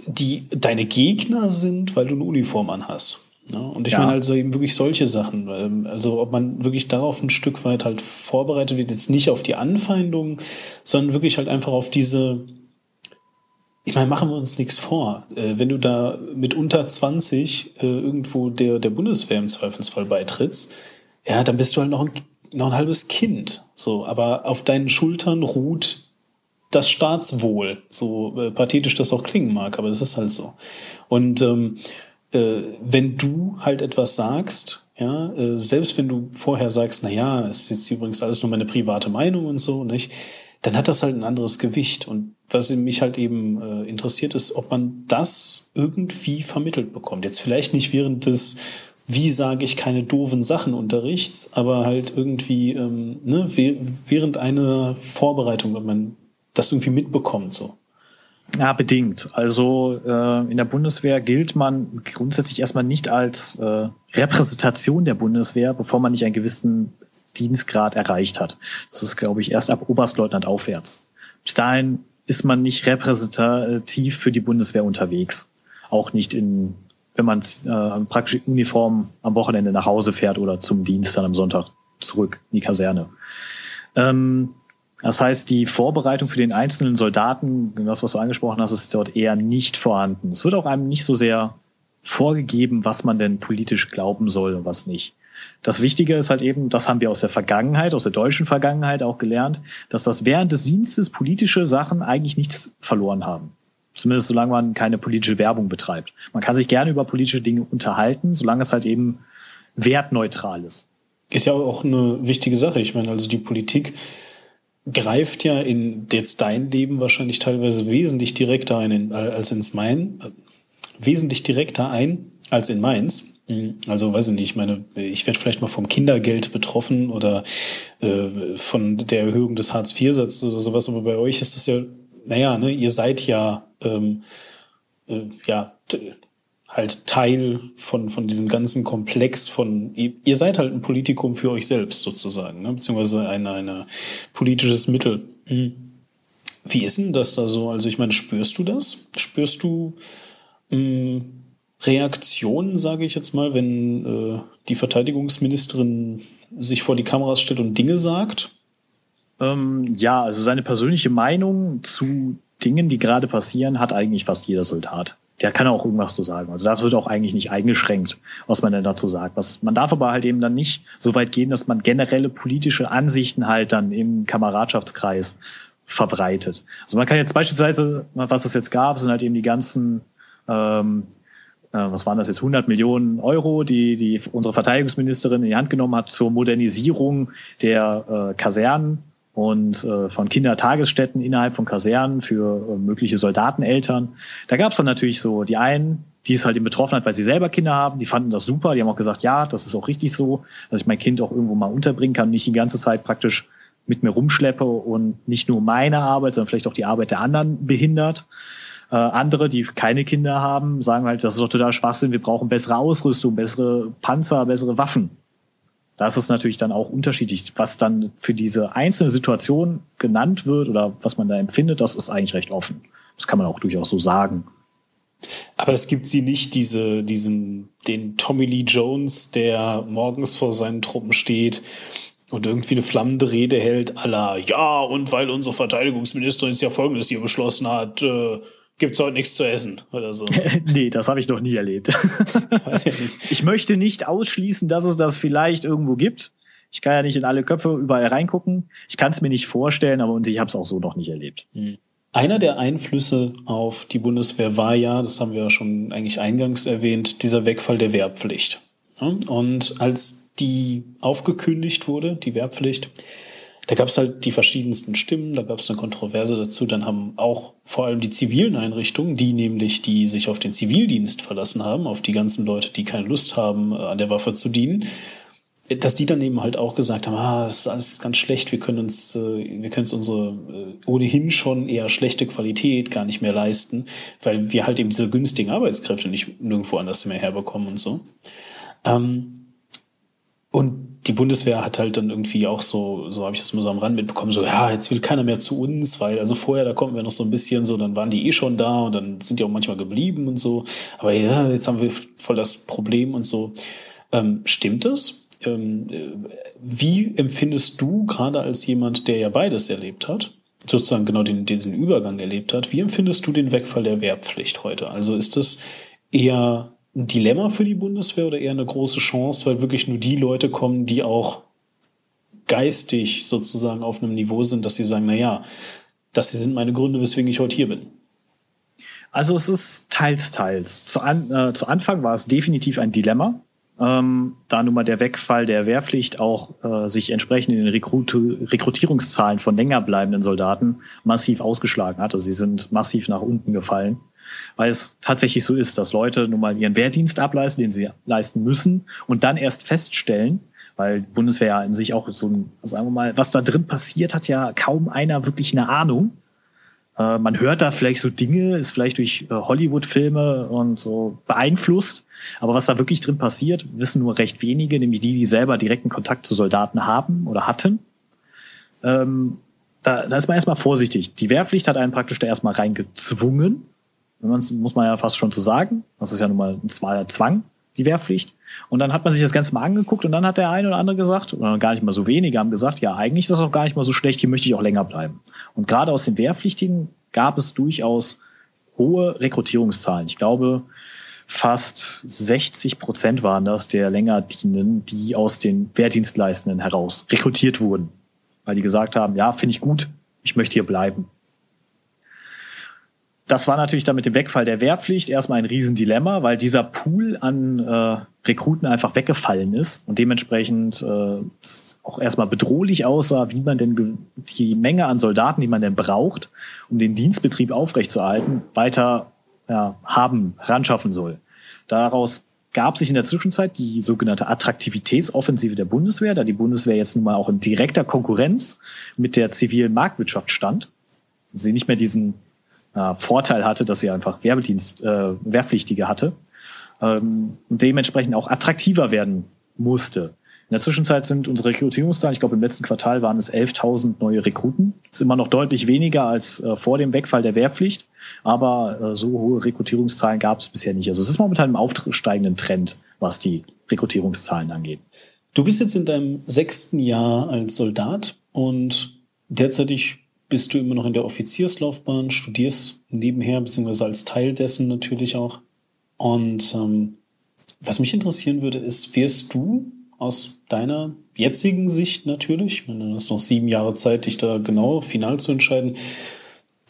die deine Gegner sind, weil du eine Uniform anhast. Ja, und ich ja. meine also eben wirklich solche Sachen. Ähm, also ob man wirklich darauf ein Stück weit halt vorbereitet wird, jetzt nicht auf die Anfeindungen, sondern wirklich halt einfach auf diese, ich meine, machen wir uns nichts vor. Äh, wenn du da mit unter 20 äh, irgendwo der, der Bundeswehr im Zweifelsfall beitrittst, ja, dann bist du halt noch ein, noch ein halbes Kind. So, aber auf deinen Schultern ruht das Staatswohl, so äh, pathetisch das auch klingen mag, aber das ist halt so. Und ähm, äh, wenn du halt etwas sagst, ja, äh, selbst wenn du vorher sagst, na ja, es ist jetzt übrigens alles nur meine private Meinung und so, nicht, dann hat das halt ein anderes Gewicht. Und was mich halt eben äh, interessiert, ist, ob man das irgendwie vermittelt bekommt. Jetzt vielleicht nicht während des wie sage ich keine doofen Sachen unterrichts, aber halt irgendwie ähm, ne, während einer Vorbereitung, wenn man das irgendwie mitbekommt so?
Ja, bedingt. Also äh, in der Bundeswehr gilt man grundsätzlich erstmal nicht als äh, Repräsentation der Bundeswehr, bevor man nicht einen gewissen Dienstgrad erreicht hat. Das ist, glaube ich, erst ab Oberstleutnant aufwärts. Bis dahin ist man nicht repräsentativ für die Bundeswehr unterwegs. Auch nicht in, wenn man äh, praktisch in Uniform am Wochenende nach Hause fährt oder zum Dienst dann am Sonntag zurück in die Kaserne. Ähm, das heißt, die Vorbereitung für den einzelnen Soldaten, das, was du angesprochen hast, ist dort eher nicht vorhanden. Es wird auch einem nicht so sehr vorgegeben, was man denn politisch glauben soll und was nicht. Das Wichtige ist halt eben, das haben wir aus der Vergangenheit, aus der deutschen Vergangenheit auch gelernt, dass das während des Dienstes politische Sachen eigentlich nichts verloren haben. Zumindest solange man keine politische Werbung betreibt. Man kann sich gerne über politische Dinge unterhalten, solange es halt eben wertneutral ist.
Ist ja auch eine wichtige Sache. Ich meine, also die Politik greift ja in jetzt dein Leben wahrscheinlich teilweise wesentlich direkter ein als ins mein, wesentlich direkter ein als in meins. Also weiß ich nicht, ich meine, ich werde vielleicht mal vom Kindergeld betroffen oder äh, von der Erhöhung des Hartz-IV-Satzes oder sowas, aber bei euch ist das ja, naja, ne, ihr seid ja ähm, äh, ja halt Teil von, von diesem ganzen Komplex von, ihr seid halt ein Politikum für euch selbst sozusagen, ne? beziehungsweise ein eine politisches Mittel. Hm. Wie ist denn das da so? Also ich meine, spürst du das? Spürst du mh, hm, Reaktionen, sage ich jetzt mal, wenn äh, die Verteidigungsministerin sich vor die Kameras stellt und Dinge sagt?
Ähm, ja, also seine persönliche Meinung zu Dingen, die gerade passieren, hat eigentlich fast jeder Soldat der kann auch irgendwas zu sagen. Also da wird auch eigentlich nicht eingeschränkt, was man denn dazu sagt. Was, man darf aber halt eben dann nicht so weit gehen, dass man generelle politische Ansichten halt dann im Kameradschaftskreis verbreitet. Also man kann jetzt beispielsweise, was es jetzt gab, sind halt eben die ganzen, ähm, äh, was waren das jetzt, 100 Millionen Euro, die, die unsere Verteidigungsministerin in die Hand genommen hat zur Modernisierung der äh, Kasernen und äh, von Kindertagesstätten innerhalb von Kasernen für äh, mögliche Soldateneltern. Da gab es dann natürlich so die einen, die es halt eben betroffen hat, weil sie selber Kinder haben, die fanden das super, die haben auch gesagt, ja, das ist auch richtig so, dass ich mein Kind auch irgendwo mal unterbringen kann, nicht die ganze Zeit praktisch mit mir rumschleppe und nicht nur meine Arbeit, sondern vielleicht auch die Arbeit der anderen behindert. Äh, andere, die keine Kinder haben, sagen halt, das ist doch total Schwachsinn, wir brauchen bessere Ausrüstung, bessere Panzer, bessere Waffen. Da ist es natürlich dann auch unterschiedlich, was dann für diese einzelne Situation genannt wird oder was man da empfindet, das ist eigentlich recht offen. Das kann man auch durchaus so sagen.
Aber es gibt sie nicht, diese, diesen, den Tommy Lee Jones, der morgens vor seinen Truppen steht und irgendwie eine flammende Rede hält, aller, ja, und weil unsere Verteidigungsministerin jetzt ja Folgendes hier beschlossen hat, äh, gibt's heute nichts zu essen oder so.
nee, das habe ich noch nie erlebt. Weiß ja nicht. Ich möchte nicht ausschließen, dass es das vielleicht irgendwo gibt. Ich kann ja nicht in alle Köpfe überall reingucken. Ich kann es mir nicht vorstellen, aber und ich habe es auch so noch nicht erlebt. Mhm.
Einer der Einflüsse auf die Bundeswehr war ja, das haben wir ja schon eigentlich eingangs erwähnt, dieser Wegfall der Wehrpflicht. Und als die aufgekündigt wurde, die Wehrpflicht, da gab es halt die verschiedensten Stimmen, da gab es eine Kontroverse dazu. Dann haben auch vor allem die zivilen Einrichtungen, die nämlich, die sich auf den Zivildienst verlassen haben, auf die ganzen Leute, die keine Lust haben, äh, an der Waffe zu dienen, dass die dann eben halt auch gesagt haben, ah, das ist alles ganz schlecht, wir können uns, äh, wir können uns unsere äh, ohnehin schon eher schlechte Qualität gar nicht mehr leisten, weil wir halt eben diese günstigen Arbeitskräfte nicht nirgendwo anders mehr herbekommen und so. Ähm, und die Bundeswehr hat halt dann irgendwie auch so, so habe ich das mal so am Rand mitbekommen, so, ja, jetzt will keiner mehr zu uns, weil, also vorher, da konnten wir noch so ein bisschen so, dann waren die eh schon da und dann sind die auch manchmal geblieben und so. Aber ja, jetzt haben wir voll das Problem und so. Ähm, stimmt das? Ähm, äh, wie empfindest du, gerade als jemand, der ja beides erlebt hat, sozusagen genau den, diesen Übergang erlebt hat, wie empfindest du den Wegfall der Wehrpflicht heute? Also ist das eher ein Dilemma für die Bundeswehr oder eher eine große Chance, weil wirklich nur die Leute kommen, die auch geistig sozusagen auf einem Niveau sind, dass sie sagen, na ja, das sind meine Gründe, weswegen ich heute hier bin.
Also es ist teils, teils. Zu, an, äh, zu Anfang war es definitiv ein Dilemma, ähm, da nun mal der Wegfall der Wehrpflicht auch äh, sich entsprechend in den Rekrut Rekrutierungszahlen von länger bleibenden Soldaten massiv ausgeschlagen hat. Also sie sind massiv nach unten gefallen weil es tatsächlich so ist, dass Leute nun mal ihren Wehrdienst ableisten, den sie leisten müssen und dann erst feststellen, weil die Bundeswehr ja in sich auch so ein, sagen wir mal, was da drin passiert, hat ja kaum einer wirklich eine Ahnung. Äh, man hört da vielleicht so Dinge, ist vielleicht durch äh, Hollywood-Filme und so beeinflusst, aber was da wirklich drin passiert, wissen nur recht wenige, nämlich die, die selber direkten Kontakt zu Soldaten haben oder hatten. Ähm, da, da ist man erstmal vorsichtig. Die Wehrpflicht hat einen praktisch da erstmal reingezwungen muss man ja fast schon zu sagen. Das ist ja nun mal ein Zwang, die Wehrpflicht. Und dann hat man sich das Ganze mal angeguckt und dann hat der eine oder andere gesagt, oder gar nicht mal so wenige haben gesagt, ja, eigentlich ist das auch gar nicht mal so schlecht, hier möchte ich auch länger bleiben. Und gerade aus den Wehrpflichtigen gab es durchaus hohe Rekrutierungszahlen. Ich glaube, fast 60 Prozent waren das der länger Dienenden, die aus den Wehrdienstleistenden heraus rekrutiert wurden. Weil die gesagt haben, ja, finde ich gut, ich möchte hier bleiben das war natürlich dann mit dem Wegfall der Wehrpflicht erstmal ein Riesendilemma, weil dieser Pool an äh, Rekruten einfach weggefallen ist und dementsprechend äh, auch erstmal bedrohlich aussah, wie man denn die Menge an Soldaten, die man denn braucht, um den Dienstbetrieb aufrechtzuerhalten, weiter ja, haben, ranschaffen soll. Daraus gab sich in der Zwischenzeit die sogenannte Attraktivitätsoffensive der Bundeswehr, da die Bundeswehr jetzt nun mal auch in direkter Konkurrenz mit der zivilen Marktwirtschaft stand. Sie nicht mehr diesen äh, Vorteil hatte, dass sie einfach Werbedienst, äh, Wehrpflichtige hatte ähm, und dementsprechend auch attraktiver werden musste. In der Zwischenzeit sind unsere Rekrutierungszahlen, ich glaube im letzten Quartal waren es 11.000 neue Rekruten. Ist immer noch deutlich weniger als äh, vor dem Wegfall der Wehrpflicht, aber äh, so hohe Rekrutierungszahlen gab es bisher nicht. Also es ist momentan im aufsteigenden Trend, was die Rekrutierungszahlen angeht.
Du bist jetzt in deinem sechsten Jahr als Soldat und derzeitig bist du immer noch in der Offizierslaufbahn, studierst nebenher, beziehungsweise als Teil dessen natürlich auch. Und ähm, was mich interessieren würde, ist, wirst du aus deiner jetzigen Sicht natürlich, ich meine, du hast noch sieben Jahre Zeit, dich da genau final zu entscheiden,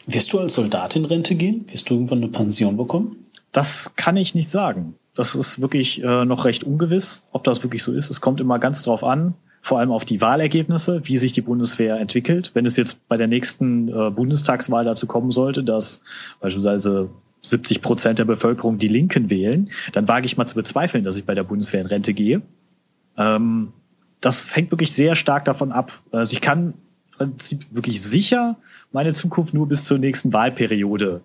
wirst du als Soldat in Rente gehen? Wirst du irgendwann eine Pension bekommen?
Das kann ich nicht sagen. Das ist wirklich äh, noch recht ungewiss, ob das wirklich so ist. Es kommt immer ganz drauf an, vor allem auf die Wahlergebnisse, wie sich die Bundeswehr entwickelt. Wenn es jetzt bei der nächsten äh, Bundestagswahl dazu kommen sollte, dass beispielsweise 70 Prozent der Bevölkerung die Linken wählen, dann wage ich mal zu bezweifeln, dass ich bei der Bundeswehr in Rente gehe. Ähm, das hängt wirklich sehr stark davon ab. Also ich kann im Prinzip wirklich sicher meine Zukunft nur bis zur nächsten Wahlperiode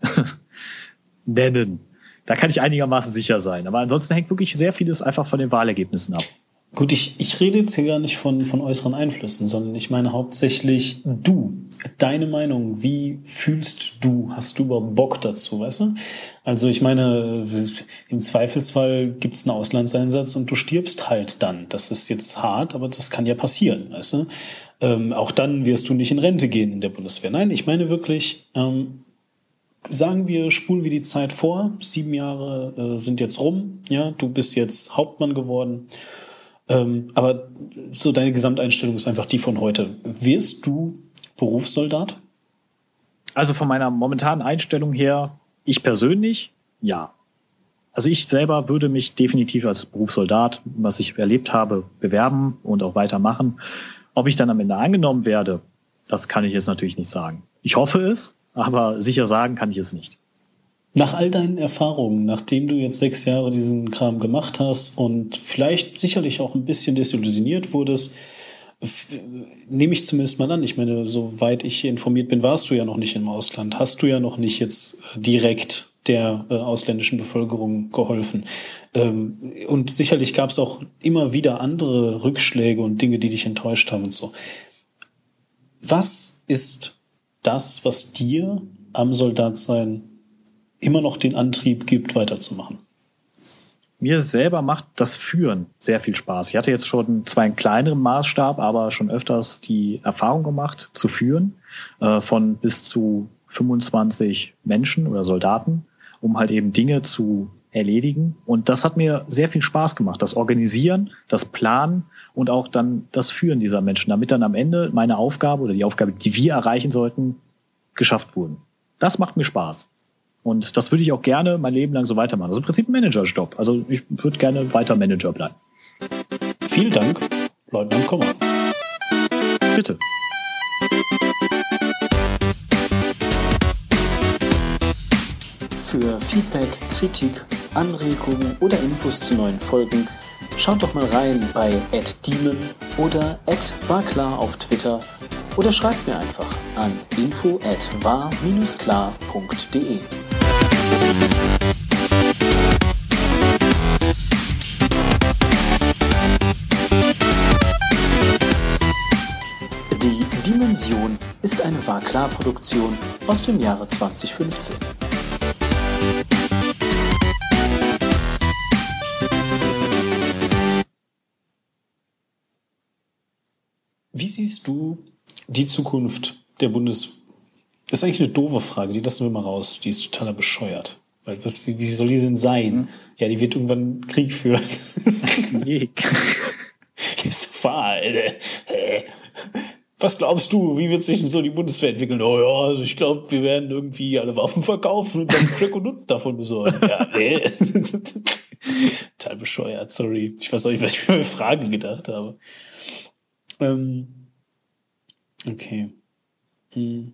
nennen. Da kann ich einigermaßen sicher sein. Aber ansonsten hängt wirklich sehr vieles einfach von den Wahlergebnissen ab.
Gut, ich, ich rede jetzt hier gar nicht von, von äußeren Einflüssen, sondern ich meine hauptsächlich du, deine Meinung. Wie fühlst du? Hast du überhaupt Bock dazu, weißt du? Also ich meine, im Zweifelsfall gibt's einen Auslandseinsatz und du stirbst halt dann. Das ist jetzt hart, aber das kann ja passieren, weißt du? Ähm, auch dann wirst du nicht in Rente gehen in der Bundeswehr. Nein, ich meine wirklich, ähm, sagen wir, spulen wir die Zeit vor. Sieben Jahre äh, sind jetzt rum. Ja, du bist jetzt Hauptmann geworden Ähm, aber so deine Gesamteinstellung ist einfach die von heute. Wirst du Berufssoldat?
Also von meiner momentanen Einstellung her, ich persönlich, ja. Also ich selber würde mich definitiv als Berufssoldat, was ich erlebt habe, bewerben und auch weitermachen. Ob ich dann am Ende angenommen werde, das kann ich jetzt natürlich nicht sagen. Ich hoffe es, aber sicher sagen kann ich es nicht.
Nach all deinen Erfahrungen, nachdem du jetzt sechs Jahre diesen Kram gemacht hast und vielleicht sicherlich auch ein bisschen desillusioniert wurdest, nehme ich zumindest mal an. Ich meine, soweit ich informiert bin, warst du ja noch nicht im Ausland. Hast du ja noch nicht jetzt direkt der äh, ausländischen Bevölkerung geholfen. Ähm, und sicherlich gab es auch immer wieder andere Rückschläge und Dinge, die dich enttäuscht haben und so. Was ist das, was dir am Soldatsein immer noch den Antrieb gibt, weiterzumachen?
Mir selber macht das Führen sehr viel Spaß. Ich hatte jetzt schon zwar einen kleineren Maßstab, aber schon öfters die Erfahrung gemacht, zu führen, äh, von bis zu 25 Menschen oder Soldaten, um halt eben Dinge zu erledigen. Und das hat mir sehr viel Spaß gemacht. Das Organisieren, das Planen und auch dann das Führen dieser Menschen, damit dann am Ende meine Aufgabe oder die Aufgabe, die wir erreichen sollten, geschafft wurden. Das macht mir Spaß. Und das würde ich auch gerne mein Leben lang so weitermachen. Das ist im Prinzip ein Managerjob. Also ich würde gerne weiter Manager bleiben.
Vielen Dank, Leutnant Kommer.
Bitte.
Für Feedback, Kritik, Anregungen oder Infos zu neuen Folgen schaut doch mal rein bei @demon oder @warklar auf Twitter oder schreibt mir einfach an info klarde Die Dimension ist eine War-Klar-Produktion aus dem Jahre 2015. Wie siehst du die Zukunft der Bundes... Das ist eigentlich eine doofe Frage, die lassen wir mal raus. Die ist totaler bescheuert. Weil was, wie, wie soll die denn sein? Mhm. Ja, die wird irgendwann Krieg führen. nee. ist wahr. Was glaubst du, wie wird sich denn so die Bundeswehr entwickeln? Oh ja, also ich glaube, wir werden irgendwie alle Waffen verkaufen und dann Crack und Nutten davon besorgen. Ja, nee. Total bescheuert, sorry. Ich weiß auch nicht, was ich mir für Fragen gedacht habe. Ähm, okay. Hm.